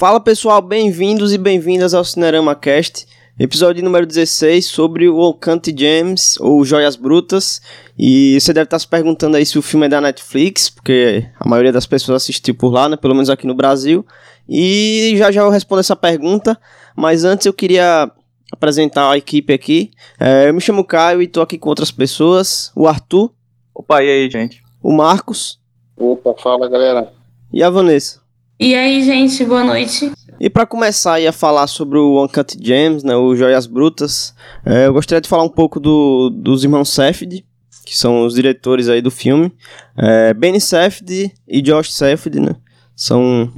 Fala pessoal, bem-vindos e bem-vindas ao Cinerama Cast, episódio número 16 sobre o Uncanny Gems, ou Joias Brutas. E você deve estar se perguntando aí se o filme é da Netflix, porque a maioria das pessoas assistiu por lá, né, pelo menos aqui no Brasil. E já já eu respondo essa pergunta, mas antes eu queria apresentar a equipe aqui. É, eu me chamo Caio e estou aqui com outras pessoas, o Arthur. Opa, e aí, gente? O Marcos. Opa, fala galera. E a Vanessa. E aí, gente, boa noite. E para começar a falar sobre o Uncut Gems, né, o Joias Brutas, é, eu gostaria de falar um pouco do, dos irmãos Safdie, que são os diretores aí do filme. É, Benny Safdie e Josh Safdie, né, são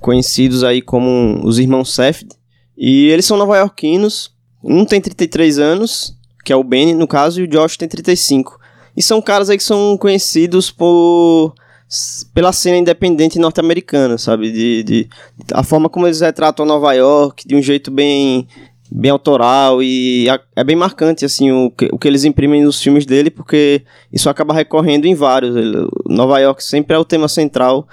conhecidos aí como os irmãos Safdie. E eles são nova-iorquinos, um tem 33 anos, que é o Benny no caso, e o Josh tem 35. E são caras aí que são conhecidos por pela cena independente norte-americana, sabe? De, de, a forma como eles retratam Nova York de um jeito bem bem autoral e é bem marcante assim o que, o que eles imprimem nos filmes dele porque isso acaba recorrendo em vários. Nova York sempre é o tema central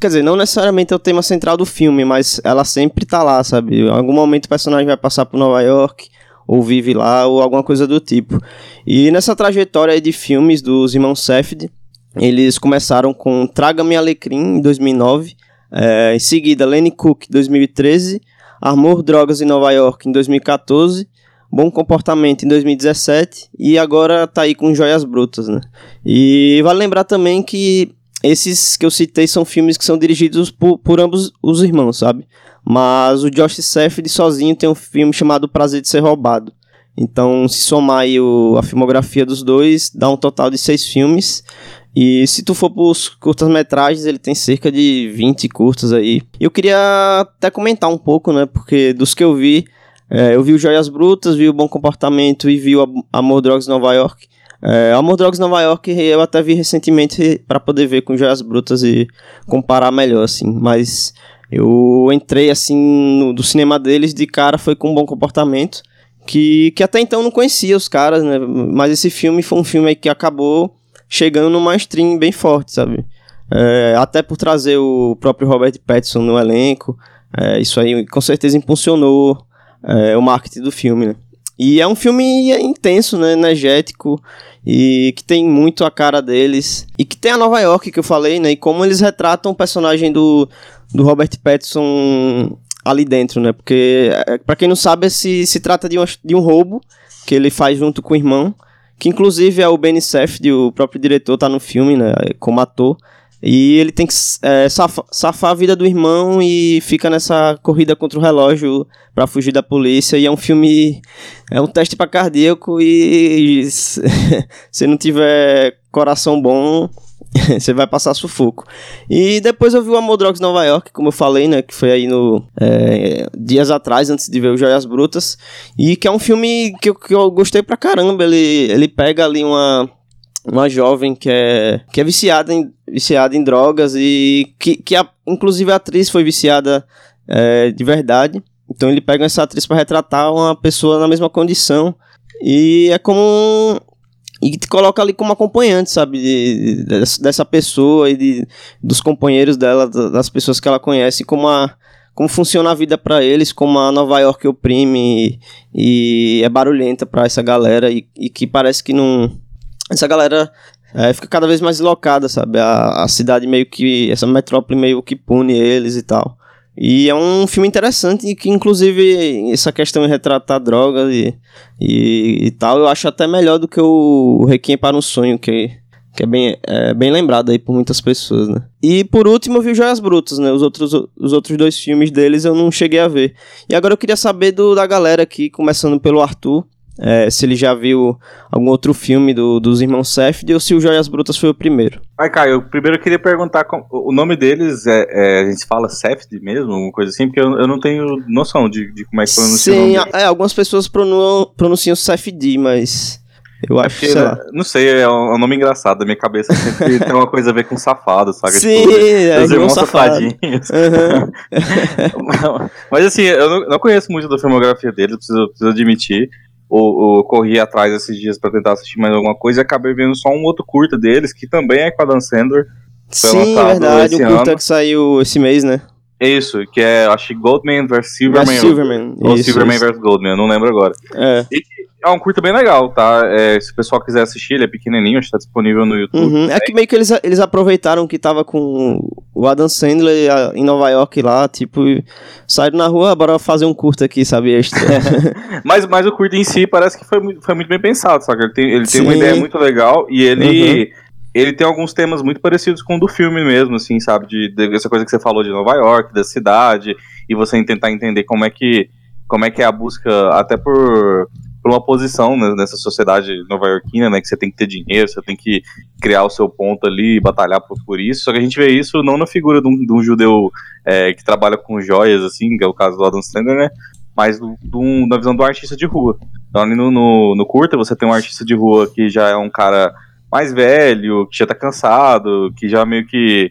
quer dizer não necessariamente é o tema central do filme mas ela sempre tá lá sabe? Em algum momento o personagem vai passar por Nova York ou vive lá ou alguma coisa do tipo. E nessa trajetória de filmes dos irmãos Safdie eles começaram com Traga-me Alecrim, em 2009, é, em seguida Lenny Cook, 2013, Amor, Drogas em Nova York, em 2014, Bom Comportamento, em 2017, e agora tá aí com Joias Brutas, né? E vale lembrar também que esses que eu citei são filmes que são dirigidos por, por ambos os irmãos, sabe? Mas o Josh Safdie sozinho tem um filme chamado Prazer de Ser Roubado. Então, se somar aí o, a filmografia dos dois, dá um total de seis filmes. E se tu for pros curtas-metragens, ele tem cerca de 20 curtas aí. Eu queria até comentar um pouco, né? Porque dos que eu vi, é, eu vi o Joias Brutas, vi o Bom Comportamento e vi o Amor Drogas Nova York. É, Amor Drogas Nova York eu até vi recentemente para poder ver com Joias Brutas e comparar melhor, assim. Mas eu entrei, assim, no, do cinema deles de cara, foi com um Bom Comportamento. Que, que até então não conhecia os caras, né? Mas esse filme foi um filme que acabou chegando numa stream bem forte, sabe? É, até por trazer o próprio Robert Pattinson no elenco, é, isso aí com certeza impulsionou é, o marketing do filme, né? E é um filme intenso, né, energético e que tem muito a cara deles e que tem a Nova York que eu falei, né, e como eles retratam o personagem do, do Robert Pattinson ali dentro, né? Porque é, para quem não sabe, se se trata de um, de um roubo que ele faz junto com o irmão que inclusive é o Benny Safdie, o próprio diretor, tá no filme, né, como ator, e ele tem que é, safar, safar a vida do irmão e fica nessa corrida contra o relógio para fugir da polícia. E é um filme. É um teste para cardíaco e se não tiver coração bom, você vai passar sufoco. E depois eu vi o Amor Drogas Nova York, como eu falei, né? Que foi aí no. É, dias atrás, antes de ver o Joias Brutas. E que é um filme que eu, que eu gostei pra caramba. Ele, ele pega ali uma. Uma jovem que é, que é viciada, em, viciada em drogas e que, que a, inclusive a atriz foi viciada é, de verdade. Então ele pega essa atriz para retratar uma pessoa na mesma condição. E é como e te coloca ali como acompanhante, sabe, de, de, dessa pessoa e de, dos companheiros dela, das pessoas que ela conhece, como a como funciona a vida para eles, como a Nova York oprime e, e é barulhenta para essa galera e, e, que parece que não essa galera é, fica cada vez mais locada, sabe, a, a cidade meio que essa metrópole meio que pune eles e tal. E é um filme interessante que, inclusive, essa questão de retratar drogas e, e, e, tal, eu acho até melhor do que o Requiem para um Sonho, que, que é, bem, é bem lembrado aí por muitas pessoas, né? E por último, eu vi Joias Brutas, né? Os outros, os outros dois filmes deles eu não cheguei a ver. E agora eu queria saber do, da galera aqui, começando pelo Arthur, é, se ele já viu algum outro filme do, dos irmãos Safdie ou se o Joias Brutas foi o primeiro. Ai, Caio, primeiro eu queria perguntar como, o nome deles é, é, a gente fala Safdie mesmo, alguma coisa assim, porque eu, eu não tenho noção de, de como é que pronuncia Sim, é, algumas pessoas pronunciam, pronunciam Safdie, mas eu acho que, sei lá. Não sei, é um, é nome engraçado. Da minha cabeça sempre tem uma coisa a ver com safado, sabe? Sim, tipo, é, os irmãos safadinhos. Uhum. Mas assim, eu não, não, conheço muito da filmografia deles, preciso, preciso admitir ou, ou corri atrás esses dias para tentar assistir mais alguma coisa e acabei vendo só um outro curta deles, que também é com a Dan Sandler. Sim, verdade, o curta que saiu esse mês, né? Isso, que é, acho que Goldman vs Silverman. Silverman. Ou isso, Silverman vs Goldman, eu não lembro agora. É. É um curta bem legal, tá? É, se o pessoal quiser assistir, ele é pequenininho, acho que tá disponível no YouTube. Uhum. É que meio que eles, eles aproveitaram que tava com o Adam Sandler em Nova York lá, tipo, saíram na rua, "Ah, bora fazer um curto aqui, sabe. Mas, mas o curta em si parece que foi, muito- foi muito bem pensado, sabe? Ele tem, ele tem uma ideia muito legal e ele, ele tem alguns temas muito parecidos com o do filme mesmo, assim, sabe? De, de- essa coisa que você falou de Nova York, da cidade, e você tentar entender como é que, como é, que é a busca, até por, por uma posição né, nessa sociedade nova-iorquina, né? Que você tem que ter dinheiro, você tem que criar o seu ponto ali, batalhar por, por isso. Só que a gente vê isso não na figura de um, de um judeu é, que trabalha com joias, assim, que é o caso do Adam Sandler, né? Mas do, do- na visão do artista de rua. Então, ali no, no, no curta, você tem um artista de rua que já é um cara mais velho, que já tá cansado, que já meio que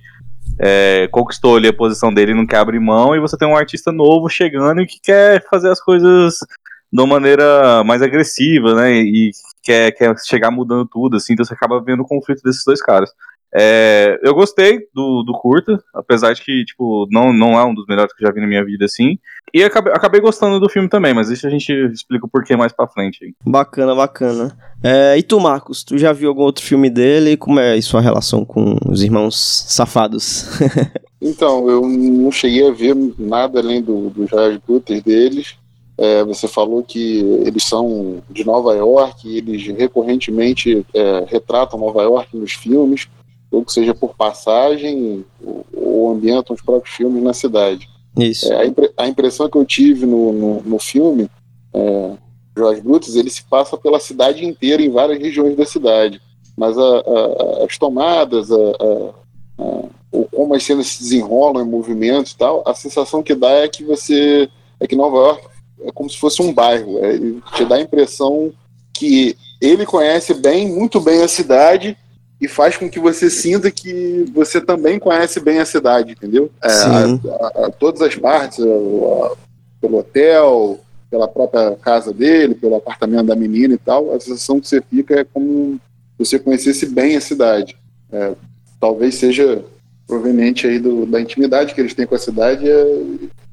é, conquistou ali a posição dele e não quer abrir mão, e você tem um artista novo chegando e que quer fazer as coisas de uma maneira mais agressiva, né? E quer, quer chegar mudando tudo, assim, então você acaba vendo o conflito desses dois caras. É, eu gostei do, do curta, apesar de que, tipo, não, não é um dos melhores que eu já vi na minha vida, assim. E acabei, acabei gostando do filme também, mas isso a gente explica o porquê mais pra frente. aí. Bacana, bacana. É, e tu, Marcos, tu já viu algum outro filme dele? Como é a sua relação com os irmãos safados? Então, eu não cheguei a ver nada além do, dos Joias Brutas deles. É, você falou que eles são de Nova York eles recorrentemente é, retratam Nova York nos filmes, ou que seja por passagem, ou, ou ambientam os próprios filmes na cidade. Isso. É, a, impre- a impressão que eu tive no, no, no filme, é, Joias Brutas, ele se passa pela cidade inteira, em várias regiões da cidade. Mas a- a- as tomadas, a, ou como as cenas se desenrolam em movimentos e tal, a sensação que dá é que você. é que Nova York é como se fosse um bairro. É, te dá a impressão que ele conhece bem, muito bem a cidade e faz com que você sinta que você também conhece bem a cidade, entendeu? É, Sim. a- a- todas as partes, a- a- pelo hotel, pela própria casa dele, pelo apartamento da menina e tal, a sensação que você fica é como você conhecesse bem a cidade. É, talvez seja proveniente aí do- da intimidade que eles têm com a cidade e a,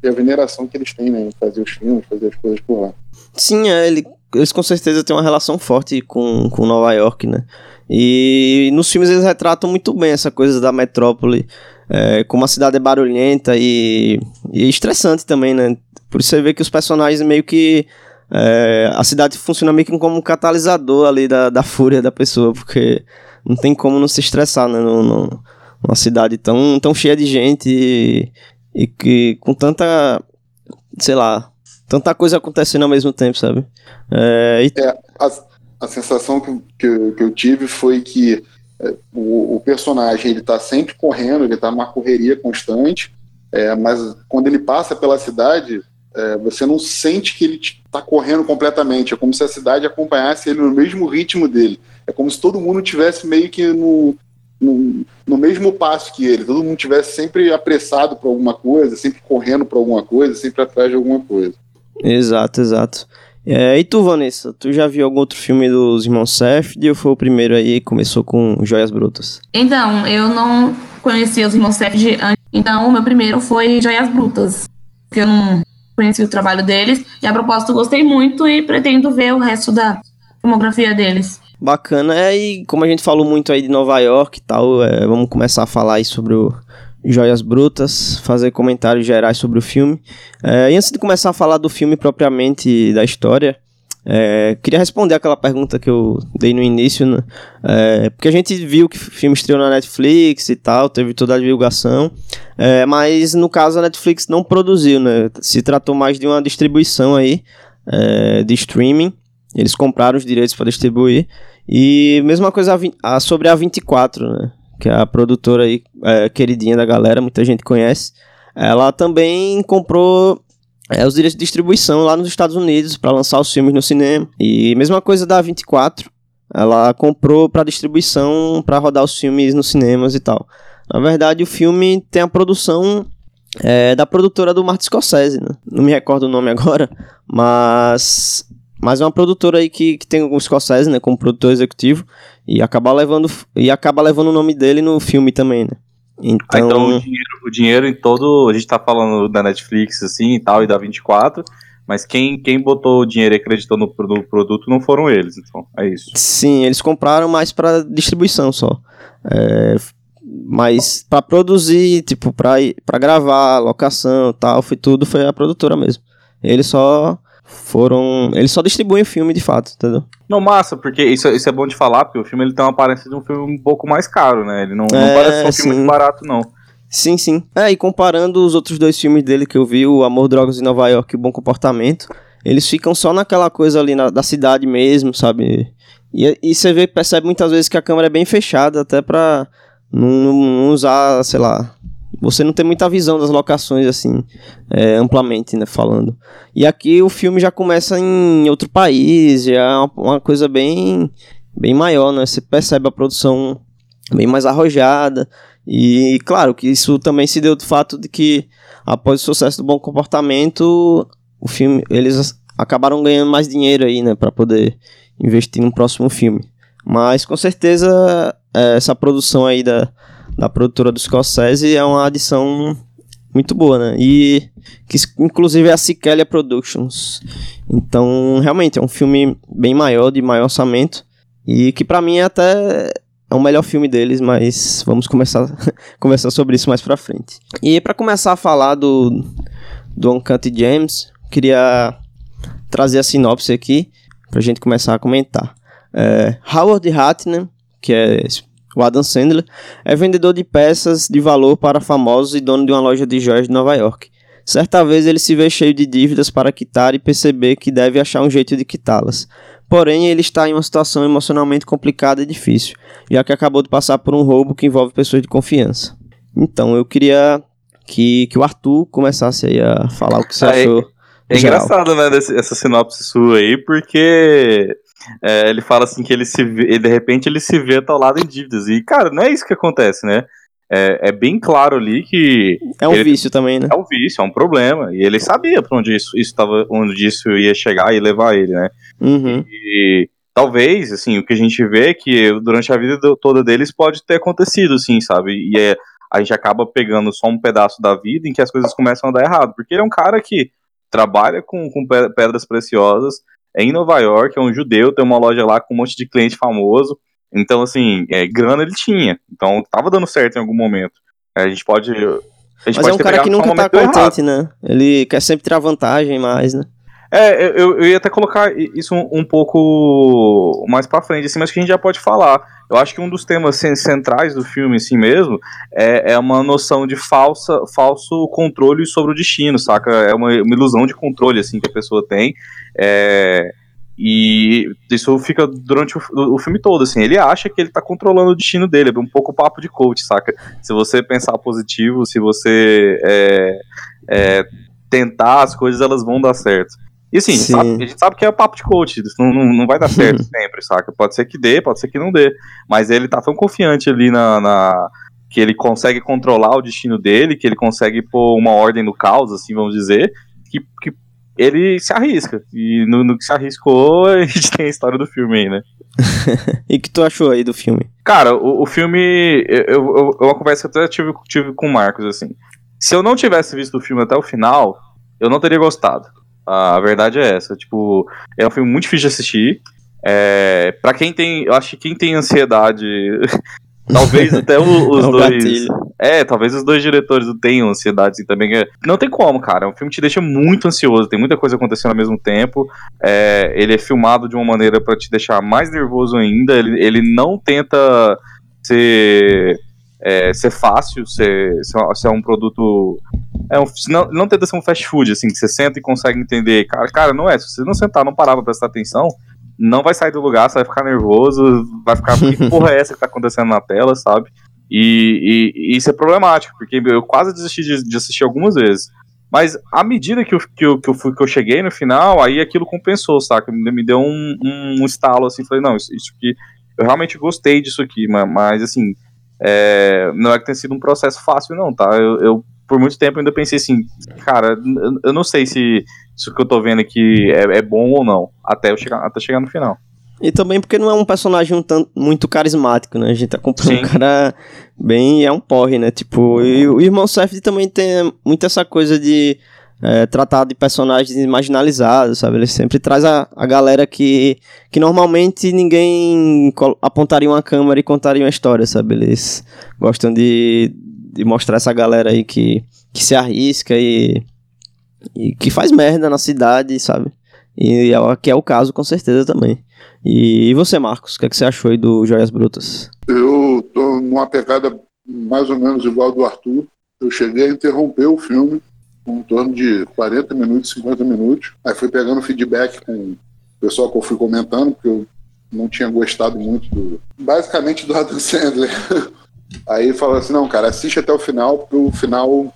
e a veneração que eles têm, né, em fazer os filmes, fazer as coisas por lá. Sim, é, ele, eles com certeza têm uma relação forte com, com Nova York, né? E nos filmes eles retratam muito bem essa coisa da metrópole, é, como a cidade é barulhenta e, e estressante também, né? Por isso você vê que os personagens meio que. é, a cidade funciona meio que como um catalisador ali da, da fúria da pessoa, porque não tem como não se estressar, né? No, no- numa cidade tão, tão cheia de gente e, e que com tanta. sei lá, tanta coisa acontecendo ao mesmo tempo, sabe? É, e- A sensação que, que, eu- que eu tive foi que é, o, o personagem ele está sempre correndo, ele está numa correria constante, é, mas quando ele passa pela cidade, é, você não sente que ele está correndo completamente. É como se a cidade acompanhasse ele no mesmo ritmo dele. É como se todo mundo tivesse meio que no, no, no mesmo passo que ele. Todo mundo tivesse sempre apressado para alguma coisa, sempre correndo para alguma coisa, sempre atrás de alguma coisa. exato, exato. É, e tu, Vanessa, tu já viu algum outro filme dos irmãos Safdie ou foi o primeiro aí que começou com Joias Brutas? Então, eu não conhecia os irmãos Safdie antes, então o meu primeiro foi Joias Brutas, porque eu não conheci o trabalho deles, e a propósito gostei muito e pretendo ver o resto da filmografia deles. Bacana, é, e como a gente falou muito aí de Nova York e tal, é, vamos começar a falar aí sobre o Joias Brutas, fazer comentários gerais sobre o filme. É, e antes de começar a falar do filme propriamente da história, é, queria responder aquela pergunta que eu dei no início, né? É, porque a gente viu que o filme estreou na Netflix e tal, teve toda a divulgação, é, mas no caso a Netflix não produziu, né? Se tratou mais de uma distribuição aí é, de streaming. Eles compraram os direitos para distribuir. E mesma coisa a a- sobre a 24, né? Que é a produtora aí, é, queridinha da galera, muita gente conhece. Ela também comprou é, os direitos de distribuição lá nos Estados Unidos para lançar os filmes no cinema. E mesma coisa da 24. Ela comprou para distribuição para rodar os filmes nos cinemas e tal. Na verdade, o filme tem a produção é, da produtora do Martin Scorsese, né? Não me recordo o nome agora, mas mas é uma produtora aí que, que tem o Scorsese, né, como produtor executivo e acaba levando e acaba levando o nome dele no filme também, né? Então, Ah, então o, dinheiro, o dinheiro em todo. A gente tá falando da Netflix assim e tal, e da 24, mas quem, quem botou o dinheiro e acreditou no, no produto não foram eles, então é isso. sim, eles compraram mais pra distribuição só. É, mas pra produzir, tipo, pra gravar, locação e tal, foi tudo, foi a produtora mesmo. Eles só foram. Eles só distribuem o filme de fato, entendeu? Não, massa, porque isso, é- isso é bom de falar, porque o filme ele tem uma aparência de um filme um pouco mais caro, né? Ele não, não É, parece ser um filme sim. muito barato, não. Sim, sim. É, e comparando os outros dois filmes dele que eu vi, o Amor, Drogas em Nova York e o Bom Comportamento, eles ficam só naquela coisa ali na- da cidade mesmo, sabe? E, e você vê, percebe muitas vezes que a câmera é bem fechada, até pra não, não usar, sei lá. Você não tem muita visão das locações, assim, é, amplamente, né, falando. E aqui o filme já começa em outro país, já é uma, uma coisa bem, bem maior, né? Você percebe a produção bem mais arrojada. E claro que isso também se deu do fato de que após o sucesso do bom comportamento, o filme eles acabaram ganhando mais dinheiro aí, né, para poder investir no próximo filme. Mas com certeza é, essa produção aí da, da produtora do Scorsese é uma adição muito boa, né? E que inclusive é a Siquelia Productions. Então, realmente é um filme bem maior, de maior orçamento e que pra mim é até é o melhor filme deles, mas vamos começar conversar sobre isso mais pra frente. E pra começar a falar do do Uncut James, queria trazer a sinopse aqui pra gente começar a comentar. É, Howard Hatner, que é o Adam Sandler, é vendedor de peças de valor para famosos e dono de uma loja de joias de Nova York. Certa vez ele se vê cheio de dívidas para quitar e perceber que deve achar um jeito de quitá-las. Porém, ele está em uma situação emocionalmente complicada e difícil, já que acabou de passar por um roubo que envolve pessoas de confiança. Então, eu queria que, que o Arthur começasse aí a falar o que você é- achou. É geral. engraçado, né, desse- essa sinopse sua aí, porque é, ele fala assim que ele se vê, de repente ele se vê atolado em dívidas. E, cara, não é isso que acontece, né? É, é bem claro ali que É um ele- vício também, né? é um vício, é um problema. E ele sabia pra onde isso, isso tava, onde isso ia chegar e levar ele, né? Uhum. E talvez, assim, o que a gente vê é que durante a vida toda deles pode ter acontecido, assim, sabe? E é, a gente acaba pegando só um pedaço da vida em que as coisas começam a dar errado. Porque ele é um cara que trabalha com, com pe- pedras preciosas, em Nova York, é um judeu, tem uma loja lá com um monte de cliente famoso. Então, assim, é, grana ele tinha. Então, tava dando certo em algum momento. A gente pode. A gente Mas pode é um cara que nunca tá momento errado. contente, né? Ele quer sempre tirar vantagem mais, né? É, eu- eu, ia até colocar isso um, um pouco mais pra frente, assim, mas que a gente já pode falar. Eu acho que um dos temas cen- centrais do filme, assim mesmo, é, é uma noção de falsa, falso controle sobre o destino, saca? É uma, uma ilusão de controle, assim, que a pessoa tem. É, e isso fica durante o, o filme todo, assim. Ele acha que ele tá controlando o destino dele, é um pouco papo de coach, saca? Se você pensar positivo, se você é, é, tentar as coisas, elas vão dar certo. E assim, a gente, Sim. sabe, a gente sabe que é papo de coach, não, não, não vai dar certo sempre, saca? Pode ser que dê, pode ser que não dê. Mas ele tá tão confiante ali na, na- que ele consegue controlar o destino dele, que ele consegue pôr uma ordem no caos, assim, vamos dizer, que, que ele se arrisca. E no, no que se arriscou, a gente tem a história do filme aí, né? E o que tu achou aí do filme? Cara, o, o filme. Eu, eu, eu- uma conversa que eu até tive, tive com o Marcos, assim. Se eu não tivesse visto o filme até o final, eu não teria gostado. A, a verdade é essa. Tipo, é um filme muito difícil de assistir. É, para quem tem. Eu acho que quem tem ansiedade. talvez até o- os É um dois. gatilho. É, talvez os dois diretores tenham ansiedade assim, também. é- Não tem como, cara. O filme te deixa muito ansioso, tem muita coisa acontecendo ao mesmo tempo. É, ele é filmado de uma maneira pra te deixar mais nervoso ainda. Ele, ele não tenta ser, é, ser fácil, ser, ser um produto. É um, não, não tenta ser um fast food, assim, que você senta e consegue entender. Cara, cara, não é. Se você não sentar, não parar pra prestar atenção, não vai sair do lugar, você vai ficar nervoso, vai ficar. Que porra é essa que tá acontecendo na tela, sabe? E, e- e isso é problemático, porque eu quase desisti de, de assistir algumas vezes. Mas à medida que eu, que, eu, que, eu fui, que eu cheguei no final, aí aquilo compensou, saca? Me, me deu um, um, estalo assim, falei, não, isso, isso aqui. Eu realmente gostei disso aqui, mas, mas assim, é, não é que tenha sido um processo fácil, não, tá? Eu, eu, por muito tempo ainda pensei assim, cara, eu, eu não sei se isso que eu tô vendo aqui é, é bom ou não, até eu chegar, até chegar no final. E também porque não é um personagem um tanto, muito carismático, né? A gente acompanha Sim. um cara bem. É um porre, né? Tipo, e o irmão Safdie também tem muito essa coisa de é, tratar de personagens marginalizados, sabe? Ele sempre traz a, a galera que, que normalmente ninguém apontaria uma câmera e contaria uma história, sabe? Eles gostam de, de mostrar essa galera aí que, que se arrisca e, e que faz merda na cidade, sabe? E é, que é o caso com certeza também. E, e você, Marcos, o que, é que você achou aí do Joias Brutas? Eu tô numa pegada mais ou menos igual do Arthur. Eu cheguei a interromper o filme em torno de 40 minutos, 50 minutos. Aí fui pegando feedback com o pessoal que eu fui comentando, porque eu não tinha gostado muito do. Basicamente do Adam Sandler. Aí falou assim: não, cara, assiste até o final, porque o final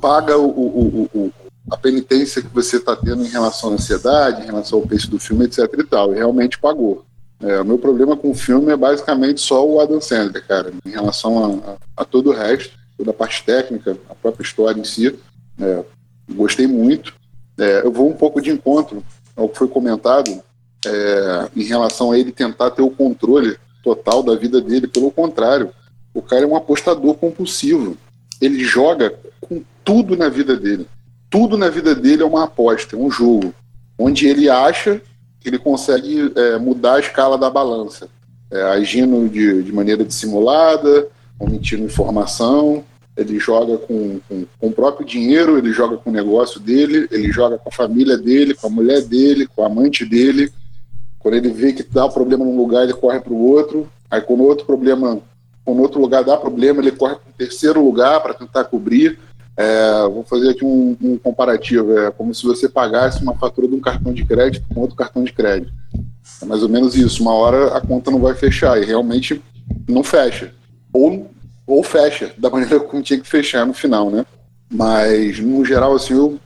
paga o, o, o, a penitência que você está tendo em relação à ansiedade, em relação ao peixe do filme, etc e tal. E realmente pagou. É, o meu problema com o filme é basicamente só o Adam Sandler, cara, em relação a, a, a todo o resto, toda a parte técnica, a própria história em si. É, gostei muito. É, eu vou um pouco de encontro ao que foi comentado é, em relação a ele tentar ter o controle total da vida dele. Pelo contrário, o cara é um apostador compulsivo. Ele joga com tudo na vida dele. Tudo na vida dele é uma aposta, é um jogo, onde ele acha que ele consegue é, mudar a escala da balança, é, agindo de, de maneira dissimulada, omitindo informação, ele joga com, com, com, o próprio dinheiro, ele joga com o negócio dele, ele joga com a família dele, com a mulher dele, com a amante dele. Quando ele vê que dá problema num lugar, ele corre para o outro. Aí quando outro problema, quando outro lugar dá problema, ele corre para o terceiro lugar para tentar cobrir. É, vou fazer aqui um, um, comparativo. É como se você pagasse uma fatura de um cartão de crédito com outro cartão de crédito. É mais ou menos isso. Uma hora a conta não vai fechar e realmente não fecha. Ou ou fecha da maneira como tinha que fechar no final, né? Mas, no geral, assim, eu,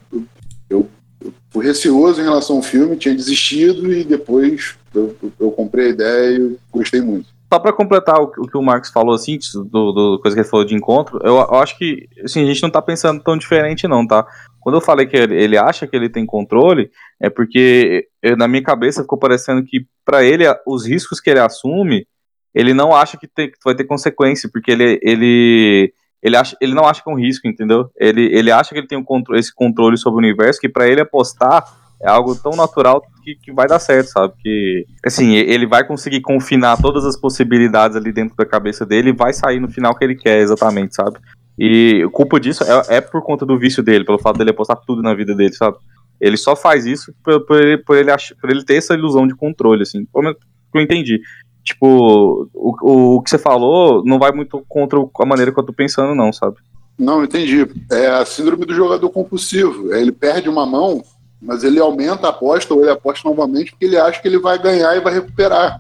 eu, eu fui receoso em relação ao filme, tinha desistido e depois eu, eu comprei a ideia e gostei muito. Só para completar o, o, que o Marcos falou, assim, do, do, coisa que ele falou de encontro, eu, eu acho que assim, a gente não tá pensando tão diferente, não, tá? Quando eu falei que ele, ele acha que ele tem controle, é porque eu, na minha cabeça ficou parecendo que, para ele, os riscos que ele assume ele não acha que, tem, que vai ter consequência, porque ele, ele, ele, acha, ele não acha que é um risco, entendeu? Ele, ele acha que ele tem um esse controle sobre o universo que para ele apostar é algo tão natural que, que vai dar certo, sabe? Que, assim, ele vai conseguir confinar todas as possibilidades ali dentro da cabeça dele e vai sair no final que ele quer, exatamente, sabe? E culpa disso é, é por conta do vício dele, pelo fato dele apostar tudo na vida dele, sabe? Ele só faz isso por, por, ele, por, ele, por ele ter essa ilusão de controle, assim. Como eu entendi tipo, o, o que você falou não vai muito contra a maneira que eu tô pensando, não, sabe? Não, entendi. É a síndrome do jogador compulsivo. É, ele perde uma mão, mas ele aumenta a aposta ou ele aposta novamente porque ele acha que ele vai ganhar e vai recuperar.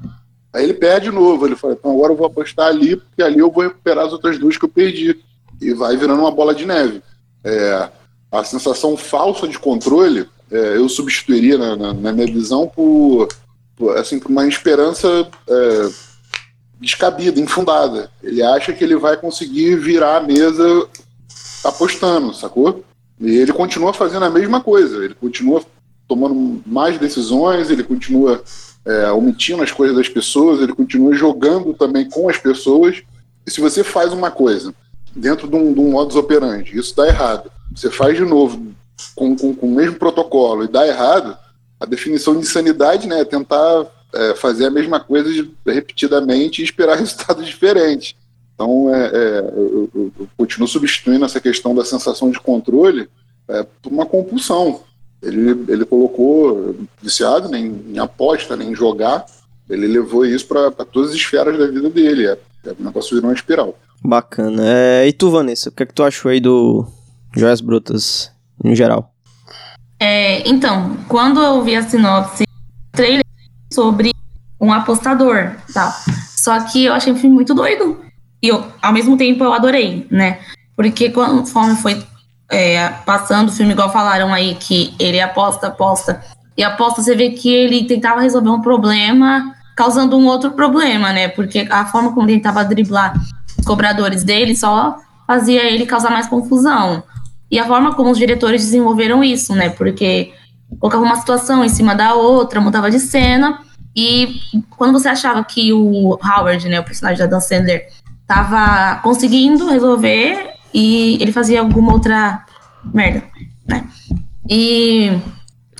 Aí ele perde de novo. Ele fala, então agora eu vou apostar ali, porque ali eu vou recuperar as outras duas que eu perdi. E vai virando uma bola de neve. É, a sensação falsa de controle, é, eu substituiria, na, na, na minha visão, por assim, por uma esperança é, descabida, infundada. Ele acha que ele vai conseguir virar a mesa apostando, sacou? E ele continua fazendo a mesma coisa, ele continua tomando mais decisões, ele continua é, omitindo as coisas das pessoas, ele continua jogando também com as pessoas. E se você faz uma coisa dentro de um, de um modus operandi, isso dá errado, você faz de novo com, com, com o mesmo protocolo e dá errado, a definição de insanidade né, é tentar é, fazer a mesma coisa repetidamente e esperar resultados diferentes. Então, é, é, eu, eu, eu, continuo substituindo essa questão da sensação de controle é, por uma compulsão. Ele, ele colocou viciado nem né, em aposta, nem em jogar, ele levou isso para todas as esferas da vida dele. É, é, o negócio virou uma espiral. Bacana. É, e tu, Vanessa, o que é que tu achou aí do Joias Brutas, em geral? É, então, quando eu vi a sinopse, trailer sobre um apostador, tá? Só que eu achei o filme muito doido. E eu, ao mesmo tempo eu adorei, né? Porque conforme foi é, passando o filme, igual falaram aí, que ele aposta, aposta, e aposta, você vê que ele tentava resolver um problema causando um outro problema, né? Porque a forma como ele tentava driblar os cobradores dele só fazia ele causar mais confusão. E a forma como os diretores desenvolveram isso, né? Porque colocava uma situação em cima da outra, mudava de cena, E quando você achava que o Howard, né, o personagem da Dan Sandler, tava conseguindo resolver e ele fazia alguma outra merda, né? E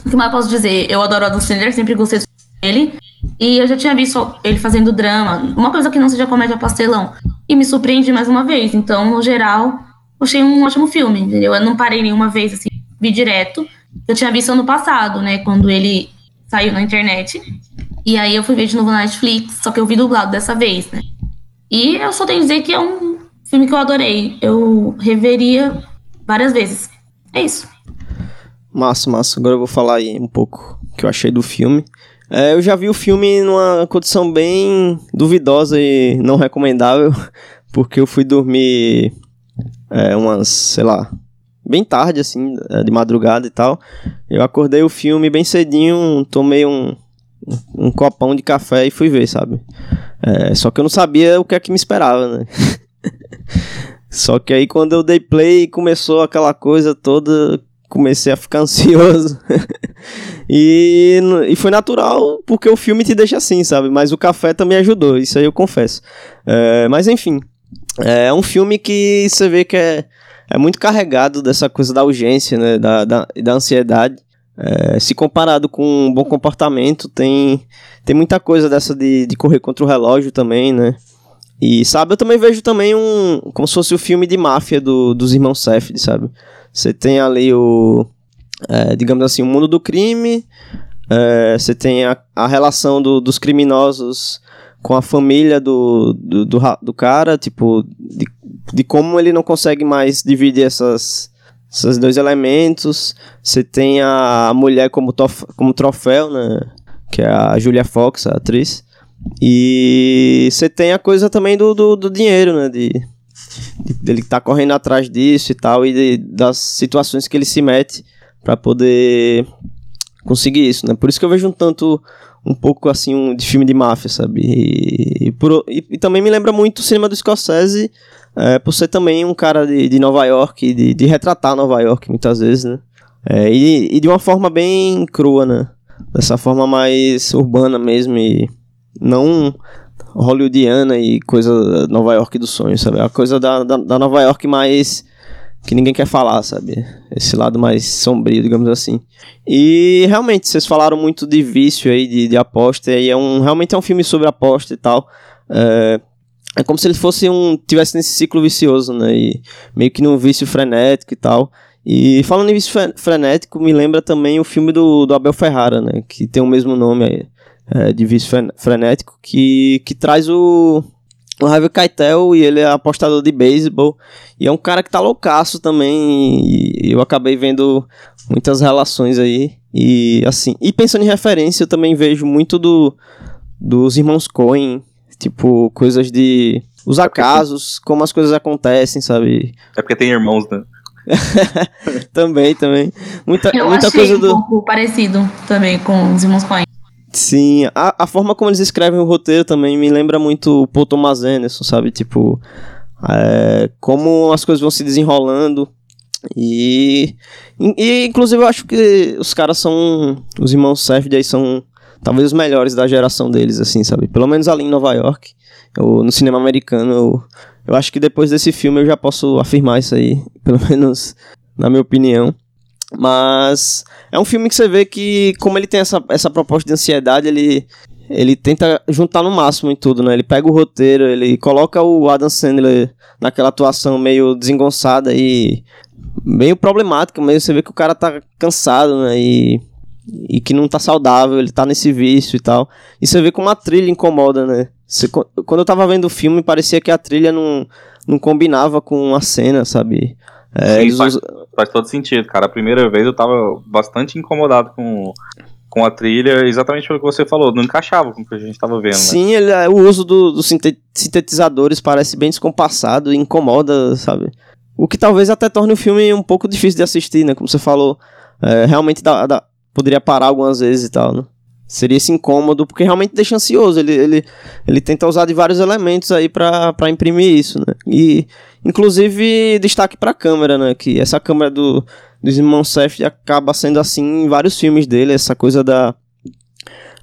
o que mais posso dizer? Eu adoro o Adam Sandler, sempre gostei dele. E eu já tinha visto ele fazendo drama, uma coisa que não seja comédia pastelão. E me surpreende mais uma vez. Então, no geral, achei um ótimo filme, entendeu? Eu não parei nenhuma vez, assim, vi direto. Eu tinha visto ano passado, né, quando ele saiu na internet. E aí eu fui ver de novo na Netflix, só que eu vi dublado dessa vez, né? E eu só tenho que dizer que é um filme que eu adorei. Eu reveria várias vezes. É isso. Massa, massa. Agora eu vou falar aí um pouco o que eu achei do filme. É, eu já vi o filme numa condição bem duvidosa e não recomendável, porque eu fui dormir é, umas, sei lá, bem tarde, assim, é, de madrugada e tal. Eu acordei o filme bem cedinho, tomei um, um copão de café e fui ver, sabe? É, só que eu não sabia o que é que me esperava, né? só que aí quando eu dei play começou aquela coisa toda comecei a ficar ansioso. e, e foi natural, porque o filme te deixa assim, sabe? Mas o café também ajudou, isso aí eu confesso. É, mas enfim, é um filme que você vê que é, é muito carregado dessa coisa da urgência, né? Da, da, da ansiedade. É, se comparado com um bom comportamento, tem, tem muita coisa dessa de, de correr contra o relógio também, né? E, sabe, eu também vejo também um... Como se fosse o filme de máfia do, dos irmãos Safdie, sabe? Você tem ali o, é, digamos assim, o mundo do crime, é, você tem a, a relação do, dos criminosos com a família do, do, do, do cara, tipo, de, de, como ele não consegue mais dividir essas, esses dois elementos. Você tem a, mulher como, tof, como troféu, né? Que é a Julia Fox, a atriz. E você tem a coisa também do, do, do dinheiro, né? De, dele tá correndo atrás disso e tal, e de, das situações que ele se mete para poder conseguir isso, né? Por isso que eu vejo um tanto, um pouco assim, um, de filme de máfia, sabe? E, e, por, e, e também me lembra muito o cinema do Scorsese, é, por ser também um cara de, de Nova York, de, de retratar Nova York muitas vezes, né? É, e, e de uma forma bem crua, né? Dessa forma mais urbana mesmo e não hollywoodiana e coisa Nova York do sonho, sabe? A coisa da, da, da, Nova York mais. que ninguém quer falar, sabe? Esse lado mais sombrio, digamos assim. E realmente, vocês falaram muito de vício aí, de, de aposta, e é um, realmente é um filme sobre aposta e tal. É, é como se ele fosse um. tivesse nesse ciclo vicioso, né? E meio que num vício frenético e tal. E falando em vício frenético, me lembra também o filme do, do Abel Ferrara, né? Que tem o mesmo nome aí é, de vício frenético, que, que traz o, o Harvey Keitel e ele é apostador de beisebol e é um cara que tá loucaço também e eu acabei vendo muitas relações aí e assim, e pensando em referência eu também vejo muito do dos irmãos Coen, tipo coisas de os acasos, como as coisas acontecem, sabe? É porque tem irmãos, né? também, também. Muita, eu muita achei coisa um do pouco parecido também com os irmãos Coen. Sim, a, a forma como eles escrevem o roteiro também me lembra muito o Paul Thomas Anderson, sabe? Tipo, é, como as coisas vão se desenrolando. E, e, inclusive, eu acho que os caras são. Os irmãos Safdie aí são talvez os melhores da geração deles, assim, sabe? Pelo menos ali em Nova York, ou no cinema americano. Eu, eu acho que depois desse filme eu já posso afirmar isso aí, pelo menos na minha opinião. Mas é um filme que você vê que, como ele tem essa, essa proposta de ansiedade, ele, ele tenta juntar no máximo em tudo, né? Ele pega o roteiro, ele coloca o Adam Sandler naquela atuação meio desengonçada e meio problemática, mas você vê que o cara tá cansado, né? E, e que não tá saudável, ele tá nesse vício e tal. E você vê como a trilha incomoda, né? Você, quando eu tava vendo o filme, parecia que a trilha não, não combinava com a cena, sabe? É, Sim, faz, faz, todo sentido, cara. A primeira vez eu tava bastante incomodado com, com a trilha, exatamente pelo que você falou, não encaixava com o que a gente tava vendo. Né? Sim, né? ele, é, o uso dos do sintetizadores parece bem descompassado e incomoda, sabe? O que talvez até torne o filme um pouco difícil de assistir, né? Como você falou, é, realmente dá, dá, poderia parar algumas vezes e tal, né? Seria esse incômodo, porque realmente deixa ansioso. Ele, ele, ele tenta usar de vários elementos aí para imprimir isso, né? E, inclusive, destaque pra câmera, né? Que essa câmera do, dos irmãos Seth acaba sendo assim em vários filmes dele, essa coisa da,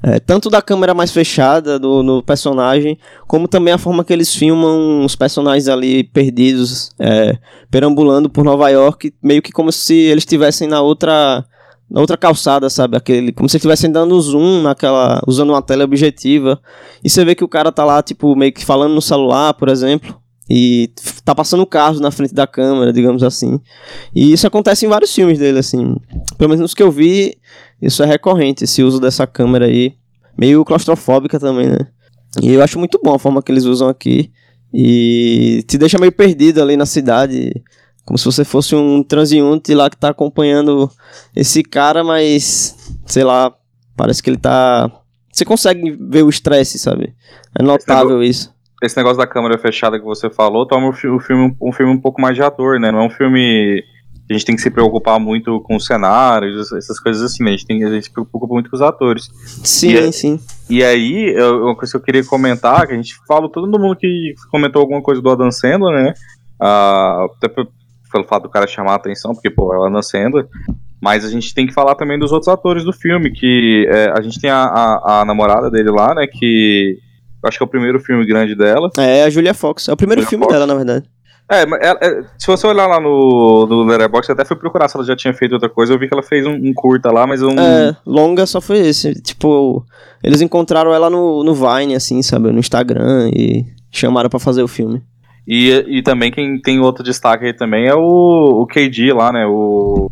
É, tanto da câmera mais fechada do, no personagem, como também a forma que eles filmam os personagens ali perdidos, é, perambulando por Nova York, meio que como se eles estivessem na outra na outra calçada, sabe? Aquele, como se estivessem dando zoom naquela, usando uma tela objetiva. E você vê que o cara tá lá, tipo, meio que falando no celular, por exemplo. E tá passando carros na frente da câmera, digamos assim. E isso acontece em vários filmes dele, assim. Pelo menos nos que eu vi, isso é recorrente, esse uso dessa câmera aí. Meio claustrofóbica também, né? E eu acho muito bom a forma que eles usam aqui. E te deixa meio perdido ali na cidade. Como se você fosse um transeunte lá que tá acompanhando esse cara, mas. Sei lá. Parece que ele tá. Você consegue ver o estresse, sabe? É notável isso esse negócio da câmera fechada que você falou torna o filme um filme um pouco mais de ator, né? Não é um filme a gente tem que se preocupar muito com os cenários, essas coisas assim, né? A gente, tem, a gente se preocupa muito com os atores. Sim, e, sim. E aí, uma coisa que eu queria comentar, que a gente fala, todo mundo que comentou alguma coisa do Adam Sandler, né? Uh, até pelo fato do cara chamar a atenção, porque, pô, é o Adam Sandler. Mas a gente tem que falar também dos outros atores do filme, que é, a gente tem a, a, a namorada dele lá, né? Que acho que é o primeiro filme grande dela. É, a Julia Fox. É o primeiro Julia filme Fox. dela, na verdade. É, é, é, se você olhar lá no, no Letterboxd, até fui procurar se ela já tinha feito outra coisa, eu vi que ela fez um, um curta lá, mas um... É, longa só foi esse, tipo, eles encontraram ela no, no Vine, assim, sabe, no Instagram, e chamaram para fazer o filme. E, e também quem tem outro destaque aí também é o, o KD lá, né, o...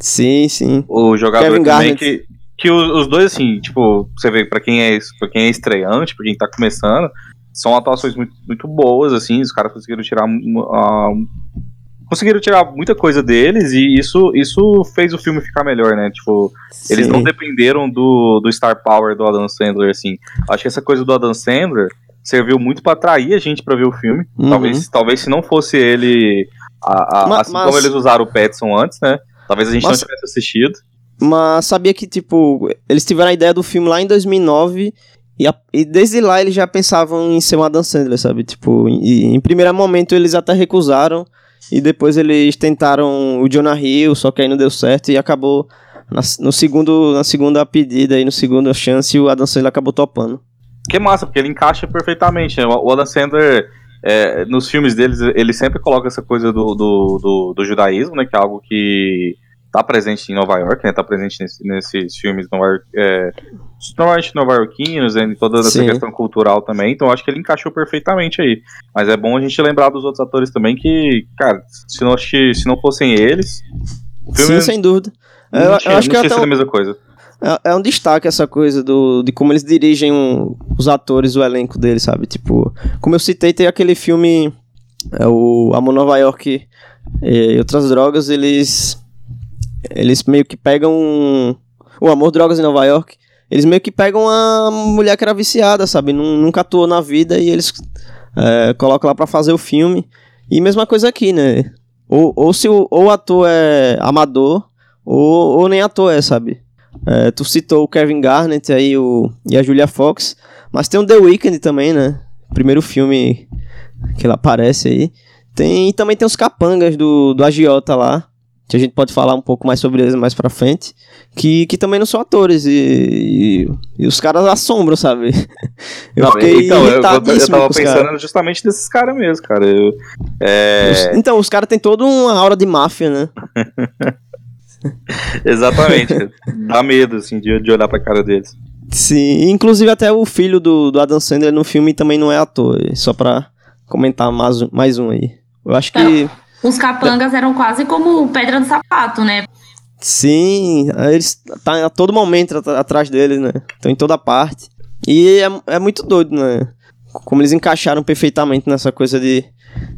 Sim, sim. O jogador Kevin também Garnett. que que os, os, dois, assim, tipo, você vê, pra quem é, pra quem é estreante, pra quem tá começando, são atuações muito, muito boas, assim, os caras conseguiram tirar. Uh, conseguiram tirar muita coisa deles e isso, isso fez o filme ficar melhor, né? Tipo, Sim. eles não dependeram do, do star power do Adam Sandler, assim. Acho que essa coisa do Adam Sandler serviu muito para atrair a gente para ver o filme. Uhum. Talvez, talvez se não fosse ele, a, a, mas, assim mas... como eles usaram o Petson antes, né? Talvez a gente mas... não tivesse assistido. Mas sabia que, tipo, eles tiveram a ideia do filme lá em 2009 e, a, e desde lá eles já pensavam em ser uma Dan Sandler, sabe? Tipo, em, em primeiro momento eles até recusaram e depois eles tentaram o Jonah Hill, só que aí não deu certo e acabou na, no segundo, na segunda pedida e no segundo chance o Adam Sandler acabou topando. Que massa, porque ele encaixa perfeitamente. Né? O Adam Sandler, é, nos filmes deles, ele sempre coloca essa coisa do, do, do, do judaísmo, né? Que é algo que tá presente em Nova York, né? Tá presente nesse, nesses filmes Nova York, é, normalmente nova-iorquinos, em toda essa Sim. questão cultural também. Então acho que ele encaixou perfeitamente aí. Mas é bom a gente lembrar dos outros atores também que, cara, se não, se não fossem eles. Filme Sim, sem dúvida. Eu, eu, acho que é até a mesma coisa. É, é, um destaque essa coisa do, de como eles dirigem um, os atores, o elenco deles, sabe? Tipo, como eu citei, tem aquele filme, é, o Amor Nova York e outras drogas, eles eles meio que pegam. O Amor, Drogas em Nova York. Eles meio que pegam uma mulher que era viciada, sabe? Nunca atuou na vida e eles é, colocam lá pra fazer o filme. E mesma coisa aqui, né? Ou, ou se o, ou ator é amador, ou, ou nem ator é, sabe? É, tu citou o Kevin Garnett aí o, e a Julia Fox. Mas tem o The Weeknd também, né? Primeiro filme que ela aparece aí. Tem, e também tem os capangas do, do Agiota lá que a gente pode falar um pouco mais sobre eles mais pra frente, que, que também não são atores e, e, e os caras assombram, sabe? Eu não, fiquei então, eu, eu, tava pensando cara. justamente nesses caras mesmo, cara. Eu, é... então, os caras têm toda uma aura de máfia, né? Exatamente. Dá medo, assim, de, de olhar pra cara deles. Sim, inclusive até o filho do, do Adam Sandler no filme também não é ator, só pra comentar mais, mais um aí. Eu acho que... Os capangas eram quase como pedra no sapato, né? Sim, eles tá a todo momento atrás deles, né? Estão em toda parte. E é, é muito doido, né? Como eles encaixaram perfeitamente nessa coisa de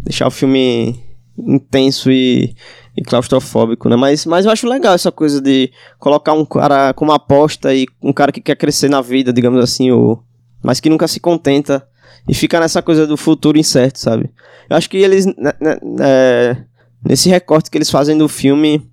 deixar o filme intenso e, e claustrofóbico, né? Mas, mas eu acho legal essa coisa de colocar um cara como aposta e um cara que quer crescer na vida, digamos assim, ou, mas que nunca se contenta e fica nessa coisa do futuro incerto, sabe? Eu acho que eles. É, nesse recorte que eles fazem do filme,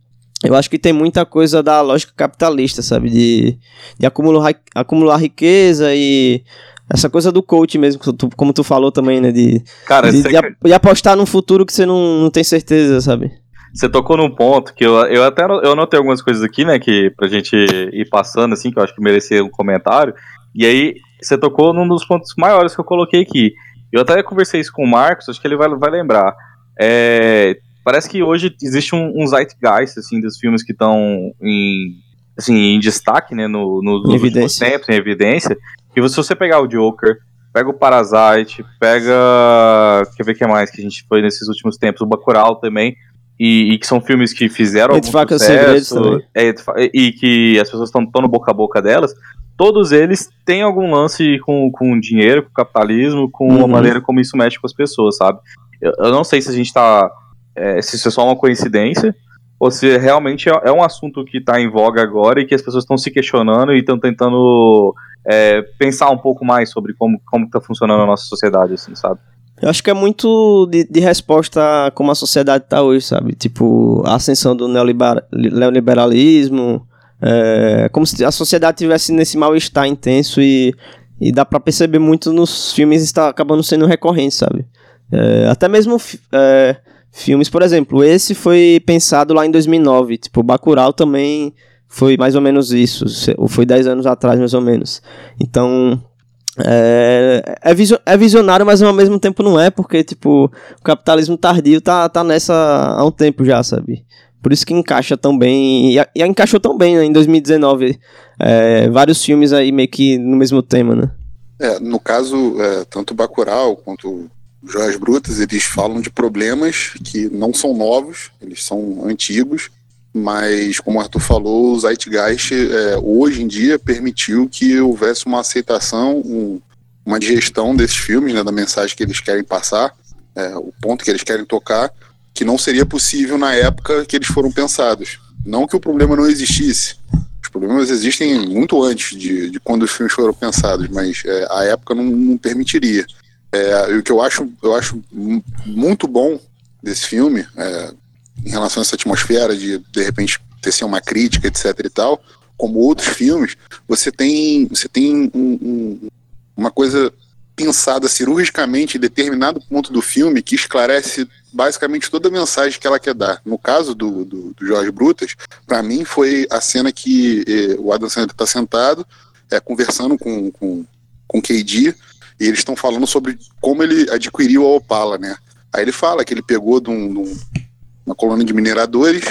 eu acho que tem muita coisa da lógica capitalista, sabe? De, de acumular, acumular riqueza e essa coisa do coach mesmo, como tu falou também, né? De, Cara, de, de, de, apostar num futuro que você não, não tem certeza, sabe? Você tocou num ponto que eu, eu até eu anotei algumas coisas aqui, né, que pra gente ir passando, assim, que eu acho que merecia um comentário. E aí, você tocou num dos pontos maiores que eu coloquei aqui. Eu até conversei isso com o Marcos, acho que ele vai, vai lembrar. É, parece que hoje existe um, um zeitgeist, assim, dos filmes que estão em, assim, em destaque, né, no, no, nos últimos tempos, em evidência. E se você pegar o Joker, pega o Parasite, pega. Quer ver o que mais que a gente foi nesses últimos tempos? O Bacurau também. E, e que são filmes que fizeram Entre algum sucesso. É, e que as pessoas estão no boca a boca delas. Todos eles têm algum lance com, com dinheiro, com capitalismo, com uhum. a maneira como isso mexe com as pessoas, sabe? Eu, eu não sei se a gente tá. É, se isso é só uma coincidência, ou se realmente é, é um assunto que está em voga agora e que as pessoas estão se questionando e estão tentando é, pensar um pouco mais sobre como, como está funcionando a nossa sociedade, assim, sabe? Eu acho que é muito de, de resposta a como a sociedade está hoje, sabe? Tipo, a ascensão do neoliberalismo, é, como se a sociedade tivesse nesse mal-estar intenso e, e dá para perceber muito nos filmes está acabando sendo recorrente, sabe? É, até mesmo é, filmes, por exemplo, esse foi pensado lá em 2009, tipo, Bacurau também foi mais ou menos isso, ou foi 10 anos atrás mais ou menos. Então, é, é, visionário, mas ao mesmo tempo não é, porque, tipo, o capitalismo tardio tá, tá nessa há um tempo já, sabe? Por isso que encaixa tão bem, e, e encaixou tão bem né, em 2019, é, vários filmes aí meio que no mesmo tema, né? É, no caso, é, tanto Bacurau quanto Joias Brutas, eles falam de problemas que não são novos, eles são antigos, mas, como o Arthur falou, o Zeitgeist, é, hoje em dia, permitiu que houvesse uma aceitação, um, uma digestão desses filmes, né, da mensagem que eles querem passar, é, o ponto que eles querem tocar, que não seria possível na época que eles foram pensados. Não que o problema não existisse, os problemas existem muito antes de, de quando os filmes foram pensados, mas é, a época não, não permitiria. É, o que eu acho, eu acho muito bom desse filme, é, em relação a essa atmosfera de de repente ter sido uma crítica, etc e tal, como outros filmes, você tem você tem um, um, uma coisa pensada cirurgicamente em determinado ponto do filme que esclarece basicamente toda a mensagem que ela quer dar. No caso do, do, do Jorge Brutas, para mim foi a cena que eh, o Adam Sandler está sentado, é, conversando com, com, com KD, e eles estão falando sobre como ele adquiriu a Opala, né? Aí ele fala que ele pegou de, um, de um, uma colônia de mineradores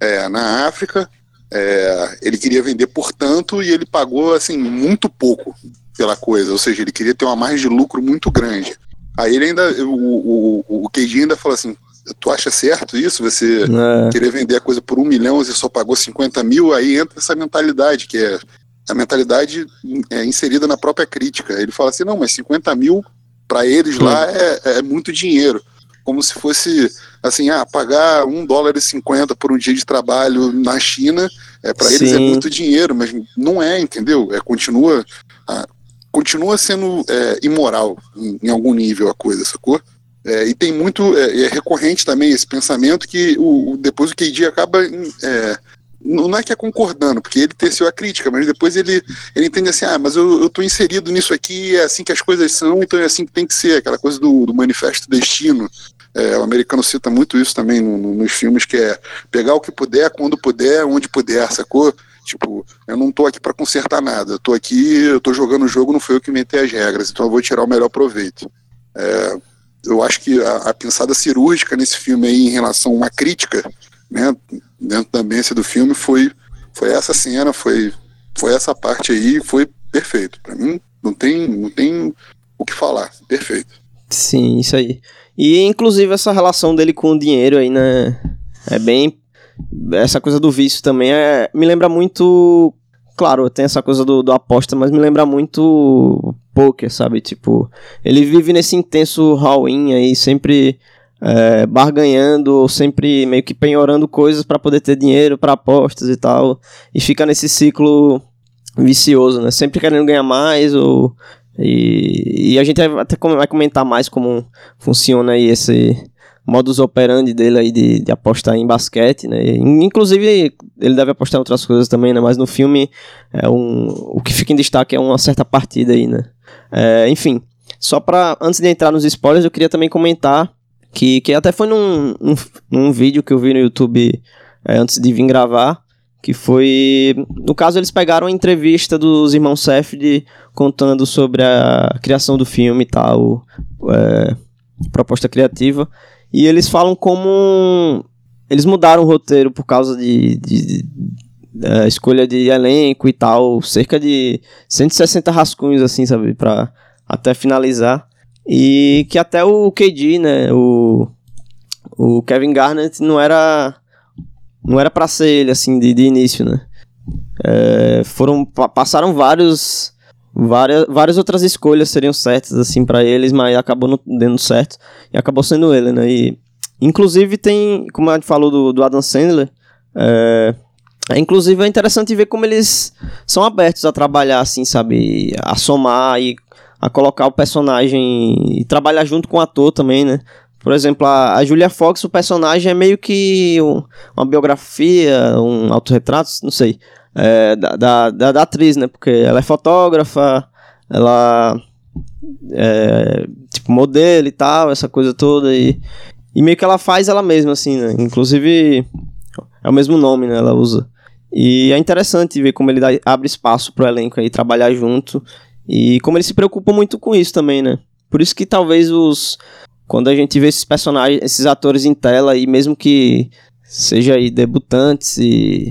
é, na África, é, ele queria vender por tanto e ele pagou assim muito pouco pela coisa, ou seja, ele queria ter uma margem de lucro muito grande. Aí ele ainda, o, o, o Keiji ainda falou assim, tu acha certo isso? Você é. querer vender a coisa por um milhão, você só pagou 50 mil, aí entra essa mentalidade, que é a mentalidade é, inserida na própria crítica. Ele fala assim, não, mas 50 mil para eles lá é, é, muito dinheiro. Como se fosse assim, ah, pagar um dólar e cinquenta por um dia de trabalho na China, é, para eles é muito dinheiro, mas não é, entendeu? É, continua, ah, continua sendo é, imoral em, em, algum nível a coisa, sacou? É, e tem muito, é, é, recorrente também esse pensamento que o, depois o KD acaba é, não é que é concordando, porque ele teceu a crítica, mas depois ele, ele entende assim, ah, mas eu, eu tô inserido nisso aqui, é assim que as coisas são, então é assim que tem que ser, aquela coisa do, do manifesto destino. É, o americano cita muito isso também no, no, nos filmes, que é pegar o que puder, quando puder, onde puder, sacou? Tipo, eu não tô aqui para consertar nada, eu tô aqui, eu tô jogando o jogo, não foi eu que inventei as regras, então eu vou tirar o melhor proveito. É, eu acho que a, a pensada cirúrgica nesse filme aí em relação a uma crítica né, dentro da ambiência do filme foi, foi essa cena, foi, foi essa parte aí, foi perfeito. Para mim, não tem, não tem o que falar, perfeito. Sim, isso aí. E inclusive essa relação dele com o dinheiro aí, né? É bem. Essa coisa do vício também é, me lembra muito. Claro, tem essa coisa do, do aposta, mas me lembra muito poker, sabe? Tipo, ele vive nesse intenso all-in aí, sempre é, barganhando, sempre meio que penhorando coisas para poder ter dinheiro para apostas e tal. E fica nesse ciclo vicioso, né? Sempre querendo ganhar mais ou e, e a gente até vai comentar mais como funciona aí esse modus operandi dele aí de, de apostar em basquete, né? Inclusive, ele deve apostar em outras coisas também, né? Mas no filme, é um, o que fica em destaque é uma certa partida aí, né? É, enfim, só para antes de entrar nos spoilers, eu queria também comentar que, que até foi num, num, num vídeo que eu vi no YouTube é, antes de vir gravar, que foi... No caso, eles pegaram a entrevista dos irmãos Safdie contando sobre a criação do filme e tal, é, proposta criativa, e eles falam como eles mudaram o roteiro por causa de, de, de, é, escolha de elenco e tal, cerca de 160 rascunhos, assim, sabe, pra até finalizar. E que até o KD, né, o, o Kevin Garnett não era não era para ser ele, assim, de, de início, né. É, foram, passaram vários várias, várias outras escolhas seriam certas, assim, para eles, mas acabou não dando certo, e acabou sendo ele, né, e inclusive tem, como a gente falou do, do Adam Sandler, é, é, inclusive é interessante ver como eles são abertos a trabalhar, assim, sabe, a somar e a colocar o personagem e trabalhar junto com o ator também, né, por exemplo, a, a Julia Fox, o personagem é meio que um, uma biografia, um autorretrato, não sei, é, da, da, da, atriz, né? Porque ela é fotógrafa, ela é tipo modelo e tal, essa coisa toda. E, e meio que ela faz ela mesma, assim, né? Inclusive é o mesmo nome, né? Ela usa. E é interessante ver como ele dá, abre espaço pro elenco aí trabalhar junto. E como ele se preocupa muito com isso também, né? Por isso que talvez os. Quando a gente vê esses personagens, esses atores em tela, e mesmo que seja aí debutantes e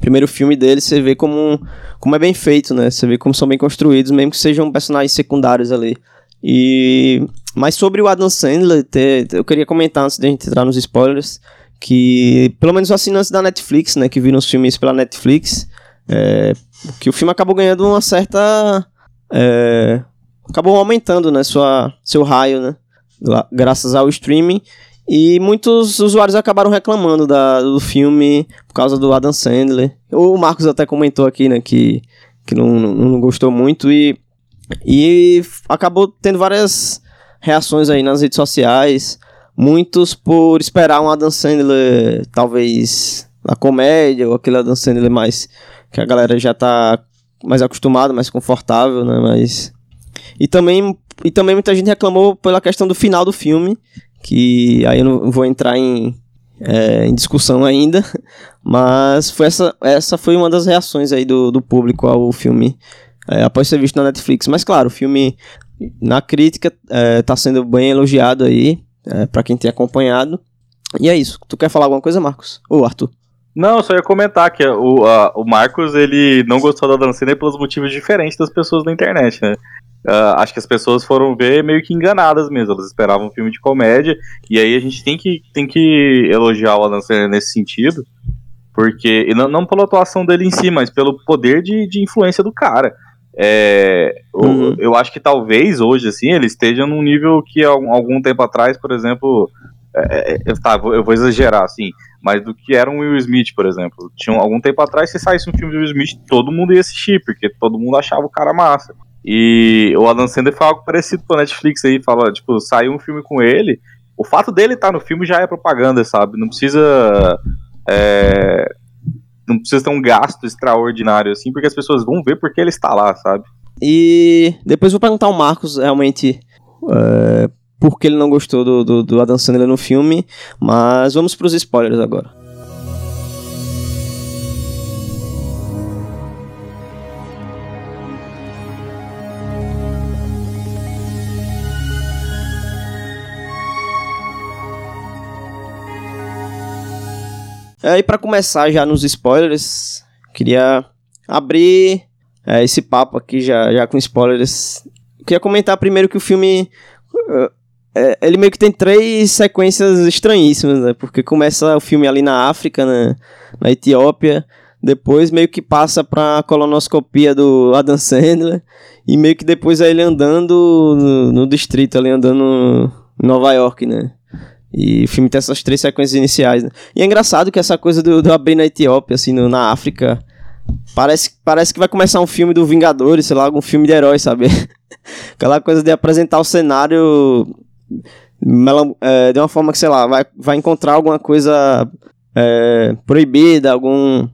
primeiro filme dele, você vê como, como é bem feito, né? Você vê como são bem construídos, mesmo que sejam personagens secundários ali. E mas sobre o Adam Sandler, te, eu queria comentar antes de a gente entrar nos spoilers que pelo menos os assinantes da Netflix, né, que viram os filmes pela Netflix, é, que o filme acabou ganhando uma certa é, acabou aumentando, né, sua seu raio, né, graças ao streaming e muitos usuários acabaram reclamando da, do filme por causa do Adam Sandler. O Marcos até comentou aqui, né, que, que não, não, não gostou muito e, e acabou tendo várias reações aí nas redes sociais. Muitos por esperar um Adam Sandler, talvez, na comédia, ou aquele Adam Sandler mais que a galera já tá mais acostumada, mais confortável, né, mas... E também, e também muita gente reclamou pela questão do final do filme, que aí eu não vou entrar em, é, em discussão ainda, mas foi essa, essa foi uma das reações aí do, do público ao filme é, após ser visto na Netflix. Mas claro, o filme na crítica está é, sendo bem elogiado aí, é, para quem tem acompanhado. E é isso. Tu quer falar alguma coisa, Marcos? Ou Arthur? Não, só ia comentar que o, a, o Marcos ele não gostou da dancinha pelos motivos diferentes das pessoas da internet, né? Uh, acho que as pessoas foram ver meio que enganadas mesmo. Elas esperavam um filme de comédia. E aí a gente tem que, tem que elogiar o Adam Sandler nesse sentido. Porque. E não, não pela atuação dele em si, mas pelo poder de, de influência do cara. É, uhum. eu, eu acho que talvez hoje, assim, ele esteja num nível que algum, algum tempo atrás, por exemplo. É, é, tá, eu vou exagerar, assim, mas do que era um Will Smith, por exemplo. Tinha algum tempo atrás, se saísse um filme do Will Smith, todo mundo ia assistir, porque todo mundo achava o cara massa. E o Adam Sandler fala algo parecido com a Netflix aí, fala, tipo, saiu um filme com ele, o fato dele estar tá no filme já é propaganda, sabe? Não precisa. É, não precisa ter um gasto extraordinário, assim, porque as pessoas vão ver porque ele está lá, sabe? E depois vou perguntar ao Marcos, realmente, é, por que ele não gostou do, do, do Adam Sandler no filme, mas vamos para os spoilers agora. É, e para começar já nos spoilers, queria abrir é, esse papo aqui já, já com spoilers. Queria comentar primeiro que o filme. Uh, é, ele meio que tem três sequências estranhíssimas, né? Porque começa o filme ali na África, na, na Etiópia. Depois meio que passa pra colonoscopia do Adam Sandler. E meio que depois é ele andando no, no distrito, ali andando em Nova York, né? E o filme tem essas três sequências iniciais, né? E é engraçado que essa coisa do, do abrir na Etiópia, assim, no, na África, parece, parece que vai começar um filme do Vingadores, sei lá, algum filme de herói, sabe? Aquela coisa de apresentar o cenário é, de uma forma que, sei lá, vai, vai encontrar alguma coisa é, proibida, algum,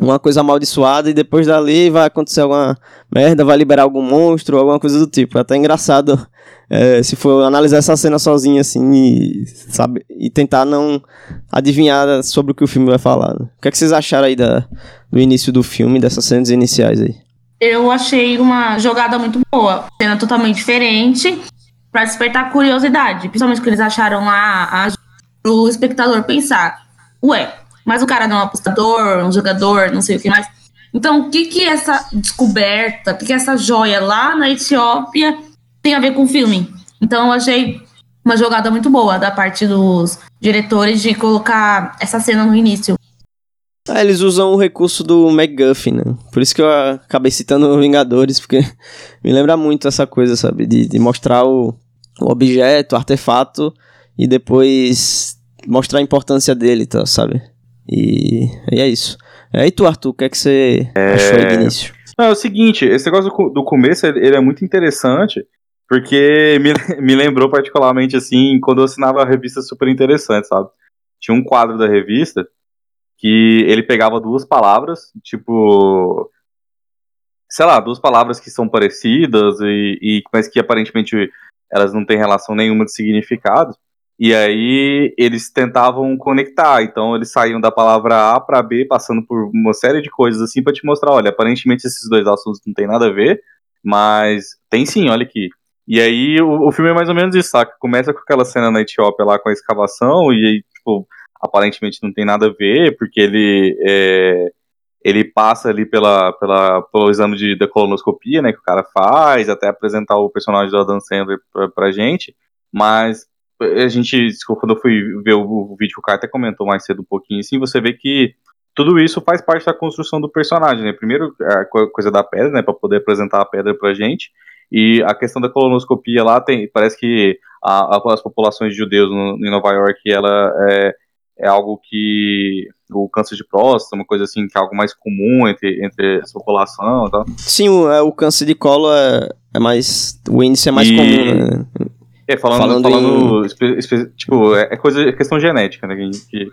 uma coisa amaldiçoada e depois dali vai acontecer alguma merda, vai liberar algum monstro, alguma coisa do tipo. É até engraçado é, se for analisar essa cena sozinho assim e, sabe, e tentar não adivinhar sobre o que o filme vai falar. O que, é que vocês acharam aí da, do início do filme, dessas cenas iniciais aí? Eu achei uma jogada muito boa, cena totalmente diferente, para despertar curiosidade, principalmente que eles acharam lá o espectador pensar, ué, mas o cara não é um apostador, um jogador, não sei o que mais. Então, o que que essa descoberta, o que que essa joia lá na Etiópia tem a ver com o filme? Então, eu achei uma jogada muito boa da parte dos diretores de colocar essa cena no início. Ah, eles usam o recurso do MacGuffin, né? Por isso que eu acabei citando Vingadores, porque me lembra muito essa coisa, sabe? De, de mostrar o, o objeto, o artefato, e depois mostrar a importância dele, tá, sabe? E, e é isso. É, e tu, Arthur, o que é que você é... achou aí do início? Não, é o seguinte, esse negócio do, do começo, ele é muito interessante, porque me, me lembrou particularmente, assim, quando eu assinava a revista super interessante, sabe? Tinha um quadro da revista que ele pegava duas palavras, tipo, sei lá, duas palavras que são parecidas, e, e mas que aparentemente elas não têm relação nenhuma de significado, e aí eles tentavam conectar, então eles saíam da palavra A para B, passando por uma série de coisas assim para te mostrar, olha, aparentemente esses dois assuntos não tem nada a ver, mas tem sim, olha aqui. E aí o, o filme é mais ou menos isso, saca? Começa com aquela cena na Etiópia lá com a escavação e aí, tipo, aparentemente não tem nada a ver, porque ele é, ele passa ali pela, pela, pelo exame de, colonoscopia, né, que o cara faz, até apresentar o personagem do Adam Sandler pra, pra gente, mas a gente, quando eu fui ver o, vídeo que o cara até comentou mais cedo um pouquinho assim, você vê que tudo isso faz parte da construção do personagem, né? Primeiro, a coisa da pedra, né, para poder apresentar a pedra pra gente, e a questão da colonoscopia lá tem, parece que a, a, as populações de judeus no, em Nova York, ela é, é algo que o câncer de próstata, uma coisa assim, que é algo mais comum entre, entre essa população, tá? Sim, o, é, o câncer de colo é, é mais, o índice é mais e... comum, né? É, falando, falando, falando em... tipo, é, é coisa, é questão genética, né? Que,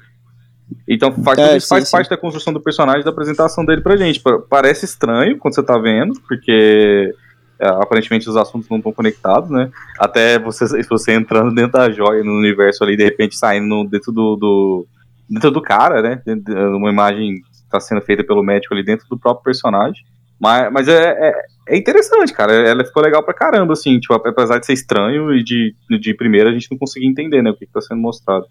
então faz, é, sim, faz sim. parte da construção do personagem, da apresentação dele pra gente. Parece estranho quando você tá vendo, porque é, aparentemente os assuntos não estão conectados, né? Até você, você entrando dentro da joia no universo ali, de repente saindo dentro do, do dentro do cara, né? Uma imagem está sendo feita pelo médico ali dentro do próprio personagem. Mas, mas é, é, é, interessante, cara. Ela ficou legal pra caramba, assim. Tipo, apesar de ser estranho e de, de primeira a gente não conseguia entender, né? O que, está sendo mostrado.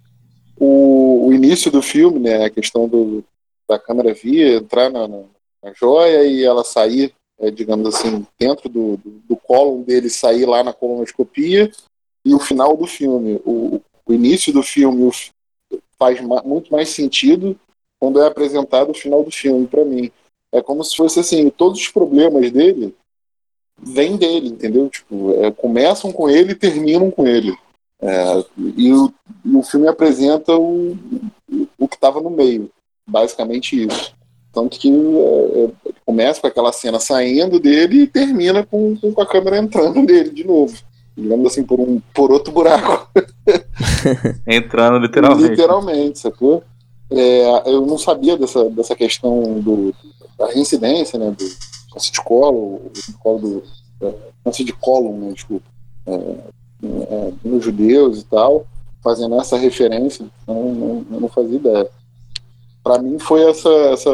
O, o, início do filme, né? A questão do, da câmera via entrar na, na, na joia e ela sair, é, digamos assim, dentro do, do, do colo dele, sair lá na colonoscopia. E o final do filme. O, o início do filme faz ma muito mais sentido quando é apresentado o final do filme, para mim é como se fosse assim, todos os problemas dele vêm dele, entendeu? Tipo, é, começam com ele e terminam com ele. É, e, o, e, o, filme apresenta o, o que estava no meio, basicamente isso. Tanto que é, é, começa com aquela cena saindo dele e termina com, com a câmera entrando nele de novo. Digamos assim, por, um, por outro buraco. entrando literalmente. Literalmente, sacou? É, eu não sabia dessa, dessa questão do, da reincidência, né, do câncer de colo, colo do é, câncer de colo, né, desculpa, é, é, nos judeus e tal, fazendo essa referência, então não, eu não fazia ideia. Para mim foi essa, essa,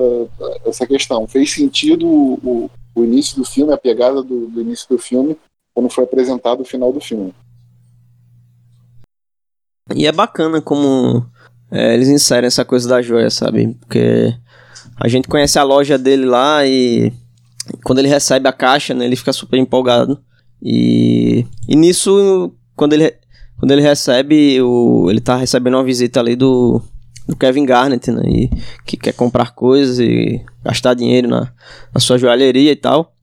essa questão. Fez sentido o, o início do filme, a pegada do, do início do filme, quando foi apresentado o final do filme. E é bacana como é, eles inserem essa coisa da joia, sabe? Porque a gente conhece a loja dele lá e quando ele recebe a caixa, né, ele fica super empolgado. E, e nisso, quando ele, quando ele recebe, o, ele tá recebendo uma visita ali do, do Kevin Garnett, né, e, que quer comprar coisas e gastar dinheiro na, na sua joalheria e tal.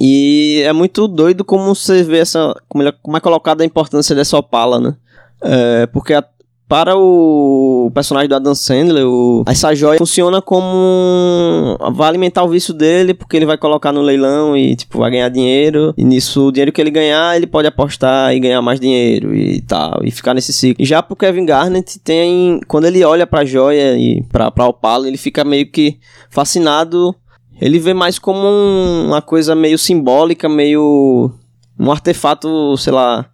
E é muito doido como você vê essa. Como, ele, como é colocada a importância dessa opala, né? É, porque a, para o personagem do Adam Sandler, o, essa joia funciona como vai alimentar o vício dele, porque ele vai colocar no leilão e tipo vai ganhar dinheiro. E nisso o dinheiro que ele ganhar, ele pode apostar e ganhar mais dinheiro e tal, e ficar nesse ciclo. E já pro Kevin Garnett tem quando ele olha para a joia e para para Opala, ele fica meio que fascinado. Ele vê mais como um, uma coisa meio simbólica, meio um artefato, sei lá,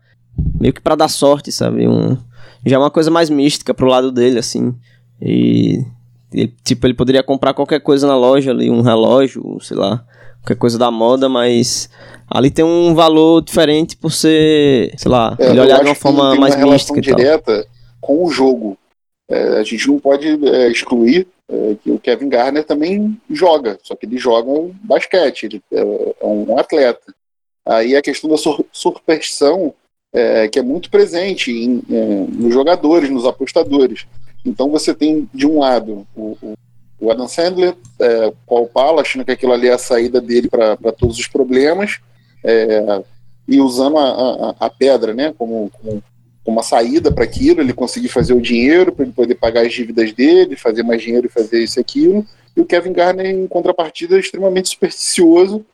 meio que para dar sorte, sabe? Um já é uma coisa mais mística pro lado dele, assim. E, ele, tipo, ele poderia comprar qualquer coisa na loja ali, um relógio, sei lá, qualquer coisa da moda, mas ali tem um valor diferente por ser, sei lá, É, ele olhar de uma forma mais uma mística direta com o jogo. É, a gente não pode é, excluir é, que o Kevin Garner também joga, só que ele joga basquete, ele é, é um atleta. Aí a questão da sur- superstição, é, que é muito presente em, é, nos jogadores, nos apostadores. Então você tem, de um lado, o, o- Adam Sandler, é, com o Paulo, achando que aquilo ali é a saída dele para todos os problemas, é, e usando a, a- a pedra né, como, como como uma saída para aquilo, ele conseguir fazer o dinheiro, para ele poder pagar as dívidas dele, fazer mais dinheiro e fazer isso e aquilo. E o Kevin Garner, em contrapartida, é extremamente supersticioso,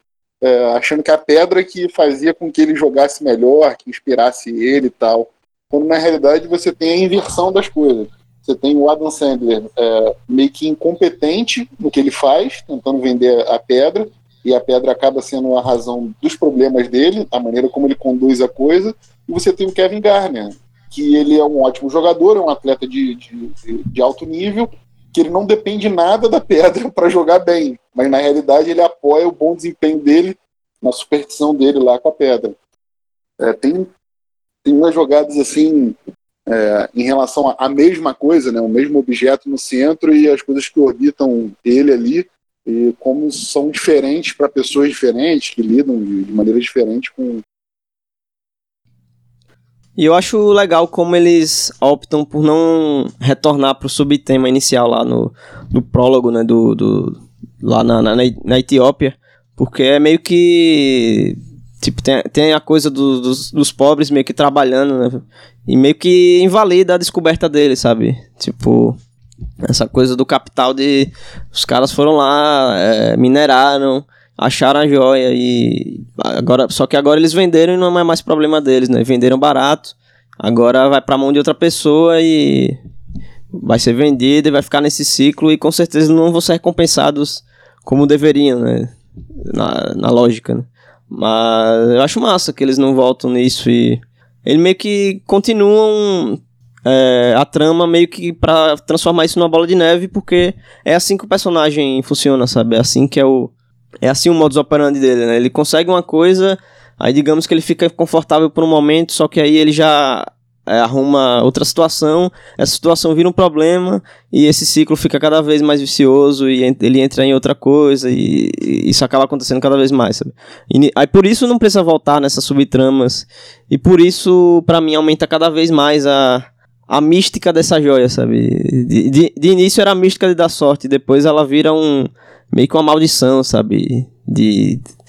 é, achando que a pedra que fazia com que ele jogasse melhor, que inspirasse ele e tal. Quando na realidade você tem a inversão das coisas. Você tem o Adam Sandler é, meio que incompetente no que ele faz, tentando vender a pedra, e a pedra acaba sendo a razão dos problemas dele, a maneira como ele conduz a coisa. E você tem o Kevin Garner, que ele é um ótimo jogador, é um atleta de, de, de alto nível, que ele não depende nada da pedra para jogar bem, mas na realidade ele apoia o bom desempenho dele na superstição dele lá com a pedra. É, tem, tem umas jogadas assim é, em relação à mesma coisa, né, o mesmo objeto no centro e as coisas que orbitam ele ali, e como são diferentes para pessoas diferentes, que lidam de, de maneira diferente com, E eu acho legal como eles optam por não retornar pro subtema inicial lá no, no prólogo, né, do, do lá na, na, na Etiópia, porque é meio que tipo tem, tem a coisa do, dos, dos pobres meio que trabalhando, né, e meio que invalida a descoberta deles, sabe? Tipo essa coisa do capital de os caras foram lá, é, mineraram, acharam a joia e agora só que agora eles venderam e não é mais problema deles, né? Venderam barato. Agora vai pra mão de outra pessoa e vai ser vendido e vai ficar nesse ciclo e com certeza não vão ser recompensados como deveriam, né? Na, na lógica, né? Mas eu acho massa que eles não voltam nisso e eles meio que continuam é, a trama meio que pra transformar isso numa bola de neve, porque é assim que o personagem funciona, sabe? É assim que é o. É assim o modus operandi dele, né? Ele consegue uma coisa, aí digamos que ele fica confortável por um momento, só que aí ele já é, arruma outra situação, essa situação vira um problema, e esse ciclo fica cada vez mais vicioso, e ele entra em outra coisa, e, e isso acaba acontecendo cada vez mais, sabe? E aí por isso não precisa voltar nessas subtramas, e por isso, pra mim, aumenta cada vez mais a a mística dessa joia, sabe? De, de, de início era a mística de dar sorte, depois ela vira um. meio que uma maldição, sabe? De. se-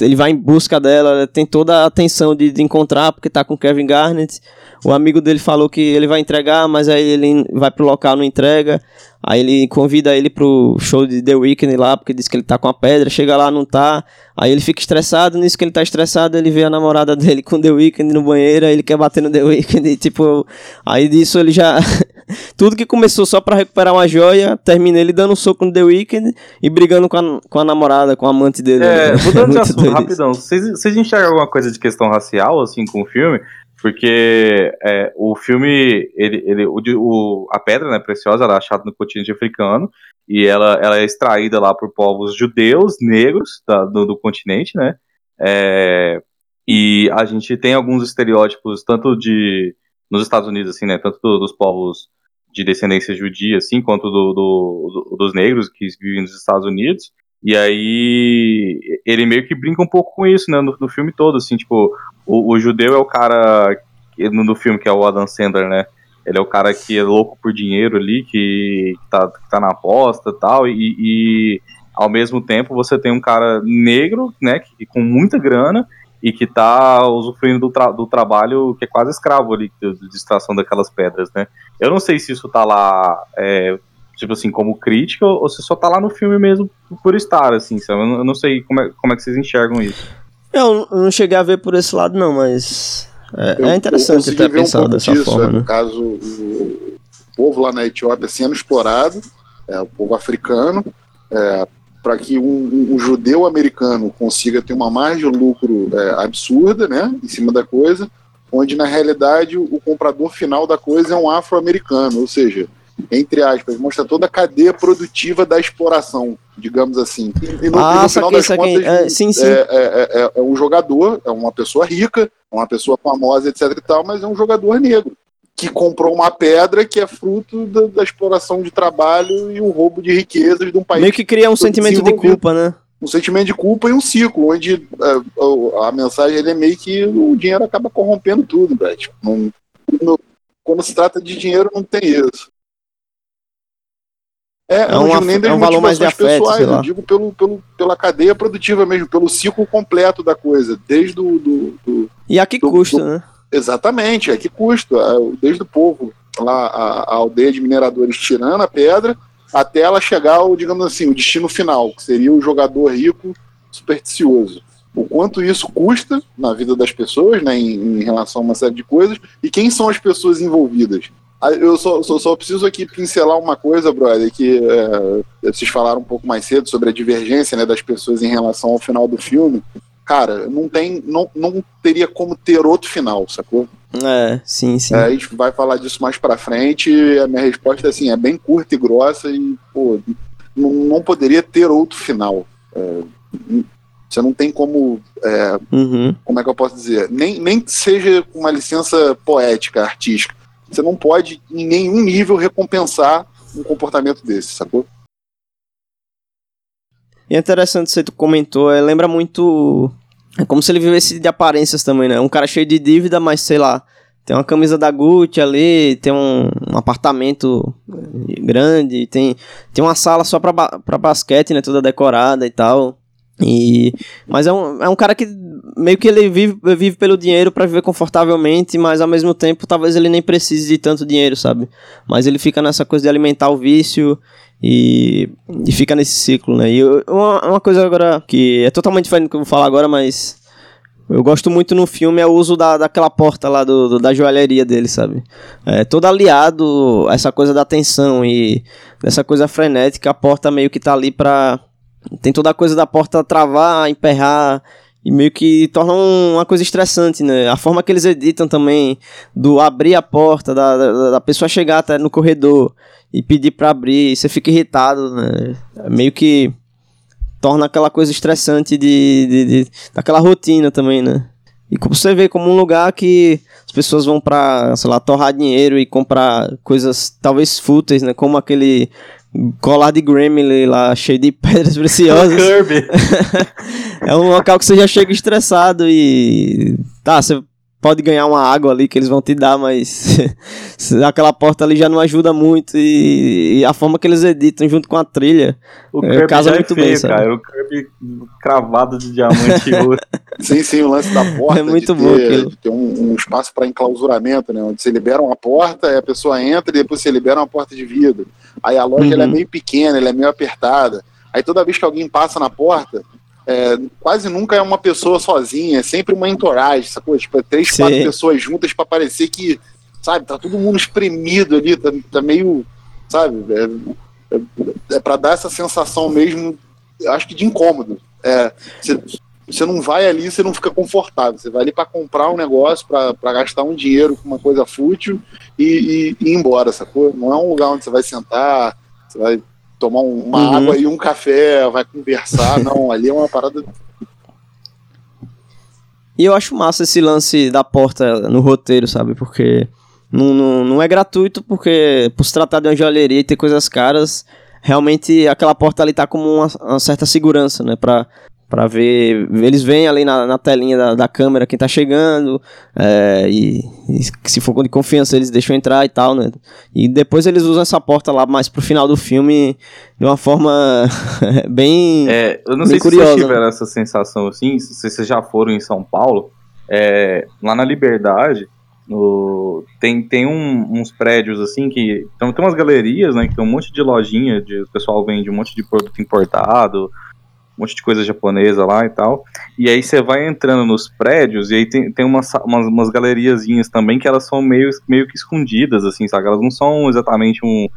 Ele vai em busca dela, tem toda a atenção de, de encontrar, porque tá com Kevin Garnett. O amigo dele falou que ele vai entregar, mas aí ele vai pro local não entrega. Aí ele convida ele pro show de The Weeknd lá, porque diz que ele tá com a pedra, chega lá, não tá. Aí ele fica estressado, nisso que ele tá estressado, ele vê a namorada dele com The Weeknd no banheiro, aí ele quer bater no The Weeknd, e tipo, aí disso ele já. Tudo que começou só pra recuperar uma joia, termina ele dando um soco no The Weeknd e brigando com a, com a namorada, com a amante dele. É, né? mudando de assunto rapidão, vocês, vocês enxergam alguma coisa de questão racial, assim, com o filme? Porque é, o filme, ele, ele, o, o- a pedra né, preciosa, ela é achada no continente africano, e ela, ela é extraída lá por povos judeus, negros, do, do continente, né? É, e a gente tem alguns estereótipos, tanto de, nos Estados Unidos, assim, né, tanto do- dos povos de descendência judia, assim, quanto do- do- dos negros que vivem nos Estados Unidos, e aí ele meio que brinca um pouco com isso, né, no, no filme todo, assim, tipo, o, o judeu é o cara no, no filme que é o Adam Sandler, né? Ele é o cara que é louco por dinheiro ali, que, que tá, que tá na aposta e tal, e, e ao mesmo tempo você tem um cara negro, né, que, com muita grana, e que tá usufruindo do, tra do trabalho que é quase escravo ali, de, de extração daquelas pedras, né? Eu não sei se isso tá lá, é, tipo assim, como crítica, ou se só tá lá no filme mesmo por estar, assim, sabe? Eu não, sei como é, como é que vocês enxergam isso. Eu não cheguei a ver por esse lado, não, mas é, é interessante até pensar um dessa disso, forma, é, né? No caso, o, o povo lá na Etiópia sendo explorado, é, o povo africano, é, para que um, um, judeu americano consiga ter uma margem de lucro é, absurda, né, em cima da coisa, onde na realidade o, o comprador final da coisa é um afro-americano, ou seja, entre aspas, mostra toda a cadeia produtiva da exploração, digamos assim. E no, Ah, no final saquei, das saquei. contas, É, sim, sim. É, é- é- é um jogador, é uma pessoa rica, é uma pessoa famosa, etc e tal, mas é um jogador negro que comprou uma pedra que é fruto da, da exploração de trabalho e o roubo de riquezas de um país Meio que cria um sentimento de culpa, né? um sentimento de culpa e um ciclo, onde é, o- a mensagem é meio que o dinheiro acaba corrompendo tudo, velho. Tipo, não- não- quando se trata de dinheiro, não tem isso. É, É não um digo af- nem é um valor mais de afeto, pessoais, eu digo pelo, pelo, pela cadeia produtiva mesmo, pelo ciclo completo da coisa, desde o do, do- E a que Do- custa, do- né? Exatamente, é que custa. Desde o povo, lá, a, a aldeia de mineradores tirando a pedra, até ela chegar ao, digamos assim, o destino final, que seria o jogador rico supersticioso. O quanto isso custa na vida das pessoas, né, em, em relação a uma série de coisas, e quem são as pessoas envolvidas. Eu só, só, só preciso aqui pincelar uma coisa, brother, que é, vocês falaram um pouco mais cedo sobre a divergência né, das pessoas em relação ao final do filme. Cara, não tem, não, não teria como ter outro final, sacou? É, sim, sim. É, a gente vai falar disso mais pra frente. A minha resposta é assim, é bem curta e grossa e pô, não, não poderia ter outro final. É, você não tem como, é, Uhum. como é que eu posso dizer, nem, nem que seja com uma licença poética, artística. Você não pode em nenhum nível recompensar um comportamento desse, sacou? E é interessante você comentou, é, lembra muito. É como se ele vivesse de aparências também, né? Um cara cheio de dívida, mas sei lá, tem uma camisa da Gucci ali, tem um, um apartamento eh, grande, tem, tem uma sala só pra, ba pra basquete, né? Toda decorada e tal. E, mas é um, é um cara que meio que ele vive, vive pelo dinheiro pra viver confortavelmente, mas ao mesmo tempo talvez ele nem precise de tanto dinheiro, sabe? Mas ele fica nessa coisa de alimentar o vício e, e fica nesse ciclo, né? E uma, uma coisa agora que é totalmente diferente do que eu vou falar agora, mas eu gosto muito no filme é o uso da, daquela porta lá do, do- da joalheria dele, sabe? É todo aliado a essa coisa da tensão e dessa coisa frenética, a porta meio que tá ali pra. Tem toda a coisa da porta travar, emperrar. E meio que torna um- uma coisa estressante, né? A forma que eles editam também, do abrir a porta, da, da, da pessoa chegar até no corredor e pedir pra abrir, você fica irritado, né? É Meio que torna aquela coisa estressante de, de, de- daquela rotina também, né? E como você vê como um lugar que as pessoas vão pra, sei lá, torrar dinheiro e comprar coisas talvez fúteis, né? Como aquele colar de Gremlin lá, cheio de pedras preciosas. Kirby. É um local que você já chega estressado e. Tá, você pode ganhar uma água ali que eles vão te dar, mas aquela porta ali já não ajuda muito. E, e a forma que eles editam junto com a trilha. O É, Kirby casa já é muito feio, bem, sabe? cara. O Kirby cravado de diamante ouro. Sim, sim, o lance da porta. É muito de bom ter, um, um espaço para enclausuramento, né? Onde você libera uma porta, a pessoa entra e depois você libera uma porta de vidro. Aí a loja é Uhum. meio pequena, ela é meio apertada. Aí toda vez que alguém passa na porta, é, quase nunca é uma pessoa sozinha, é sempre uma entourage, sacou? Tipo, é três, Sim. quatro pessoas juntas para parecer que, sabe, tá todo mundo espremido ali, tá, tá meio, sabe? É, é, é para dar essa sensação mesmo, eu acho que de incômodo. É, você, você não vai ali, você não fica confortável. Você vai ali para comprar um negócio, para gastar um dinheiro com uma coisa fútil e, e- e ir embora, sacou? Não é um lugar onde você vai sentar, você vai tomar um- uma Uhum. água e um café, vai conversar. Não, ali é uma parada. E eu acho massa esse lance da porta no roteiro, sabe? Porque não, não, não é gratuito, porque por se tratar de uma joalheria e ter coisas caras, realmente aquela porta ali tá como uma, uma certa segurança, né? Pra, Pra ver. Eles veem ali na, na telinha da, da câmera quem tá chegando. É, e, e, se for de confiança, eles deixam entrar e tal, né? E depois eles usam essa porta lá mais pro final do filme de uma forma bem. É, eu não bem sei curiosa, se vocês tiveram né? essa sensação assim, se vocês já foram em São Paulo. é, lá na Liberdade, no- tem, tem um- uns prédios assim que. Então tem umas galerias, né? Que tem um monte de lojinha, de, o pessoal vende um monte de produto importado, monte de coisa japonesa lá e tal. E aí você vai entrando nos prédios e aí tem, tem umas, umas, umas galeriazinhas também que elas são meio, meio que escondidas, assim, sabe? Elas não são exatamente um.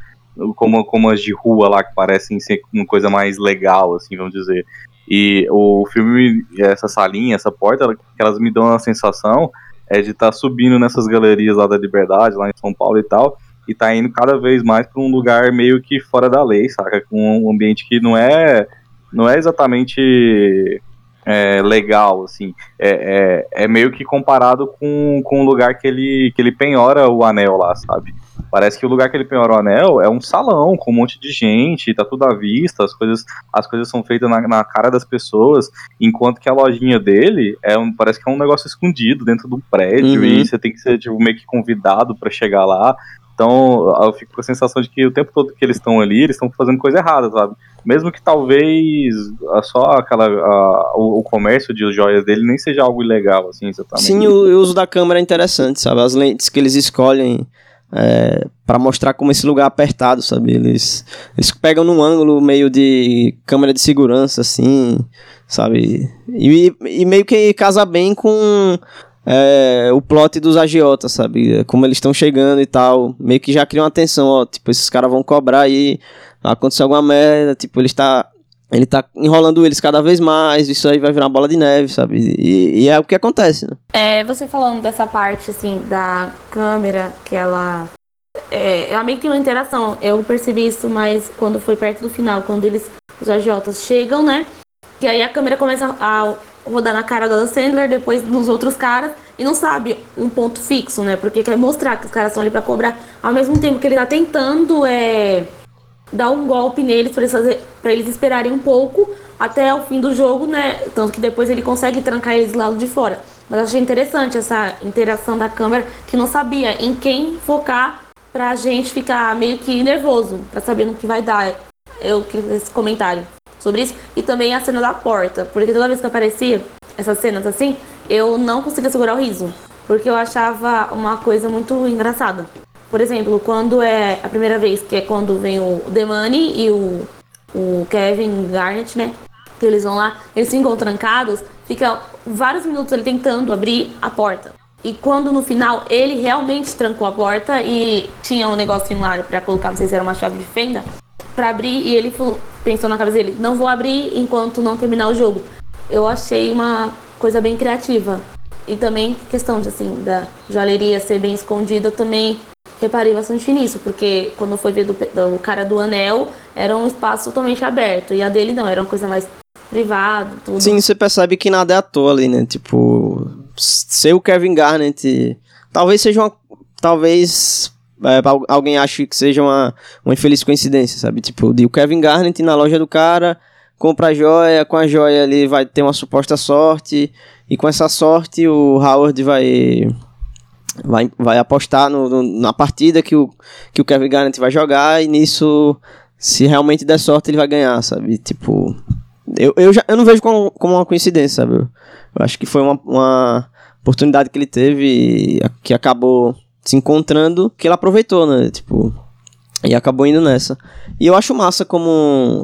Como, como as de rua lá, que parecem ser uma coisa mais legal, assim, vamos dizer. E o filme, essa salinha, essa porta, elas me dão a sensação é de estar subindo nessas galerias lá da Liberdade, lá em São Paulo e tal, e tá indo cada vez mais para um lugar meio que fora da lei, saca? Com um ambiente que não é, não é exatamente é, legal, assim. É, é, é meio que comparado com, com o lugar que ele, que ele penhora o anel lá, sabe? Parece que o lugar que ele penhora o anel é um salão com um monte de gente, tá tudo à vista, as coisas, as coisas são feitas na, na cara das pessoas, enquanto que a lojinha dele é um, parece que é um negócio escondido dentro do prédio Uhum. e você tem que ser tipo, meio que convidado para chegar lá. Então eu fico com a sensação de que o tempo todo que eles estão ali, eles estão fazendo coisa errada, sabe? Mesmo que talvez a- só aquela a- o, o comércio de joias dele nem seja algo ilegal, assim, exatamente. Sim, o, o uso da câmera é interessante, sabe? As lentes que eles escolhem é, para mostrar como esse lugar é apertado, sabe? Eles, eles pegam num ângulo meio de câmera de segurança, assim, sabe? E, e meio que casa bem com é, o plot dos agiotas, sabe? Como eles estão chegando e tal. Meio que já cria uma tensão, ó. Tipo, esses caras vão cobrar aí, vai acontecer alguma merda, tipo, ele está. Ele tá enrolando eles cada vez mais, isso aí vai virar uma bola de neve, sabe? E, e é o que acontece, né? É, você falando dessa parte, assim, da câmera, que ela. É, ela meio que tem uma interação. Eu percebi isso mais quando foi perto do final, quando eles, os agiotas chegam, né? Que aí a câmera começa a rodar na cara do Sandler, depois nos outros caras, e não sabe um ponto fixo, né? Porque quer mostrar que os caras estão ali pra cobrar, ao mesmo tempo que ele tá tentando é, dar um golpe neles pra eles, fazer, eles esperarem um pouco até o fim do jogo, né? Tanto que depois ele consegue trancar eles lá de fora. Mas achei interessante essa interação da câmera, que não sabia em quem focar pra gente ficar meio que nervoso, pra saber no que vai dar. Eu quis esse comentário sobre isso. E também a cena da porta, porque toda vez que aparecia essas cenas assim, eu não conseguia segurar o riso, porque eu achava uma coisa muito engraçada. Por exemplo, quando é a primeira vez, que é quando vem o Money e o, o Kevin Garnett, né? Que eles vão lá, eles ficam trancados, fica vários minutos ele tentando abrir a porta. E quando no final ele realmente trancou a porta e tinha um negocinho lá pra colocar, não sei se era uma chave de fenda, pra abrir, e ele falou- pensou na cabeça dele, não vou abrir enquanto não terminar o jogo. Eu achei uma coisa bem criativa. E também questão de assim, da joalheria ser bem escondida, eu também reparei bastante nisso, porque quando foi ver do, do cara do anel, era um espaço totalmente aberto, e a dele não, era uma coisa mais privada, tudo. Sim, você percebe que nada é à toa ali, né? Tipo, ser o Kevin Garnett. Talvez seja uma. Talvez. É, al- alguém ache que seja uma, uma infeliz coincidência, sabe? Tipo, o Kevin Garnett na loja do cara, compra a joia, com a joia ele vai ter uma suposta sorte, e com essa sorte o Howard vai. Vai, vai apostar no, no- na partida que o, que o Kevin Garnett vai jogar, e nisso, se realmente der sorte, ele vai ganhar, sabe? Tipo, eu, eu, já, eu não vejo como, como uma coincidência, sabe? Eu, acho que foi uma, uma oportunidade que ele teve que acabou se encontrando, que ele aproveitou, né? Tipo, e acabou indo nessa. E eu acho massa como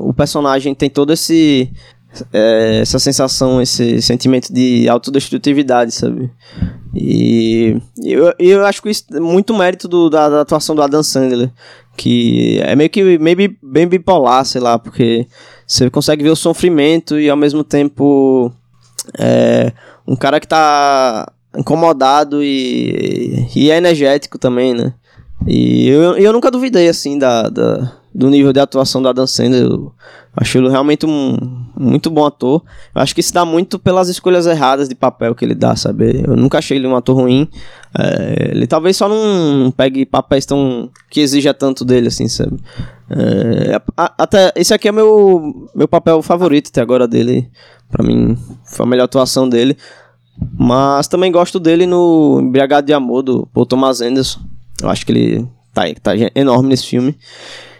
o personagem tem todo esse. é, essa sensação, esse sentimento de autodestrutividade, sabe? E eu, eu acho que isso é muito mérito do- da, da atuação do Adam Sandler, que é meio que bi- bem bipolar, sei lá, porque você consegue ver o sofrimento e ao mesmo tempo é, um cara que tá incomodado e, e é energético também, né? E eu, eu nunca duvidei, assim, da, da- do nível de atuação do Adam Sandler. Eu acho ele realmente um muito bom ator. Eu acho que isso dá muito pelas escolhas erradas de papel que ele dá, sabe? Eu nunca achei ele um ator ruim. É, ele talvez só não, pegue papéis tão que exija tanto dele, assim, sabe? É, a- até esse aqui é meu meu papel favorito até agora dele, Pra mim, foi a melhor atuação dele. Mas também gosto dele no Embriagado de Amor, do Paul Thomas Anderson. Eu acho que ele tá, tá enorme nesse filme.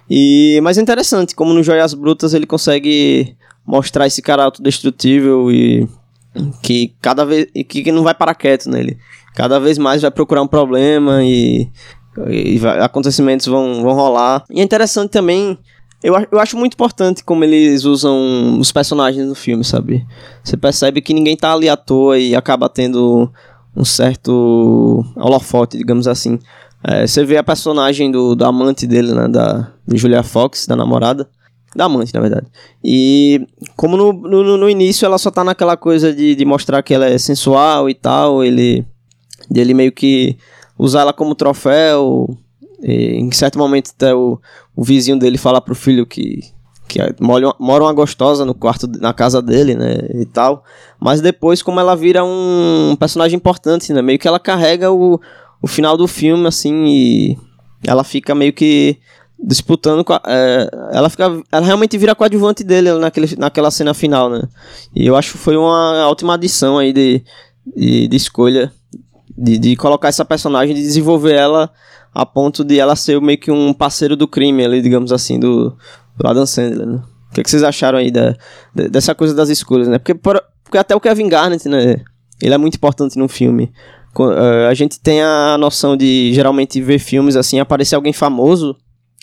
E, mas é interessante, como no Joias Brutas ele consegue mostrar esse cara autodestrutível e que cada vez que não vai parar quieto nele. Cada vez mais vai procurar um problema e, e vai, acontecimentos vão, vão rolar. E é interessante também eu, eu acho muito importante como eles usam os personagens no filme, sabe? Você percebe que ninguém tá ali à toa e acaba tendo um certo holofote, digamos assim. É, você vê a personagem do, do amante dele, né? Da, de Julia Fox, da namorada. Da amante, na verdade. E como no, no, no, início ela só tá naquela coisa de, de mostrar que ela é sensual e tal, ele. Dele meio que usar ela como troféu. E, em certo momento até o, o vizinho dele fala pro filho que, que mora, mora uma gostosa no quarto, na casa dele, né, e tal. Mas depois, como ela vira um personagem importante, né, meio que ela carrega o, o final do filme, assim, e ela fica meio que disputando com a, é, ela fica ela realmente vira coadjuvante dele naquele, naquela cena final né e eu acho que foi uma ótima adição aí de, de, de escolha de, de colocar essa personagem de desenvolver ela a ponto de ela ser meio que um parceiro do crime ali, digamos assim, do, do Adam Sandler, né? O que, que vocês acharam aí da, dessa coisa das escolhas, né? Porque, porque até o Kevin Garnett, né? Ele é muito importante no filme. Uh, a gente tem a noção de geralmente ver filmes assim, aparecer alguém famoso,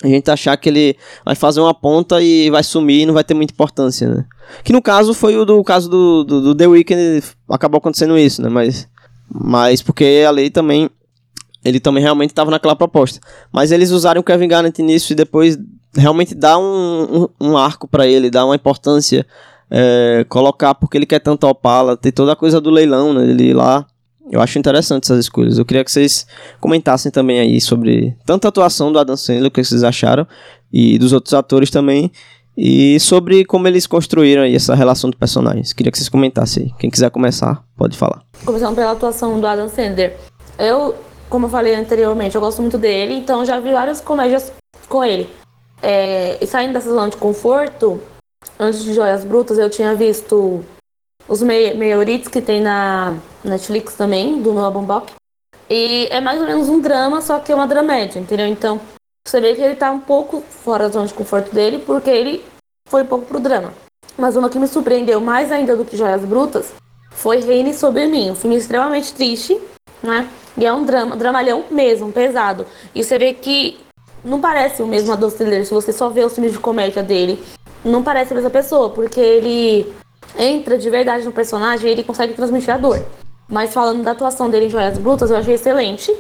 a gente achar que ele vai fazer uma ponta e vai sumir e não vai ter muita importância, né? Que no caso foi o do caso do, do, do The Weeknd, acabou acontecendo isso, né? Mas, mas porque a lei também ele também realmente estava naquela proposta. Mas eles usaram o Kevin Garnett nisso e depois realmente dá um, um, um arco para ele, dá uma importância. É, colocar porque ele quer tanto Opala, ter toda a coisa do leilão, né? Ele lá. Eu acho interessante essas escolhas. Eu queria que vocês comentassem também aí sobre tanto a atuação do Adam Sandler, o que vocês acharam, e dos outros atores também, e sobre como eles construíram aí essa relação de personagens. Queria que vocês comentassem aí. Quem quiser começar, pode falar. Começando pela atuação do Adam Sandler. Eu como eu falei anteriormente, eu gosto muito dele, então já vi várias comédias com ele. É, e saindo dessa zona de conforto, antes de Joias Brutas, eu tinha visto os Meiorites que tem na Netflix também, do Noah Baumbach. E é mais ou menos um drama, só que é uma dramédia, entendeu? Então, você vê que ele tá um pouco fora da zona de conforto dele, porque ele foi um pouco pro drama. Mas uma que me surpreendeu mais ainda do que Joias Brutas foi Reine Sobre Mim, um filme extremamente triste, né? E é um drama, dramalhão mesmo, pesado. E você vê que não parece o mesmo Adolf Hitler, se você só vê os filmes de comédia dele. Não parece a mesma pessoa, porque ele entra de verdade no personagem e ele consegue transmitir a dor. Mas falando da atuação dele em Joias Brutas, eu achei excelente.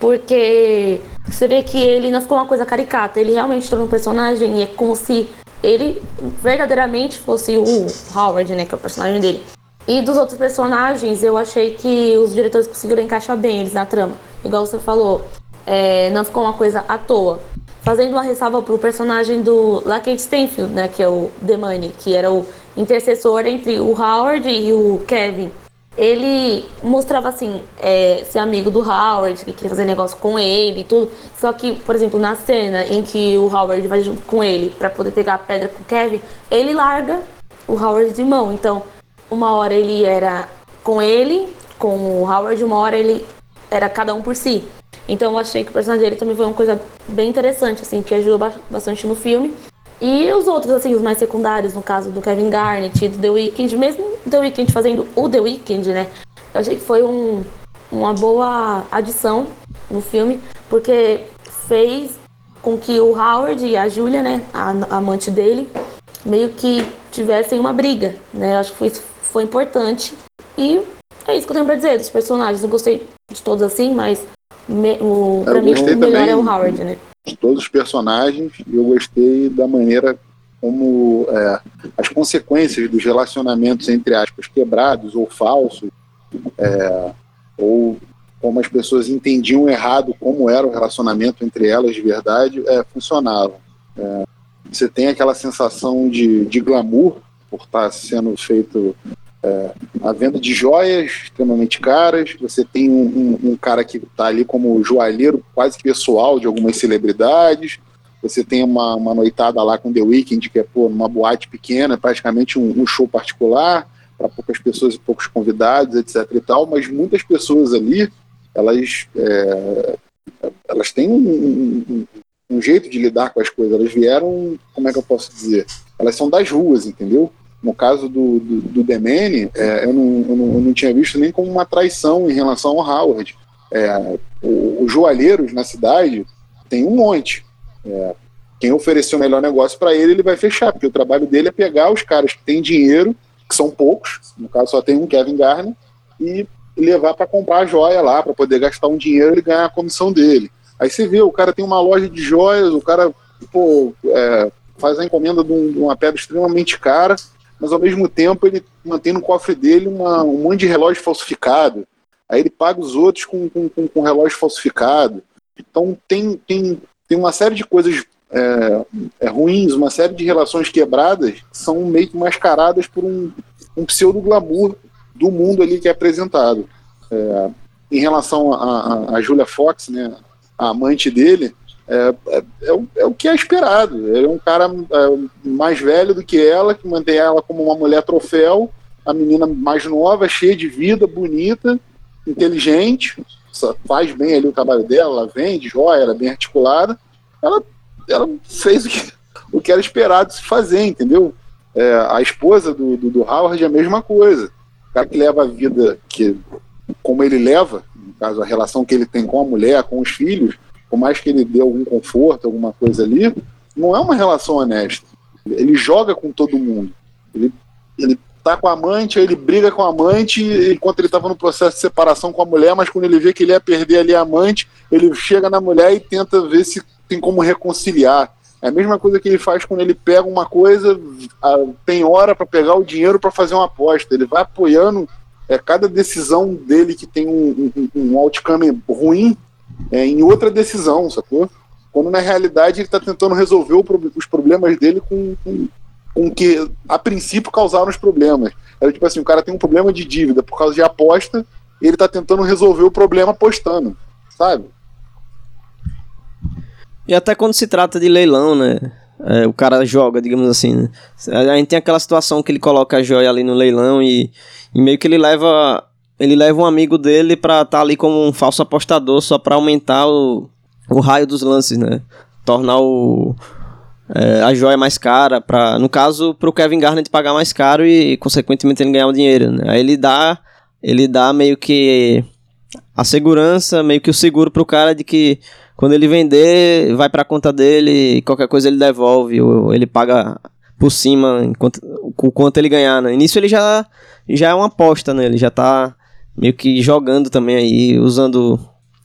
Porque você vê que ele não ficou uma coisa caricata, ele realmente tornou um personagem e é como se ele verdadeiramente fosse o Howard, né, que é o personagem dele. E dos outros personagens, eu achei que os diretores conseguiram encaixar bem eles na trama. Igual você falou, é, não ficou uma coisa à toa. Fazendo uma ressalva pro personagem do Lakeith Stanfield, né, que é o The Money, que era o intercessor entre o Howard e o Kevin. Ele mostrava assim, é, ser amigo do Howard, que queria fazer negócio com ele e tudo. Só que, por exemplo, na cena em que o Howard vai junto com ele para poder pegar a pedra com o Kevin, ele larga o Howard de mão. Então, uma hora ele era com ele, com o Howard, uma hora ele era cada um por si. Então eu achei que o personagem dele também foi uma coisa bem interessante, assim, que ajudou bastante no filme. E os outros, assim, os mais secundários, no caso do Kevin Garnett e do The Weeknd, mesmo The Weeknd fazendo o The Weeknd, né? Eu achei que foi um, uma boa adição no filme, porque fez com que o Howard e a Julia, né, a, a amante dele, meio que tivessem uma briga, né? Eu acho que foi foi importante. E é isso que eu tenho pra dizer dos personagens. Eu gostei de todos assim, mas me, o, pra mim o melhor é o Howard, né? De todos os personagens, eu gostei da maneira como é, as consequências dos relacionamentos, entre aspas, quebrados ou falsos, é, ou como as pessoas entendiam errado como era o relacionamento entre elas de verdade, é, funcionavam. É, você tem aquela sensação de, de glamour por estar sendo feito é, a venda de joias extremamente caras, você tem um, um, um cara que está ali como joalheiro quase pessoal de algumas celebridades, você tem uma, uma noitada lá com The Weeknd, que é pô, uma boate pequena, praticamente um, um show particular, poucas pessoas e poucos convidados, etc. e tal, mas muitas pessoas ali, elas, é, elas têm um, um, jeito de lidar com as coisas. Elas vieram, como é que eu posso dizer? Elas são das ruas, entendeu? No caso do, do, do Demene, é, eu, não, eu, não, eu, não, tinha visto nem como uma traição em relação ao Howard. É, os joalheiros na cidade tem um monte. É, quem oferecer o melhor negócio para ele, ele vai fechar, porque o trabalho dele é pegar os caras que têm dinheiro, que são poucos, no caso só tem um Kevin Garner, e levar para comprar a joia lá, para poder gastar um dinheiro e ganhar a comissão dele. Aí você vê, o cara tem uma loja de joias, o cara pô, é, faz a encomenda de, um, de, uma pedra extremamente cara, mas ao mesmo tempo ele mantém no cofre dele uma, um monte de relógio falsificado. Aí ele paga os outros com, com, com, com relógio falsificado. Então tem, tem, tem uma série de coisas é, é, ruins, uma série de relações quebradas que são meio que mascaradas por um, um pseudo-glamour do mundo ali que é apresentado. É, em relação a, a, a, Julia Fox, né, a amante dele, é, é, é, o, é, o, que é esperado. Ele é um cara é, mais velho do que ela, que mantém ela como uma mulher troféu, a menina mais nova, cheia de vida, bonita, inteligente, faz bem ali o trabalho dela, ela vende joia, ela é bem articulada. Ela ela fez o que, o que era esperado se fazer, entendeu? É, a esposa do, do, do, Howard é a mesma coisa. O cara que leva a vida que, como ele leva, no caso, a relação que ele tem com a mulher, com os filhos, por mais que ele dê algum conforto, alguma coisa ali, não é uma relação honesta. Ele joga com todo mundo. Ele, ele tá com a amante, aí ele briga com a amante enquanto ele estava no processo de separação com a mulher, mas quando ele vê que ele ia perder ali a amante, ele chega na mulher e tenta ver se tem como reconciliar. É a mesma coisa que ele faz quando ele pega uma coisa, tem hora para pegar o dinheiro para fazer uma aposta. Ele vai apoiando é, cada decisão dele que tem um, um, um outcome ruim é, em outra decisão, sacou? Quando na realidade ele está tentando resolver os problemas dele com, com, com que a princípio causaram os problemas. Era tipo assim, o cara tem um problema de dívida por causa de aposta, e ele está tentando resolver o problema apostando, sabe? E até quando se trata de leilão, né? É, o cara joga, digamos assim. Né? A gente tem aquela situação que ele coloca a joia ali no leilão e, e meio que ele leva ele leva um amigo dele pra estar tá ali como um falso apostador só pra aumentar o, o raio dos lances, né? Tornar o, é, a joia mais cara, pra, no caso, pro Kevin Garnett pagar mais caro e, consequentemente, ele ganhar o dinheiro, né? Aí ele dá, ele dá meio que a segurança, meio que o seguro pro cara de que quando ele vender, vai pra conta dele, qualquer coisa ele devolve, ou ele paga por cima enquanto, o quanto ele ganhar, né? Início ele já, já é uma aposta, né? Ele já tá meio que jogando também aí, usando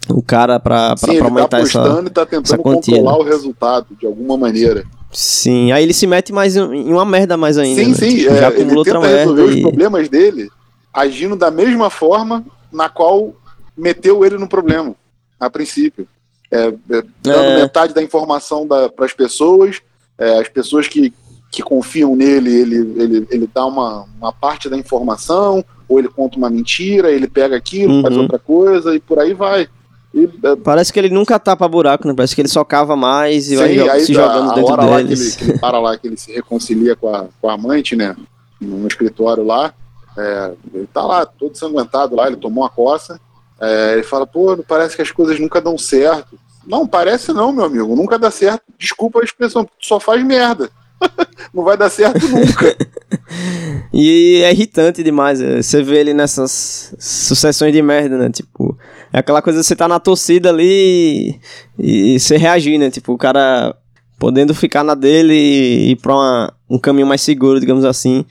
o cara Sim, pra aumentar ele tá apostando essa, e tá tentando controlar né? o resultado de alguma maneira. Sim, aí ele se mete mais em uma merda mais ainda. Sim, né? sim, tipo, é, já acumulou ele tenta resolver e... os problemas dele agindo da mesma forma na qual meteu ele no problema, a princípio é, é, dando é. metade da informação para as pessoas, é, as pessoas que, que confiam nele, ele, ele, ele dá uma, uma parte da informação, ou ele conta uma mentira, ele pega aquilo, uhum. faz outra coisa e por aí vai. E, é, Parece que ele nunca tapa buraco, né? Parece que ele só cava mais e sim, vai aí, se jogando a, dentro hora deles. Lá que ele, que ele para lá, que ele se reconcilia com a, com a amante, né? No escritório lá. É, ele tá lá, todo sanguentado lá, ele tomou uma coça. É, ele fala, pô, parece que as coisas nunca dão certo. Não, parece não, meu amigo. Nunca dá certo. Desculpa a expressão, tu só faz merda. não vai dar certo nunca. e é irritante demais. É, você vê ele nessas sucessões de merda, né? Tipo, é aquela coisa você tá na torcida ali e, e você reagir, né? Tipo, o cara podendo ficar na dele e ir pra uma, um caminho mais seguro, digamos assim.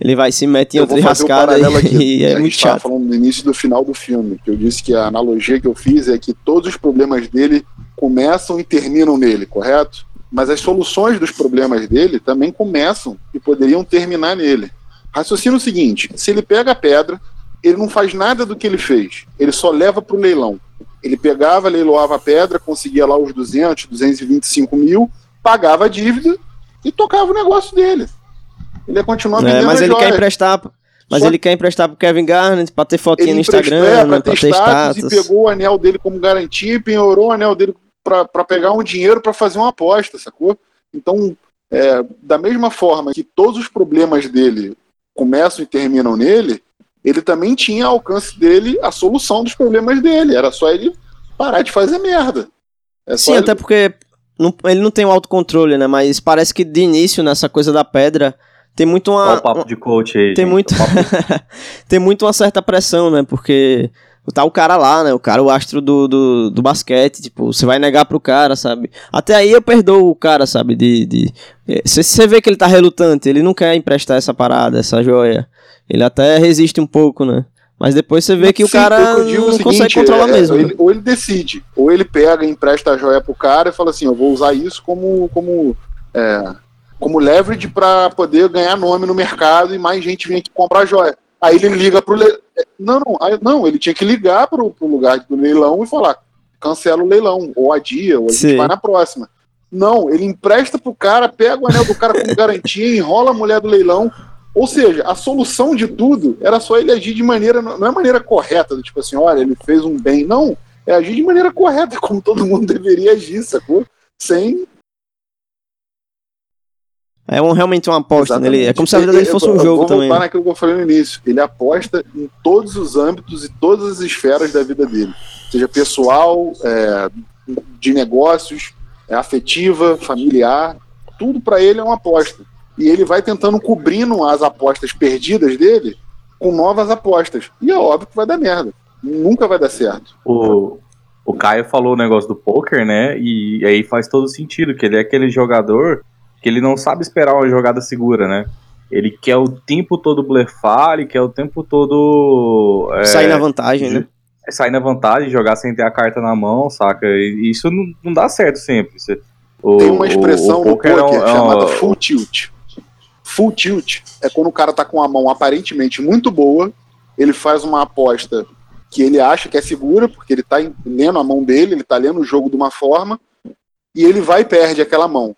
Ele vai se meter em outra rascada um e, e é muito chato. falando no início do final do filme, que eu disse que a analogia que eu fiz é que todos os problemas dele começam e terminam nele, correto? Mas as soluções dos problemas dele também começam e poderiam terminar nele. Raciocina o seguinte: se ele pega a pedra, ele não faz nada do que ele fez, ele só leva para o leilão. Ele pegava, leiloava a pedra, conseguia lá os 200, 225 mil, pagava a dívida e tocava o negócio dele. Ele ia continuar é, vendendo Mas ele quer emprestar. Mas Só... ele quer emprestar pro Kevin Garnett pra ter fotinha no Instagram, é, pra, ter, ter status. E pegou o anel dele como garantia e penhorou o anel dele para pegar um dinheiro para fazer uma aposta, sacou? Então, é, da mesma forma que todos os problemas dele começam e terminam nele, ele também tinha ao alcance dele a solução dos problemas dele. Era só ele parar de fazer merda. É Sim, ele... até porque não, ele não tem o autocontrole, né? Mas parece que de início, nessa coisa da pedra, tem muito uma. Olha o papo de coach aí. Tem gente, muito. tem muito uma certa pressão, né? Porque tá o cara lá, né? O cara, o astro do, do, do, basquete, tipo, você vai negar pro cara, sabe? Até aí eu perdoo o cara, sabe? De. você vê que ele tá relutante, ele não quer emprestar essa parada, essa joia. Ele até resiste um pouco, né? Mas depois você vê que Sim, o cara não seguinte, consegue controlar é, mesmo. Ou ele, ou ele, decide, ou ele pega e empresta a joia pro cara e fala assim: eu vou usar isso como, como, é, como leverage para poder ganhar nome no mercado e mais gente vem aqui comprar a joia. Aí ele liga pro. Le... Não, não, não, ele tinha que ligar pro, pro lugar do leilão e falar: cancela o leilão, ou adia, ou a Sim. gente vai na próxima. Não, ele empresta pro cara, pega o anel do cara como garantia, enrola a mulher do leilão, ou seja, a solução de tudo era só ele agir de maneira, não é maneira correta, tipo assim, olha, ele fez um bem. Não, é agir de maneira correta, como todo mundo deveria agir, sacou? Sem. É um, realmente uma aposta nele. É como se a vida dele fosse um jogo vou também. Vou naquilo que eu falei no início. Ele aposta em todos os âmbitos e todas as esferas da vida dele. Seja pessoal, é, de negócios, é, afetiva, familiar. Tudo para ele é uma aposta e ele vai tentando cobrindo as apostas perdidas dele com novas apostas. E é óbvio que vai dar merda. Nunca vai dar certo. O, o Caio falou o negócio do poker, né? E aí faz todo sentido, que ele é aquele jogador que ele não sabe esperar uma jogada segura, né? Ele quer o tempo todo blefar, ele quer o tempo todo. É, sair na vantagem, né? Sair na vantagem, jogar sem ter a carta na mão, saca? E isso não, não dá certo sempre. O, Tem uma expressão o, o no poker, é um, chamada full tilt. Full tilt é quando o cara tá com a mão aparentemente muito boa, ele faz uma aposta que ele acha que é segura, porque ele tá lendo a mão dele, ele tá lendo o jogo de uma forma, e ele vai e perde aquela mão.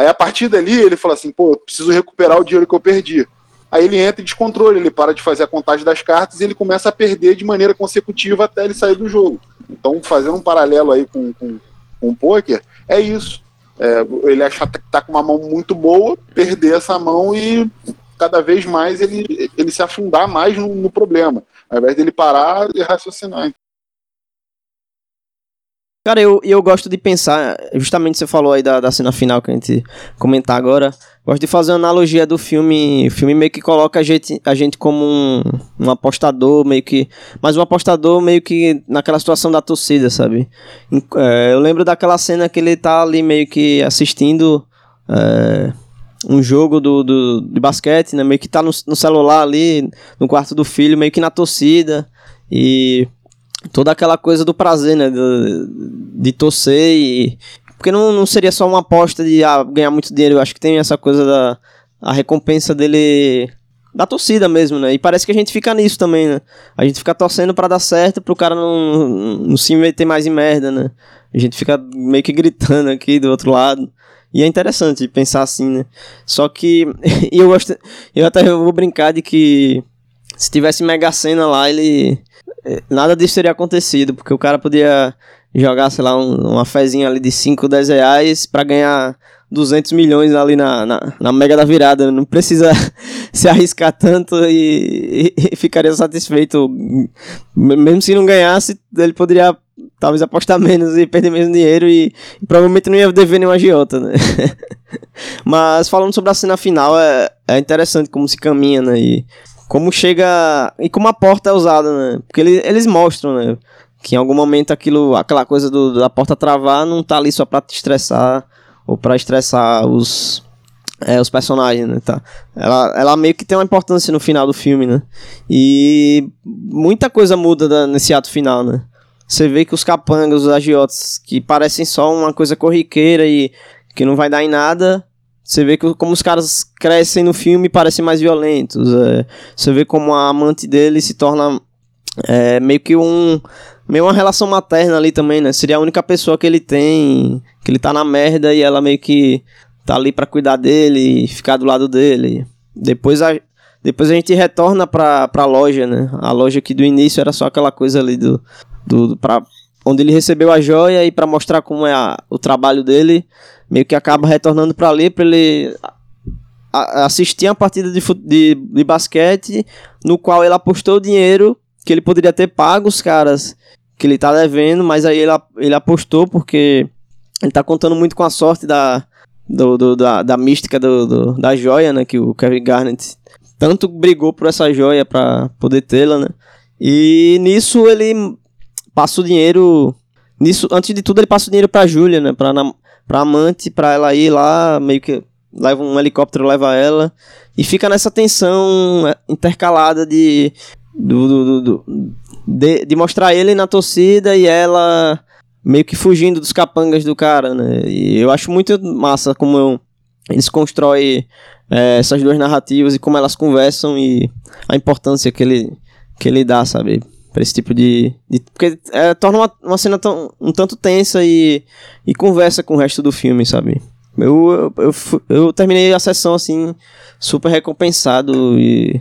Aí a partir dali ele fala assim, pô, preciso recuperar o dinheiro que eu perdi. Aí ele entra em descontrole, ele para de fazer a contagem das cartas e ele começa a perder de maneira consecutiva até ele sair do jogo. Então, fazendo um paralelo aí com, com, com o poker, é isso. É, ele achar que tá com uma mão muito boa, perder essa mão e cada vez mais ele, ele se afundar mais no, no problema, ao invés dele parar e raciocinar. Cara, eu, eu gosto de pensar, justamente você falou aí da, da cena final que a gente comentar agora. Gosto de fazer uma analogia do filme. O filme meio que coloca a gente, a gente como um, um apostador, meio que. Mas um apostador meio que naquela situação da torcida, sabe? É, eu lembro daquela cena que ele tá ali meio que assistindo. É, um jogo do, do, de basquete, né? Meio que tá no, no celular ali, no quarto do filho, meio que na torcida. E toda aquela coisa do prazer, né? De, de torcer e. Porque não, não seria só uma aposta de ah, ganhar muito dinheiro. Eu acho que tem essa coisa da a recompensa dele. Da torcida mesmo, né? E parece que a gente fica nisso também, né? A gente fica torcendo para dar certo, pro cara não, não se meter mais em merda, né? A gente fica meio que gritando aqui do outro lado. E é interessante pensar assim, né? Só que. eu gosto. Eu até vou brincar de que. Se tivesse Mega Sena lá, ele é, nada disso teria acontecido, porque o cara podia jogar, sei lá, um, uma fezinha ali de 5, 10 reais pra ganhar 200 milhões ali na, na, na mega da virada. Não precisa se arriscar tanto e, e, e, ficaria satisfeito. Mesmo se não ganhasse, ele poderia talvez apostar menos e perder menos dinheiro e, e provavelmente não ia dever nenhum agiota, né? Mas falando sobre a cena final, é, é interessante como se caminha, né? E como chega e como a porta é usada, né? Porque eles, eles mostram, né? Que em algum momento aquilo, aquela coisa do, da porta travar não tá ali só pra te estressar ou pra estressar os, é, os personagens, né? Tá. Ela, ela meio que tem uma importância no final do filme, né? E muita coisa muda da, nesse ato final, né? Você vê que os capangas, os agiotas, que parecem só uma coisa corriqueira e que não vai dar em nada, você vê que, como os caras crescem no filme e parecem mais violentos. É, você vê como a amante dele se torna é, meio que um. Meio uma relação materna ali também, né? Seria a única pessoa que ele tem. Que ele tá na merda e ela meio que tá ali para cuidar dele e ficar do lado dele. Depois a, depois a gente retorna pra, pra loja, né? A loja que do início era só aquela coisa ali do. do pra, onde ele recebeu a joia e para mostrar como é a, o trabalho dele meio que acaba retornando para ali para ele a, assistir uma partida de, de, de basquete no qual ele apostou o dinheiro que ele poderia ter pago os caras que ele tá devendo, mas aí ele, ele apostou porque ele tá contando muito com a sorte da, do, do da, da mística do, do, da joia, né? Que o Kevin Garnett tanto brigou por essa joia para poder tê-la, né? E nisso ele passa o dinheiro. Nisso, antes de tudo, ele passa o dinheiro pra Júlia, né? Pra, pra amante, pra ela ir lá, meio que leva um helicóptero, leva ela. E fica nessa tensão é, intercalada de. Do, do, do, de, de mostrar ele na torcida e ela meio que fugindo dos capangas do cara, né? E eu acho muito massa como eu, eles constroem é, essas duas narrativas e como elas conversam e a importância que ele, que ele dá, sabe? Pra esse tipo de. de porque é, torna uma, uma cena tão, um tanto tensa e, e conversa com o resto do filme, sabe? Eu, eu, eu, eu terminei a sessão assim, super recompensado e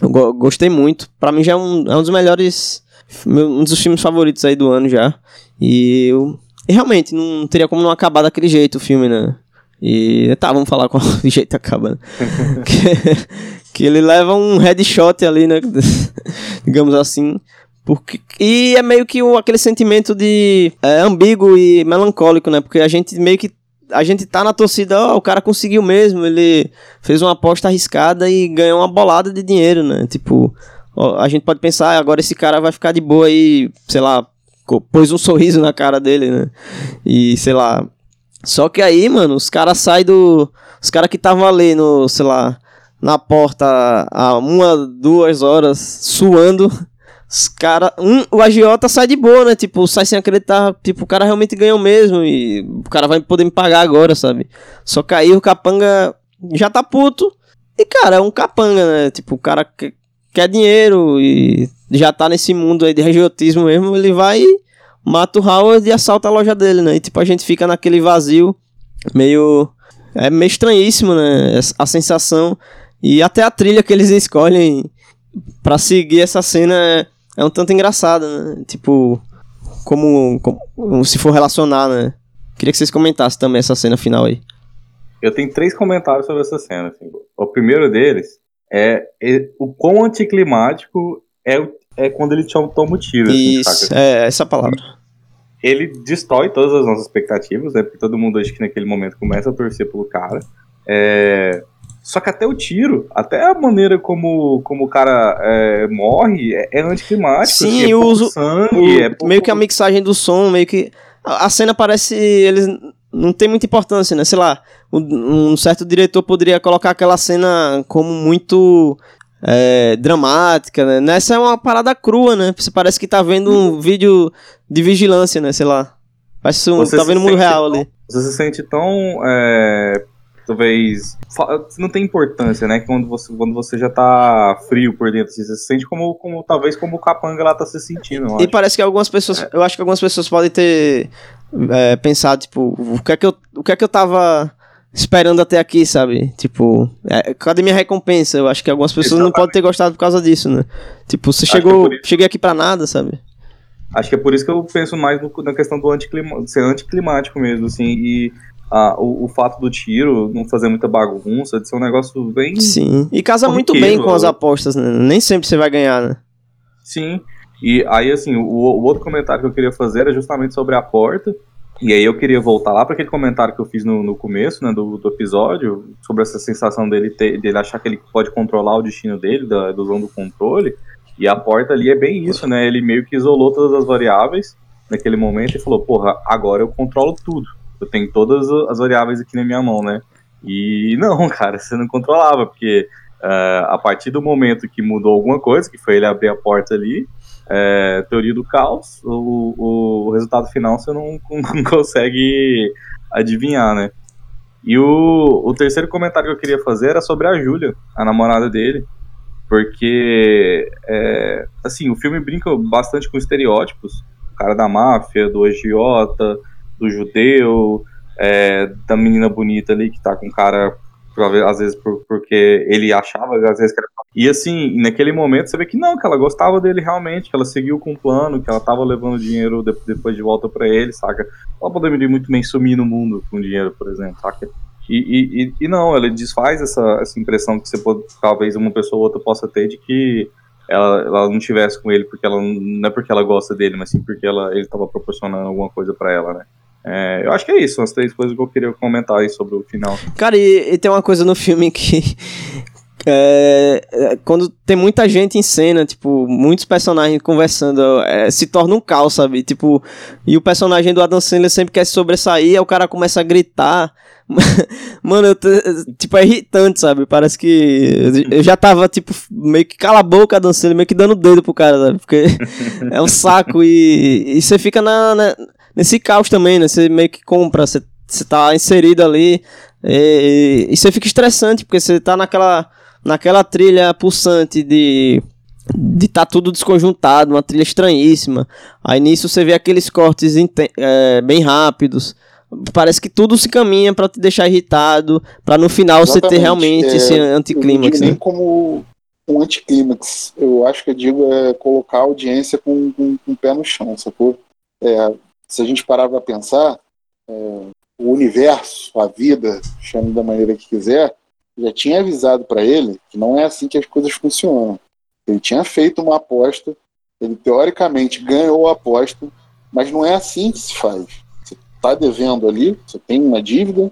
eu go gostei muito. Pra mim já é um, é um dos melhores. Um dos filmes favoritos aí do ano já. E, eu, e realmente, não teria como não acabar daquele jeito o filme, né? E tá, vamos falar qual jeito acaba, né? que, que ele leva um headshot ali, né? Digamos assim. Porque, e é meio que aquele sentimento de é, ambíguo e melancólico, né? Porque a gente meio que. A gente tá na torcida, ó, o cara conseguiu mesmo, ele fez uma aposta arriscada e ganhou uma bolada de dinheiro, né? Tipo, ó, a gente pode pensar, ah, agora esse cara vai ficar de boa aí, sei lá, pôs um sorriso na cara dele, né? E sei lá. Só que aí, mano, os caras saem do. Os caras que estavam ali no, sei lá, na porta há uma, duas horas, suando. Os cara, um, o agiota sai de boa, né? Tipo, sai sem acreditar. Tipo, o cara realmente ganhou mesmo. E o cara vai poder me pagar agora, sabe? Só que aí o capanga já tá puto. E, cara, é um capanga, né? Tipo, o cara que, quer dinheiro e já tá nesse mundo aí de regiotismo mesmo. Ele vai, mata o Howard e assalta a loja dele, né? E, tipo, a gente fica naquele vazio meio. É meio estranhíssimo, né? A sensação. E até a trilha que eles escolhem para seguir essa cena é é um tanto engraçado, né? Tipo, como, como se for relacionar, né? Queria que vocês comentassem também essa cena final aí. Eu tenho três comentários sobre essa cena. Assim. O primeiro deles é, é o quão anticlimático é, é quando ele toma o tiro. Assim, Isso, assim, é essa palavra. Ele destrói todas as nossas expectativas, né? Porque todo mundo acho que naquele momento começa a torcer pelo cara. É, só que até o tiro, até a maneira como, como o cara é, morre é, é anticlimático. Sim, assim, é uso sangue, o, é pouco... meio que a mixagem do som, meio que. A, a cena parece. Eles não tem muita importância, né? Sei lá, um, um certo diretor poderia colocar aquela cena como muito é, dramática, né? Nessa é uma parada crua, né? Você parece que tá vendo um vídeo de vigilância, né? Sei lá. Parece um, tá vendo o mundo real tão, ali. Você se sente tão é, talvez não tem importância, né? Quando você, quando você já tá frio por dentro, assim, você se sente como, como talvez como o capanga lá tá se sentindo. E parece que algumas pessoas, é. eu acho que algumas pessoas podem ter é, pensado, tipo, o que é que eu, o que é que eu tava esperando até aqui, sabe? Tipo, é, cadê minha recompensa? Eu acho que algumas pessoas Exatamente. não podem ter gostado por causa disso, né? Tipo, você acho chegou, é cheguei aqui para nada, sabe? Acho que é por isso que eu penso mais no, na questão do anticlima, ser anticlimático mesmo, assim, e ah, o, o, fato do tiro não fazer muita bagunça, de ser um negócio bem. Sim. E casa muito bem com as apostas, né? Nem sempre você vai ganhar, né? Sim. E aí, assim, o, o, outro comentário que eu queria fazer era justamente sobre a porta. E aí eu queria voltar lá para aquele comentário que eu fiz no, no começo, né, do, do, episódio, sobre essa sensação dele ter, dele achar que ele pode controlar o destino dele, da ilusão do controle. E a porta ali é bem isso, né? Ele meio que isolou todas as variáveis naquele momento e falou, porra, agora eu controlo tudo eu tenho todas as variáveis aqui na minha mão, né? E não, cara, você não controlava, porque uh, a partir do momento que mudou alguma coisa, que foi ele abrir a porta ali, é, teoria do caos, o, o resultado final você não, não consegue adivinhar, né? E o, o terceiro comentário que eu queria fazer era sobre a Júlia, a namorada dele, porque, é, assim, o filme brinca bastante com estereótipos, o cara da máfia, do agiota, do judeu, é, da menina bonita ali que tá com cara, às vezes por, porque ele achava, às vezes que era... E assim, naquele momento você vê que não, que ela gostava dele realmente, que ela seguiu com o plano, que ela tava levando dinheiro depois de volta para ele, saca? Ela poderia muito bem sumir no mundo com dinheiro, por exemplo, saca? E, e, e, não, ele desfaz essa, essa impressão que você pode, talvez uma pessoa ou outra possa ter de que ela, ela não tivesse com ele porque ela não é porque ela gosta dele, mas sim porque ela, ele estava proporcionando alguma coisa para ela, né? É, eu acho que é isso, as três coisas que eu queria comentar aí sobre o final. Cara, e, e tem uma coisa no filme que. É, é, quando tem muita gente em cena, tipo, muitos personagens conversando, é, se torna um caos, sabe? Tipo, e o personagem do Adam Sandler sempre quer sobressair, aí o cara começa a gritar. Mano, tipo, é irritante, sabe? Parece que eu já tava, tipo, meio que cala a boca dançando, meio que dando dedo pro cara, sabe? Porque é um saco e, e você fica na, na, nesse caos também, né? Você meio que compra, você, você tá inserido ali e, e, você fica estressante, porque você tá naquela, naquela trilha pulsante de de tá tudo desconjuntado, uma trilha estranhíssima. Aí nisso você vê aqueles cortes é, bem rápidos parece que tudo se caminha para te deixar irritado, para no final Exatamente. você ter realmente é, esse anticlímax. Né? Nem como um anticlímax. Eu acho que eu digo é colocar a audiência com, com, com o pé no chão, sacou? É, se a gente parar para pensar, é, o universo, a vida, chame da maneira que quiser, já tinha avisado para ele que não é assim que as coisas funcionam. Ele tinha feito uma aposta, ele teoricamente ganhou a aposta, mas não é assim que se faz está devendo ali, você tem uma dívida,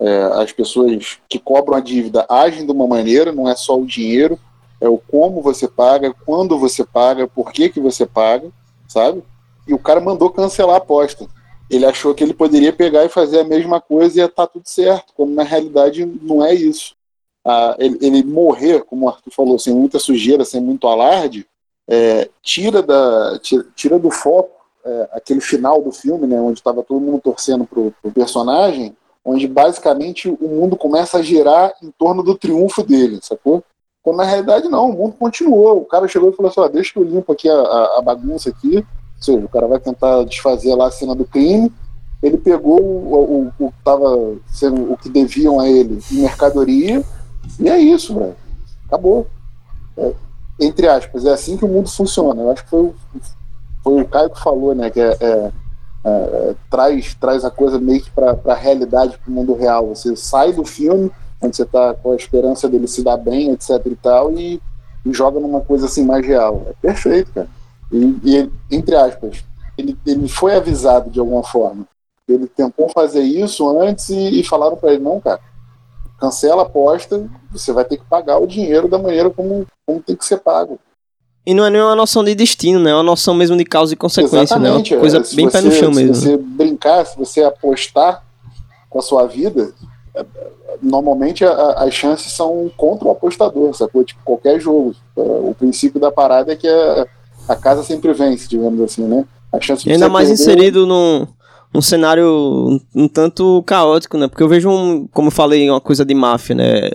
é, as pessoas que cobram a dívida agem de uma maneira, não é só o dinheiro, é o como você paga, quando você paga, por que, que você paga, sabe? E o cara mandou cancelar a aposta. Ele achou que ele poderia pegar e fazer a mesma coisa e ia estar tá tudo certo, quando na realidade não é isso. Ah, ele, ele, morrer, como o Arthur falou, sem muita sujeira, sem muito alarde, é, tira, da, tira, tira do foco é, aquele final do filme, né, onde estava todo mundo torcendo pro, pro personagem, onde basicamente o mundo começa a girar em torno do triunfo dele, sacou? Quando na realidade não, o mundo continuou. O cara chegou e falou assim: ó, deixa que eu limpo aqui a, a, a, bagunça aqui. Ou seja, o cara vai tentar desfazer lá a cena do crime. Ele pegou o, o, o tava sendo o que deviam a ele em mercadoria. E é isso, velho. Acabou. É, entre aspas, é assim que o mundo funciona. Eu acho que foi, foi o Caio que falou, né? Que é, é, é, traz, traz a coisa meio que para a realidade, para o mundo real. Você sai do filme, onde você está com a esperança dele se dar bem, etc e tal, e, e joga numa coisa assim mais real. É perfeito, cara. E, e entre aspas, ele, ele foi avisado de alguma forma. Ele tentou fazer isso antes e, e falaram para ele: não, cara, cancela a aposta, você vai ter que pagar o dinheiro da maneira como, como tem que ser pago. E não é nem uma noção de destino, né? É uma noção mesmo de causa e consequência, Exatamente. né? Uma coisa é, bem pé no chão mesmo. Se você brincar, se você apostar com a sua vida, é, normalmente a, as chances são contra o apostador, sacou? Tipo, qualquer jogo. É, o princípio da parada é que a, a casa sempre vence, digamos assim, né? A chance e ainda mais perder... inserido num, num cenário um, um, tanto caótico, né? Porque eu vejo, um, como eu falei, uma coisa de máfia, né?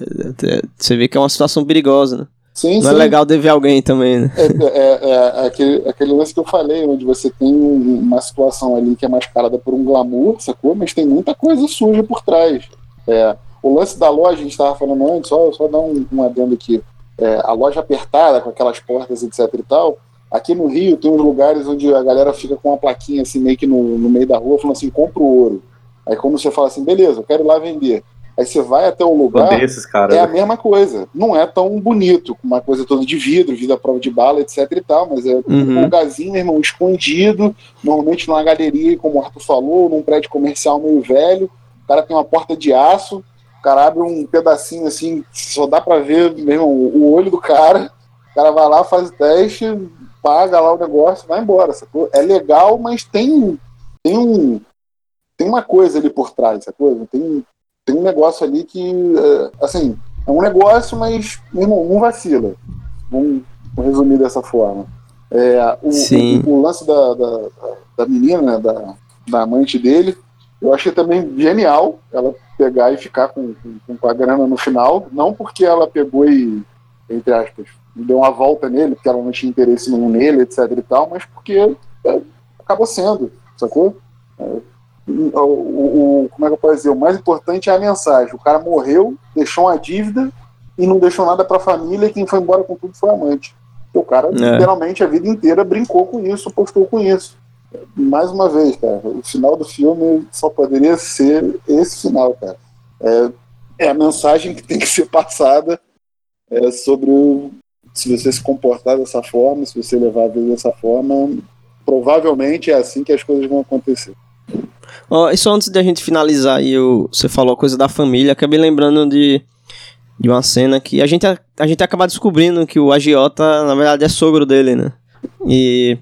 Você vê que é uma situação perigosa, né? Sim, Não é sim. é legal dever alguém também, né? É, é, é, aquele, aquele lance que eu falei, onde você tem uma situação ali que é mascarada por um glamour, sacou? Mas tem muita coisa suja por trás. É, o lance da loja, a gente estava falando antes, só, só dar um, um adendo aqui. É, a loja apertada, com aquelas portas, etc e tal. Aqui no Rio tem uns lugares onde a galera fica com uma plaquinha assim, meio que no, no meio da rua, falando assim, compra o ouro. Aí quando você fala assim, beleza, eu quero ir lá vender. Aí você vai até o lugar, esses caras, é a né? mesma coisa. Não é tão bonito, com uma coisa toda de vidro, vida à prova de bala, etc e tal, mas é uhum. um lugarzinho, irmão, escondido, normalmente numa galeria, como o Arthur falou, num prédio comercial meio velho, o cara tem uma porta de aço, o cara abre um pedacinho assim, só dá pra ver mesmo o olho do cara, o cara vai lá, faz o teste, paga lá o negócio, vai embora, sacou? É legal, mas tem, tem um tem uma coisa ali por trás, sacou? Tem, tem um negócio ali que, é, assim, é um negócio, mas, irmão, não vacila. Vamos, vamos resumir dessa forma. É, o, o, o, lance da, da, da menina, né, da, da amante dele, eu achei também genial ela pegar e ficar com, com, com, a grana no final, não porque ela pegou e, entre aspas, deu uma volta nele, porque ela não tinha interesse nenhum nele, etc e tal, mas porque é, acabou sendo, sacou? É, o, o, como é que eu posso dizer? O mais importante é a mensagem. O cara morreu, deixou uma dívida e não deixou nada para a família, e quem foi embora com tudo foi a amante. O cara, é. literalmente, a vida inteira brincou com isso, postou com isso. Mais uma vez, cara, o final do filme só poderia ser esse final, cara. é, é a mensagem que tem que ser passada é, sobre o, se você se comportar dessa forma, se você levar a vida dessa forma, provavelmente é assim que as coisas vão acontecer. Oh, e só antes gente finalizar, aí, você falou a coisa da família, acabei lembrando de, de uma cena que a gente, a, a gente acaba descobrindo que o agiota, na verdade, é sogro dele, né? E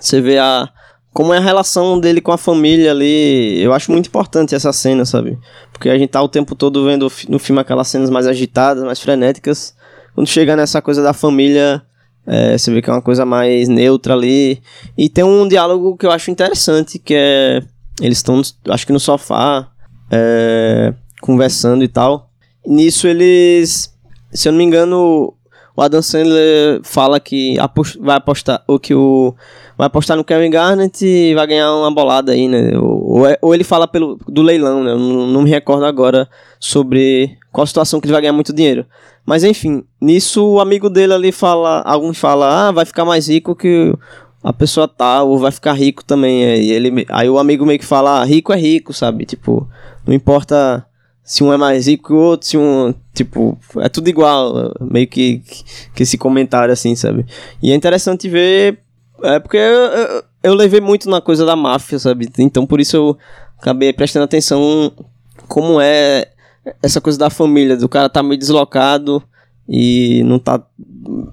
você vê a, como é a relação dele com a família ali. Eu acho muito importante essa cena, sabe? Porque a gente tá o tempo todo vendo no filme aquelas cenas mais agitadas, mais frenéticas. Quando chega nessa coisa da família, é, você vê que é uma coisa mais neutra ali. E tem um diálogo que eu acho interessante, que é. Eles estão, acho que no sofá, é, conversando e tal. Nisso eles. Se eu não me engano, o Adam Sandler fala que apost vai apostar. Ou que o. Vai apostar no Kevin Garnett e vai ganhar uma bolada aí, né? Ou, ou, é, ele fala pelo, do leilão, né? Eu não, me recordo agora sobre qual situação que ele vai ganhar muito dinheiro. Mas enfim, nisso o amigo dele ali fala, alguns falam, ah, vai ficar mais rico que a pessoa tá, ou vai ficar rico também. E ele, aí o amigo meio que fala, ah, rico é rico, sabe? Tipo, não importa se um é mais rico que o outro, se um, tipo, é tudo igual, meio que, que esse comentário assim, sabe? E é interessante ver, é porque eu, eu, eu levei muito na coisa da máfia, sabe? Então por isso eu acabei prestando atenção como é essa coisa da família, do cara tá meio deslocado e não tá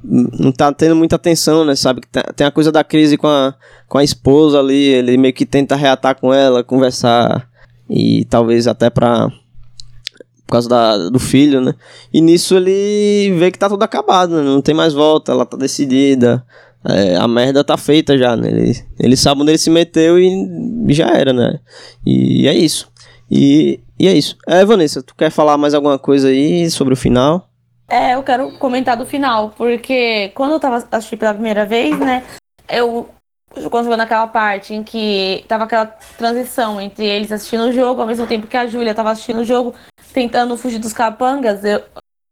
não tá tendo muita atenção, né, sabe? Tem a coisa da crise com a, com a esposa ali, ele meio que tenta reatar com ela, conversar e talvez até pra por causa da, do filho, né? E nisso ele vê que tá tudo acabado, né? não tem mais volta, ela tá decidida, é, a merda tá feita já, né? Ele, ele sabe onde ele se meteu e já era, né? E é isso. E e é isso. É, Vanessa, tu quer falar mais alguma coisa aí sobre o final? É, eu quero comentar do final, porque quando eu tava assistindo pela primeira vez, né, eu quando naquela parte em que tava aquela transição entre eles assistindo o jogo, ao mesmo tempo que a Júlia tava assistindo o jogo, tentando fugir dos capangas, eu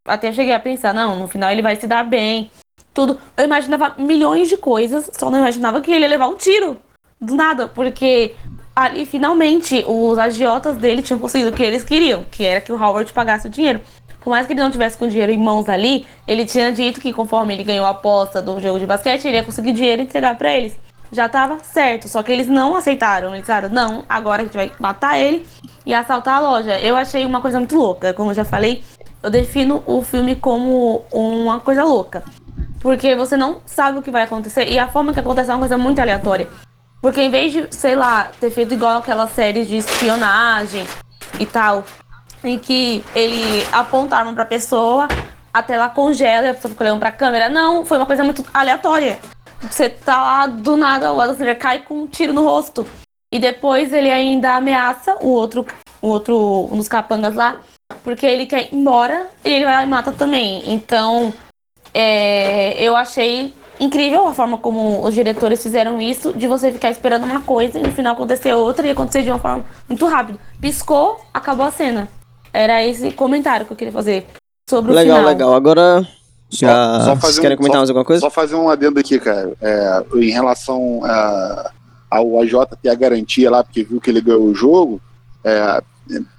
até cheguei a pensar, não, no final ele vai se dar bem, tudo. Eu imaginava milhões de coisas, só não imaginava que ele ia levar um tiro do nada, porque ali finalmente os agiotas dele tinham conseguido o que eles queriam, que era que o Howard pagasse o dinheiro. Por mais que ele não tivesse com dinheiro em mãos ali, ele tinha dito que conforme ele ganhou a aposta do jogo de basquete, ele ia conseguir dinheiro e entregar para eles. Já estava certo, só que eles não aceitaram. Eles disseram, não, agora a gente vai matar ele e assaltar a loja. Eu achei uma coisa muito louca, como eu já falei, eu defino o filme como uma coisa louca. Porque você não sabe o que vai acontecer e a forma que acontece é uma coisa muito aleatória. Porque em vez de, sei lá, ter feito igual aquelas séries de espionagem e tal, em que ele aponta a arma pra pessoa, até ela congela e a pessoa fica olhando pra câmera. Não, foi uma coisa muito aleatória. Você tá lá, do nada, o Adam cai com um tiro no rosto. E depois ele ainda ameaça o outro, o outro, um dos capangas lá, porque ele quer ir embora e ele vai lá e mata também. Então, é, eu achei incrível a forma como os diretores fizeram isso, de você ficar esperando uma coisa e no final acontecer outra e acontecer de uma forma muito rápida. Piscou, acabou a cena. Era esse comentário que eu queria fazer sobre legal, o final. Legal, legal. Agora já só, só Vocês querem comentar só, mais alguma coisa? Só fazer um adendo aqui, cara. É, em relação a, ao AJ ter a garantia lá, porque viu que ele ganhou o jogo, é,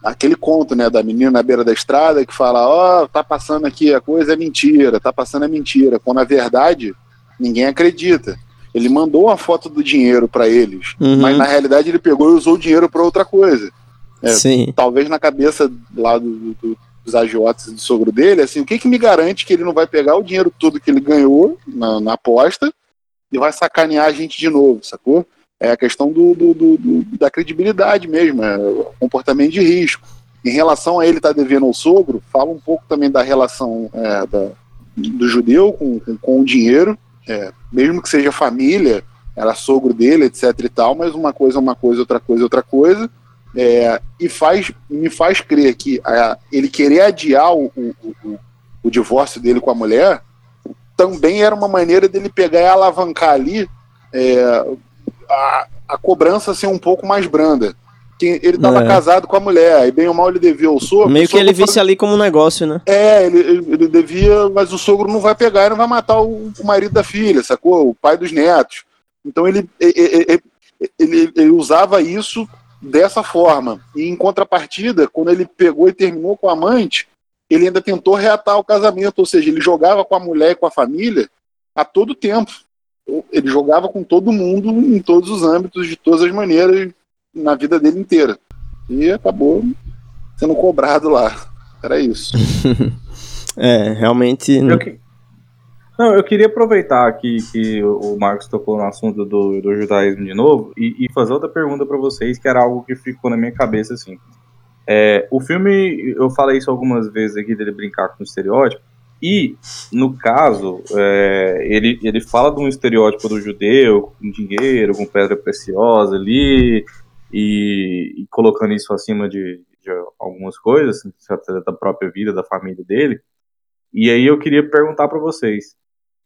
aquele conto, né, da menina na beira da estrada que fala, ó, oh, tá passando aqui a coisa é mentira, tá passando é mentira, quando na verdade ninguém acredita. Ele mandou uma foto do dinheiro para eles, uhum. mas na realidade ele pegou e usou o dinheiro para outra coisa. É, Sim. Talvez na cabeça lá do, do, dos agiotas e do sogro dele, assim, o que, que me garante que ele não vai pegar o dinheiro todo que ele ganhou na, na aposta e vai sacanear a gente de novo, sacou? É a questão do, do, do da credibilidade mesmo, é comportamento de risco. Em relação a ele estar tá devendo ao sogro, fala um pouco também da relação é, da, do judeu com, com, com o dinheiro é, mesmo que seja família, era sogro dele, etc e tal, mas uma coisa é uma coisa, outra coisa é outra coisa, é, e faz, me faz crer que a, ele querer adiar o, o, o, o, divórcio dele com a mulher também era uma maneira dele pegar e alavancar ali é, a, a cobrança ser um pouco mais branda que ele estava é. casado com a mulher, e bem ou mal ele devia ao sogro. Meio que ele visse ali como um negócio, né? É, ele, ele, devia, mas o sogro não vai pegar e não vai matar o, o marido da filha, sacou? O pai dos netos. Então ele, ele, ele, ele usava isso dessa forma. E em contrapartida, quando ele pegou e terminou com a amante, ele ainda tentou reatar o casamento, ou seja, ele jogava com a mulher e com a família a todo tempo. Ele jogava com todo mundo em todos os âmbitos, de todas as maneiras, na vida dele inteira. E acabou sendo cobrado lá. Era isso. é, realmente. Eu, que... Não, eu queria aproveitar aqui que o Marcos tocou no assunto do, do judaísmo de novo e, e fazer outra pergunta para vocês, que era algo que ficou na minha cabeça assim. É, o filme, eu falei isso algumas vezes aqui dele brincar com o estereótipo, e, no caso, é, ele, ele fala de um estereótipo do judeu, com dinheiro, com pedra preciosa ali, e, e colocando isso acima de, de algumas coisas, assim, da própria vida, da família dele. E aí eu queria perguntar para vocês,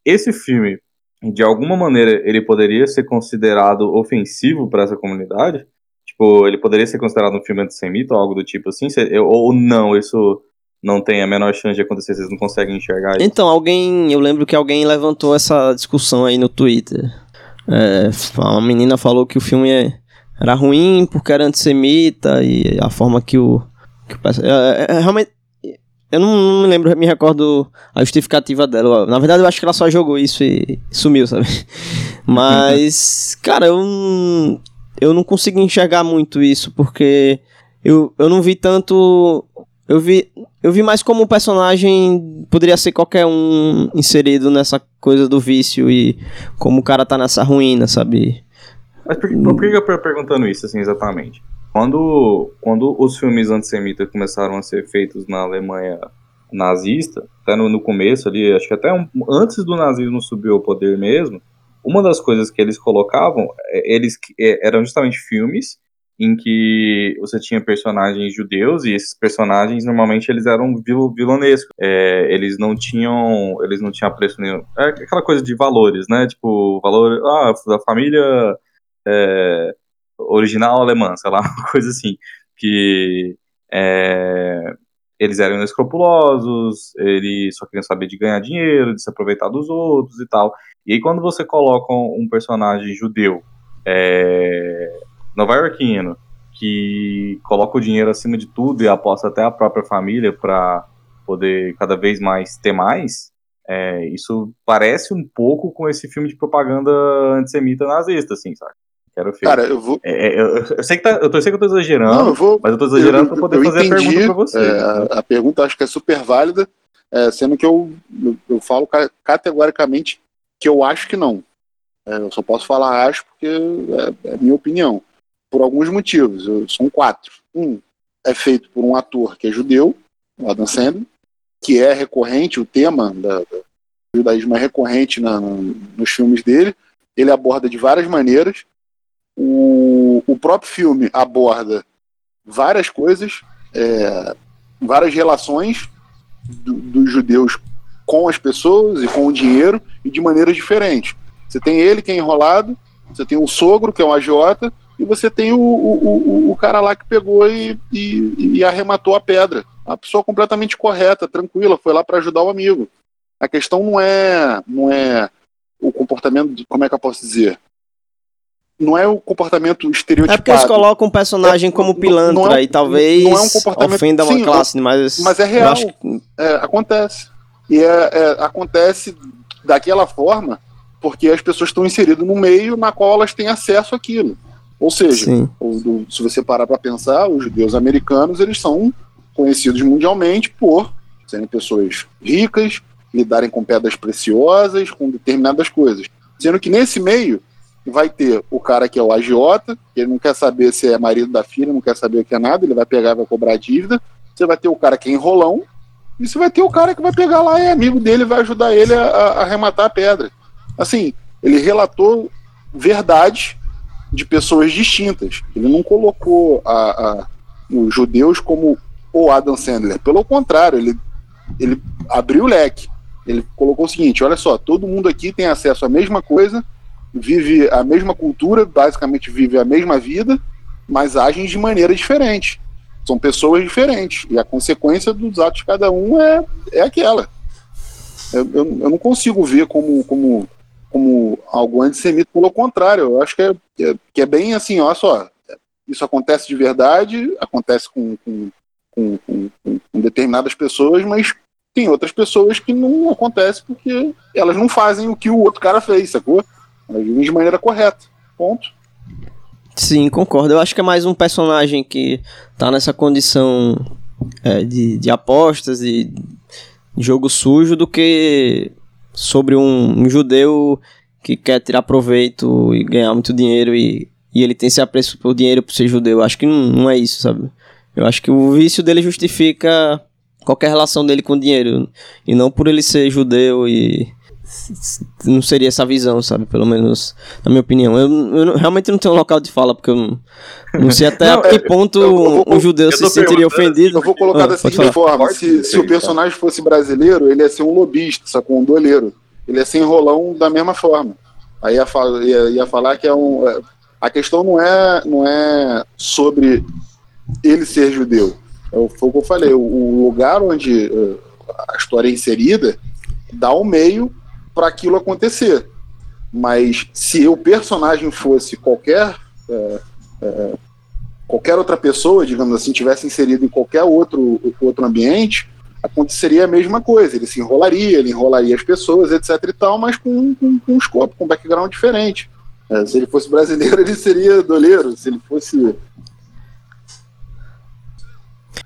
esse filme, de alguma maneira, ele poderia ser considerado ofensivo para essa comunidade? Tipo, ele poderia ser considerado um filme antissemita ou algo do tipo assim? Ou não, isso não tem a menor chance de acontecer, vocês não conseguem enxergar isso? Então, alguém, eu lembro que alguém levantou essa discussão aí no Twitter. É, uma menina falou que o filme é, era ruim porque era antissemita e a forma que o. Que o é, é, realmente. Eu não, não, me lembro, me recordo a justificativa dela. Na verdade, eu acho que ela só jogou isso e sumiu, sabe? Mas, cara, eu eu não consigo enxergar muito isso porque eu, eu não vi tanto. Eu vi, eu vi mais como um personagem poderia ser qualquer um inserido nessa coisa do vício e como o cara tá nessa ruína, sabe? Mas por, por que eu tô perguntando isso, assim, exatamente? Quando, quando os filmes antissemitas começaram a ser feitos na Alemanha nazista, até no, no começo ali, acho que até um, antes do nazismo subir ao poder mesmo, uma das coisas que eles colocavam, é, eles é, eram justamente filmes em que você tinha personagens judeus e esses personagens normalmente eles eram vil vilonescos. É, eles não tinham, eles não tinham preço nenhum. É aquela coisa de valores, né? Tipo, valor ah, da família é, original alemã, sei lá, uma coisa assim, que é, eles eram inescrupulosos, eles só queriam saber de ganhar dinheiro, de se aproveitar dos outros e tal. E aí quando você coloca um personagem judeu, é, nova-iorquino, que coloca o dinheiro acima de tudo e aposta até a própria família para poder cada vez mais ter mais, é, isso parece um pouco com esse filme de propaganda antissemita nazista, assim, sabe? Quero ver. Cara, eu vou. É, é, eu, eu, sei que tá, eu, tô, eu sei que eu tô exagerando, Não, eu vou, mas eu tô exagerando para poder fazer entendi, a pergunta para você. É, a, a, pergunta acho que é super válida, é, sendo que eu, eu, falo categoricamente que eu acho que não. É, eu só posso falar acho porque é, é minha opinião. Por alguns motivos. Eu, são quatro. Um, é feito por um ator que é judeu, o Adam Sandler, que é recorrente, o tema da, da judaísmo é recorrente na, nos filmes dele. Ele aborda de várias maneiras. O, o próprio filme aborda várias coisas, é, várias relações do, dos judeus com as pessoas e com o dinheiro e de maneiras diferentes. Você tem ele que é enrolado, você tem o sogro que é um agiota e você tem o, o, o, o cara lá que pegou e, e, e, arrematou a pedra. A pessoa completamente correta, tranquila, foi lá para ajudar o amigo. A questão não é, não é o comportamento, como é que eu posso dizer? não é o comportamento estereotipado. É porque eles colocam um personagem é, como pilantra não, não é, e talvez não é um comportamento, ofenda uma sim, classe, mas... Mas é real, que... é, acontece. E é, é, acontece daquela forma porque as pessoas estão inseridas no meio na qual elas têm acesso àquilo. Ou seja, se você parar para pensar, os judeus americanos eles são conhecidos mundialmente por serem pessoas ricas, lidarem com pedras preciosas, com determinadas coisas. Sendo que nesse meio vai ter o cara que é o agiota, que ele não quer saber se é marido da filha, não quer saber o que é nada, ele vai pegar e vai cobrar dívida. Você vai ter o cara que é enrolão, e você vai ter o cara que vai pegar lá, é amigo dele, vai ajudar ele a, a arrematar a pedra. Assim, ele relatou verdades de pessoas distintas. Ele não colocou a, a, os judeus como o Adam Sandler. Pelo contrário, ele, ele abriu o leque. Ele colocou o seguinte: olha só, todo mundo aqui tem acesso à mesma coisa, vive a mesma cultura, basicamente vive a mesma vida, mas agem de maneira diferente. São pessoas diferentes. E a consequência dos atos de cada um é, é aquela. Eu, eu, eu não consigo ver como, como como algo antissemita, pelo contrário, eu acho que é, é, que é bem assim, olha só, isso acontece de verdade, acontece com, com, com, com, com determinadas pessoas, mas tem outras pessoas que não acontece porque elas não fazem o que o outro cara fez, sacou? Elas vivem de maneira correta. Ponto. Sim, concordo. Eu acho que é mais um personagem que tá nessa condição é, de, de apostas e jogo sujo do que sobre um, um, judeu que quer tirar proveito e ganhar muito dinheiro e, e ele tem esse apreço pelo dinheiro por ser judeu. Eu acho que não, não é isso, sabe? Eu acho que o vício dele justifica qualquer relação dele com dinheiro e não por ele ser judeu e não seria essa visão, sabe? Pelo menos, na minha opinião. Eu, eu realmente não tenho um local de fala, porque eu não, não sei até não, a que é, ponto eu, eu, um judeu se sentiria ofendido. Eu vou colocar ah, da seguinte forma: se, se o personagem fosse brasileiro, ele ia ser um lobista, sacou? Um doleiro. Ele ia ser enrolão da mesma forma. Aí ia, ia, ia falar que é um. É, a questão não é, não é sobre ele ser judeu. É foi o que eu falei. O, o lugar onde uh, a história é inserida dá um meio para aquilo acontecer. Mas se o personagem fosse qualquer é, é, qualquer outra pessoa, digamos assim, tivesse inserido em qualquer outro, outro ambiente, aconteceria a mesma coisa. Ele se enrolaria, ele enrolaria as pessoas, etc e tal, mas com, com, com um escopo, com um background diferente. É, se ele fosse brasileiro, ele seria doleiro. Se ele fosse.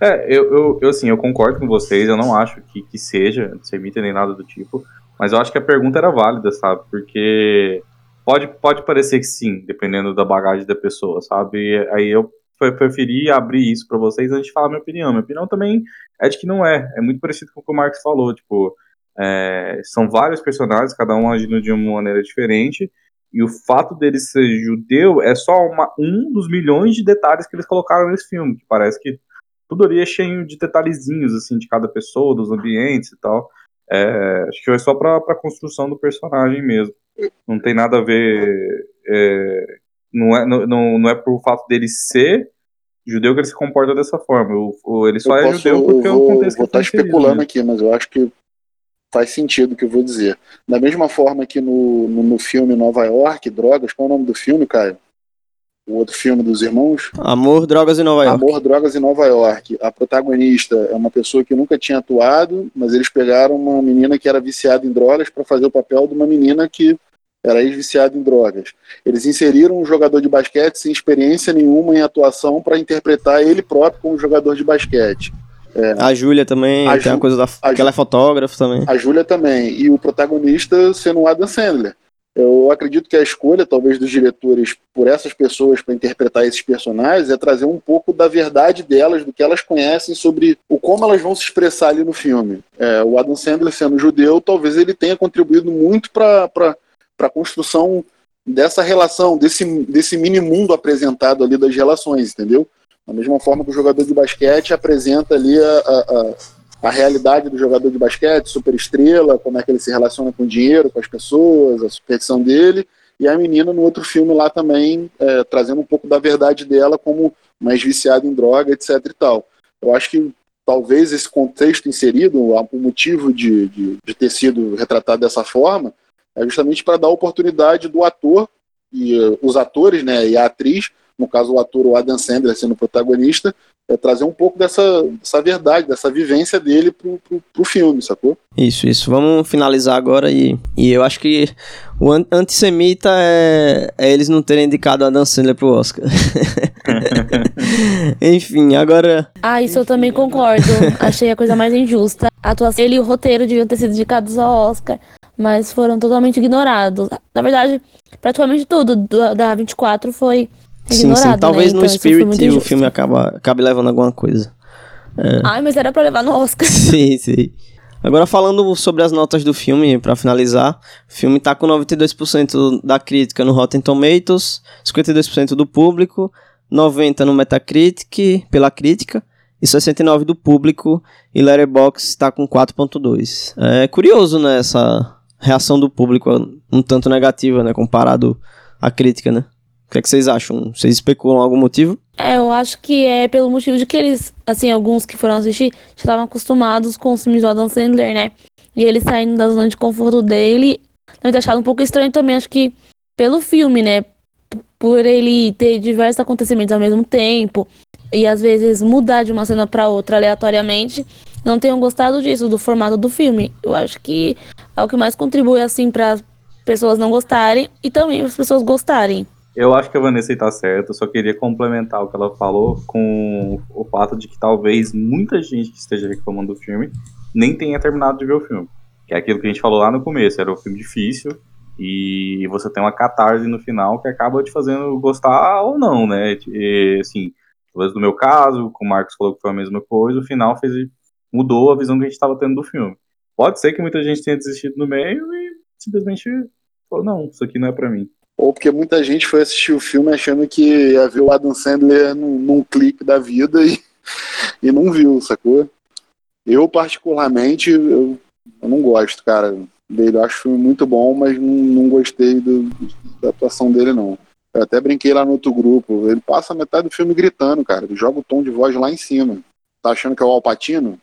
É, eu, eu, eu, assim, eu concordo com vocês, eu não acho que, que seja antissemita nem nada do tipo. Mas eu acho que a pergunta era válida, sabe? Porque pode, pode parecer que sim, dependendo da bagagem da pessoa, sabe? Aí eu preferi abrir isso para vocês antes de falar minha opinião. Minha opinião também é de que não é. É muito parecido com o que o Marcos falou. Tipo, é, são vários personagens, cada um agindo de uma maneira diferente. E o fato dele ser judeu é só uma, um dos milhões de detalhes que eles colocaram nesse filme. Que parece que tudo ali é cheio de detalhezinhos, assim, de cada pessoa, dos ambientes e tal. É, acho que foi só pra, pra construção do personagem mesmo. Não tem nada a ver. É, não, é, não, não é por fato dele ser judeu que ele se comporta dessa forma. O, ele só eu é posso, judeu porque eu vou, Vou estar tá especulando mesmo. aqui, mas eu acho que faz sentido o que eu vou dizer. Da mesma forma que no, no, no filme Nova York, Drogas, qual é o nome do filme, Caio? O outro filme dos irmãos. Amor, Drogas e Nova York. Amor, Drogas e Nova York. A protagonista é uma pessoa que nunca tinha atuado, mas eles pegaram uma menina que era viciada em drogas para fazer o papel de uma menina que era ex-viciada em drogas. Eles inseriram um jogador de basquete sem experiência nenhuma em atuação para interpretar ele próprio como jogador de basquete. É. A Júlia também, a tem a coisa da. Que ela é fotógrafa também. A Júlia também. E o protagonista sendo o Adam Sandler. Eu acredito que a escolha, talvez, dos diretores por essas pessoas para interpretar esses personagens é trazer um pouco da verdade delas, do que elas conhecem sobre o como elas vão se expressar ali no filme. É, o Adam Sandler, sendo judeu, talvez ele tenha contribuído muito para a construção dessa relação, desse, desse mini mundo apresentado ali das relações, entendeu? Da mesma forma que o jogador de basquete apresenta ali a, a a realidade do jogador de basquete, super estrela, como é que ele se relaciona com o dinheiro, com as pessoas, a superstição dele, e a menina no outro filme lá também, é, trazendo um pouco da verdade dela como mais viciada em droga, etc e tal. Eu acho que talvez esse contexto inserido, o motivo de, de, de ter sido retratado dessa forma, é justamente para dar oportunidade do ator e uh, os atores, né, e a atriz, no caso o ator o Adam Sandler sendo protagonista, é trazer um pouco dessa, dessa verdade, dessa vivência dele pro, pro, pro filme, sacou? Isso, isso. Vamos finalizar agora e, e eu acho que o an antissemita é, é eles não terem indicado a Adam Sandler pro Oscar. Enfim, agora... Ah, isso eu também concordo. Achei a coisa mais injusta. A atuação, ele e o roteiro deviam ter sido indicados ao Oscar, mas foram totalmente ignorados. Na verdade, praticamente tudo da 24 foi Sim, sim. Talvez né? no então, Spirit o filme acaba, acabe levando alguma coisa. É. Ai, mas era pra levar no Oscar. sim, sim. Agora falando sobre as notas do filme, para finalizar, o filme tá com 92% da crítica no Rotten Tomatoes, 52% do público, 90 no Metacritic pela crítica e 69 do público e Letterboxd está com 4.2. É curioso, né, essa reação do público um tanto negativa, né, comparado à crítica, né? O que, é que vocês acham? Vocês especulam algum motivo? É, eu acho que é pelo motivo de que eles, assim, alguns que foram assistir, já estavam acostumados com os filmes do Adam Sandler, né? E ele saindo da zona de conforto dele, deve ter um pouco estranho também, acho que pelo filme, né? por ele ter diversos acontecimentos ao mesmo tempo e às vezes mudar de uma cena para outra aleatoriamente, não tenham gostado disso, do formato do filme. Eu acho que é o que mais contribui assim para as pessoas não gostarem e também as pessoas gostarem. Eu acho que a Vanessa está certa, só queria complementar o que ela falou com o fato de que talvez muita gente que esteja reclamando do filme nem tenha terminado de ver o filme. Que é aquilo que a gente falou lá no começo, era um filme difícil e você tem uma catarse no final que acaba te fazendo gostar ou não, né? E, assim, talvez no meu caso, com o Marcos falou que foi a mesma coisa, o final fez mudou a visão que a gente estava tendo do filme. Pode ser que muita gente tenha desistido no meio e simplesmente falou, não, isso aqui não é para mim. Ou porque muita gente foi assistir o filme achando que ia ver o Adam Sandler num, num clipe da vida e, e não viu, sacou? Eu, particularmente, eu, eu não gosto, cara, dele. Eu acho o filme muito bom, mas não, não gostei do, da atuação dele, não. Eu até brinquei lá no outro grupo. Ele passa metade do filme gritando, cara. Ele joga o tom de voz lá em cima. Tá achando que é o Alpatino?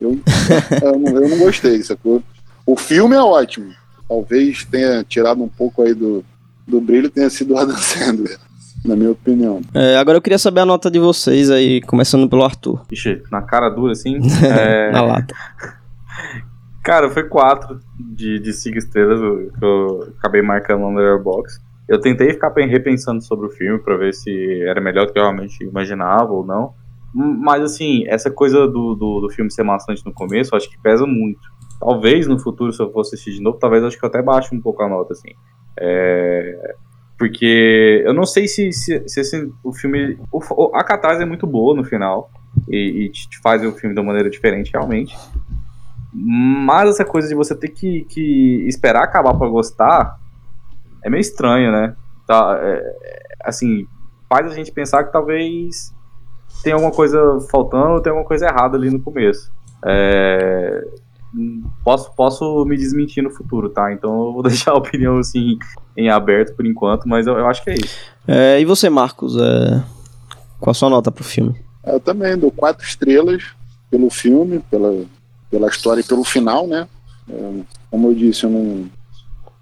Eu, eu, não, eu não gostei, sacou? O filme é ótimo. Talvez tenha tirado um pouco aí do, do brilho tenha sido o Adam Sandler, na minha opinião. É, agora eu queria saber a nota de vocês aí, começando pelo Arthur. Ixi, na cara dura assim. é... na lata. Cara, foi quatro de, de cinco estrelas que eu acabei marcando no Letterboxd. Eu tentei ficar repensando sobre o filme para ver se era melhor do que eu realmente imaginava ou não. Mas assim, essa coisa do, do, do filme ser maçante no começo, eu acho que pesa muito. Talvez no futuro, se eu fosse assistir de novo, talvez eu acho que eu até baixo um pouco a nota, assim. É, porque eu não sei se, se, se esse, o filme. O, a catarse é muito boa no final. E, e te faz o filme de uma maneira diferente, realmente. Mas essa coisa de você ter que, que esperar acabar para gostar é meio estranho, né? Tá, é, assim, faz a gente pensar que talvez tem alguma coisa faltando, tem alguma coisa errada ali no começo. É, posso, posso me desmentir no futuro, tá? Então eu vou deixar a opinião assim em aberto por enquanto, mas eu, eu acho que é isso. É, e você, Marcos? É... Qual a sua nota pro filme? Eu também dou quatro estrelas pelo filme, pela, pela história e pelo final, né? É, como eu disse, eu não,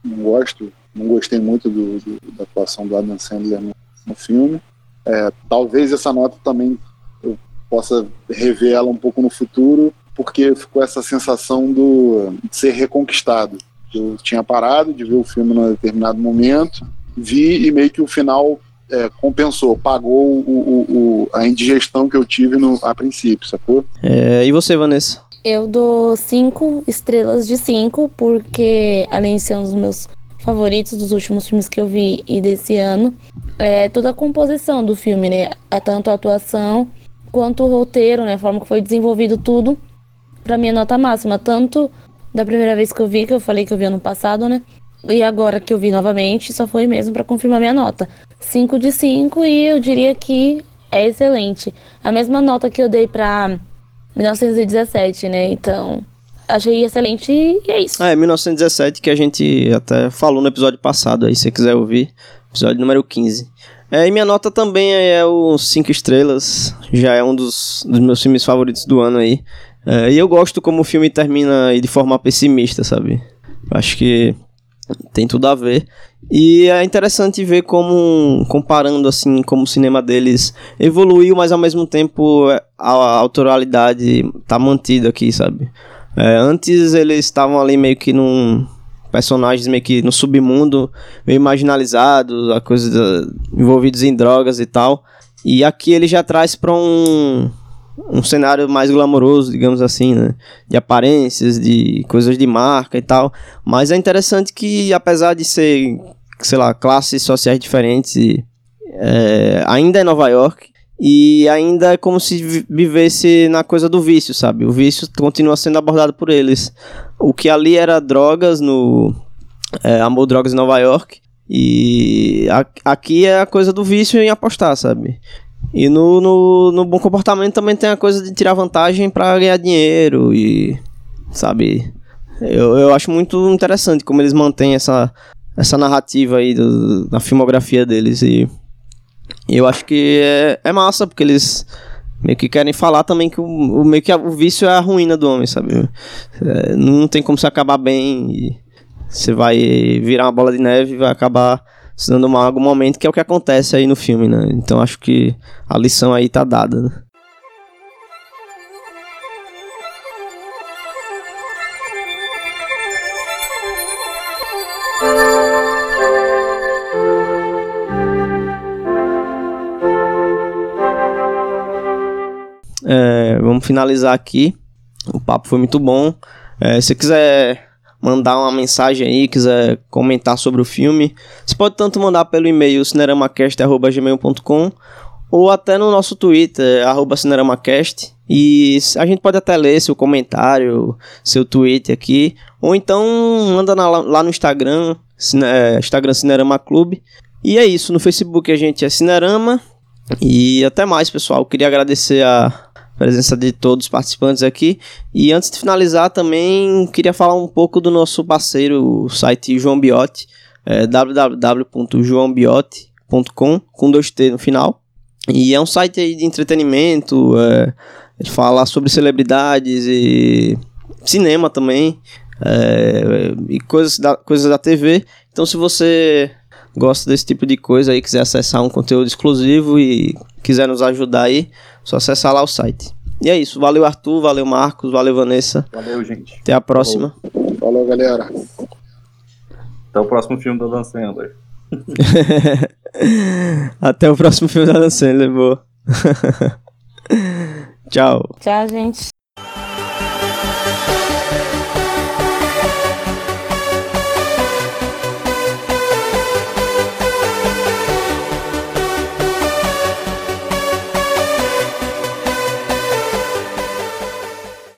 não gosto, não gostei muito do, do, da atuação do Adam Sandler no, no filme. É, talvez essa nota também eu possa rever ela um pouco no futuro, porque ficou essa sensação do, de ser reconquistado. Eu tinha parado de ver o filme num determinado momento, vi e meio que o final é, compensou, pagou o, o, o, a indigestão que eu tive no, a princípio, sacou? É, e você, Vanessa? Eu dou cinco estrelas de cinco, porque além de ser um dos meus favoritos dos últimos filmes que eu vi e desse ano, é toda a composição do filme, né? Tanto a atuação quanto o roteiro, né? A forma que foi desenvolvido tudo para minha nota máxima, tanto da primeira vez que eu vi, que eu falei que eu vi ano passado, né? E agora que eu vi novamente, só foi mesmo para confirmar minha nota. 5 de 5 e eu diria que é excelente. A mesma nota que eu dei para 1917, né? Então, achei excelente e é isso. É, 1917 que a gente até falou no episódio passado aí, se você quiser ouvir, episódio número 15. É, e minha nota também é o 5 estrelas, já é um dos, dos meus filmes favoritos do ano aí. É, e eu gosto como o filme termina de forma pessimista, sabe? Acho que tem tudo a ver. E é interessante ver como, comparando assim, como o cinema deles evoluiu, mas ao mesmo tempo a, autoralidade tá mantida aqui, sabe? É, antes eles estavam ali meio que num personagens meio que no submundo, meio marginalizados, a coisa envolvidos em drogas e tal. E aqui ele já traz para um um cenário mais glamouroso, digamos assim, né? De aparências, de coisas de marca e tal. Mas é interessante que, apesar de ser, sei lá, classes sociais diferentes, é, ainda é Nova York. E ainda é como se vivesse na coisa do vício, sabe? O vício continua sendo abordado por eles. O que ali era drogas no é, Amor Drogas em Nova York. E aqui é a coisa do vício em apostar, sabe? E no, no, no bom comportamento também tem a coisa de tirar vantagem para ganhar dinheiro e. Sabe? Eu, eu acho muito interessante como eles mantêm essa, essa narrativa aí do, da filmografia deles. E eu acho que é, é massa, porque eles meio que querem falar também que o, o meio que o vício é a ruína do homem, sabe? É, não tem como se acabar bem você vai virar uma bola de neve e vai acabar se dando mal em algum momento, que é o que acontece aí no filme, né? Então acho que a lição aí tá dada, né? É, vamos finalizar aqui. O papo foi muito bom. É, se quiser mandar uma mensagem aí, quiser comentar sobre o filme, você pode tanto mandar pelo e-mail cineramacast.gmail.com ou até no nosso Twitter, arroba cineramacast. E a gente pode até ler seu comentário, seu tweet aqui. Ou então manda na, lá no Instagram, cine, é, Instagram Cinerama Clube. E é isso, no Facebook a gente é Cinerama. E até mais, pessoal. Queria agradecer a presença de todos os participantes aqui. E antes de finalizar, também queria falar um pouco do nosso parceiro, o site João Biote, é, www.joãobiote.com, com dois T no final. E é um site de entretenimento, é, ele fala sobre celebridades e cinema também, é, e coisas da, coisas da TV. Então, se você gosta desse tipo de coisa aí, quiser acessar um conteúdo exclusivo e quiser nos ajudar aí, só acessar lá o site. E é isso. Valeu, Arthur. Valeu, Marcos. Valeu, Vanessa. Valeu, gente. Até a próxima. Falou, galera. Até o próximo filme da Dan Sandler. Até o próximo filme da Dan Sandler, boa. Tchau. Tchau, gente.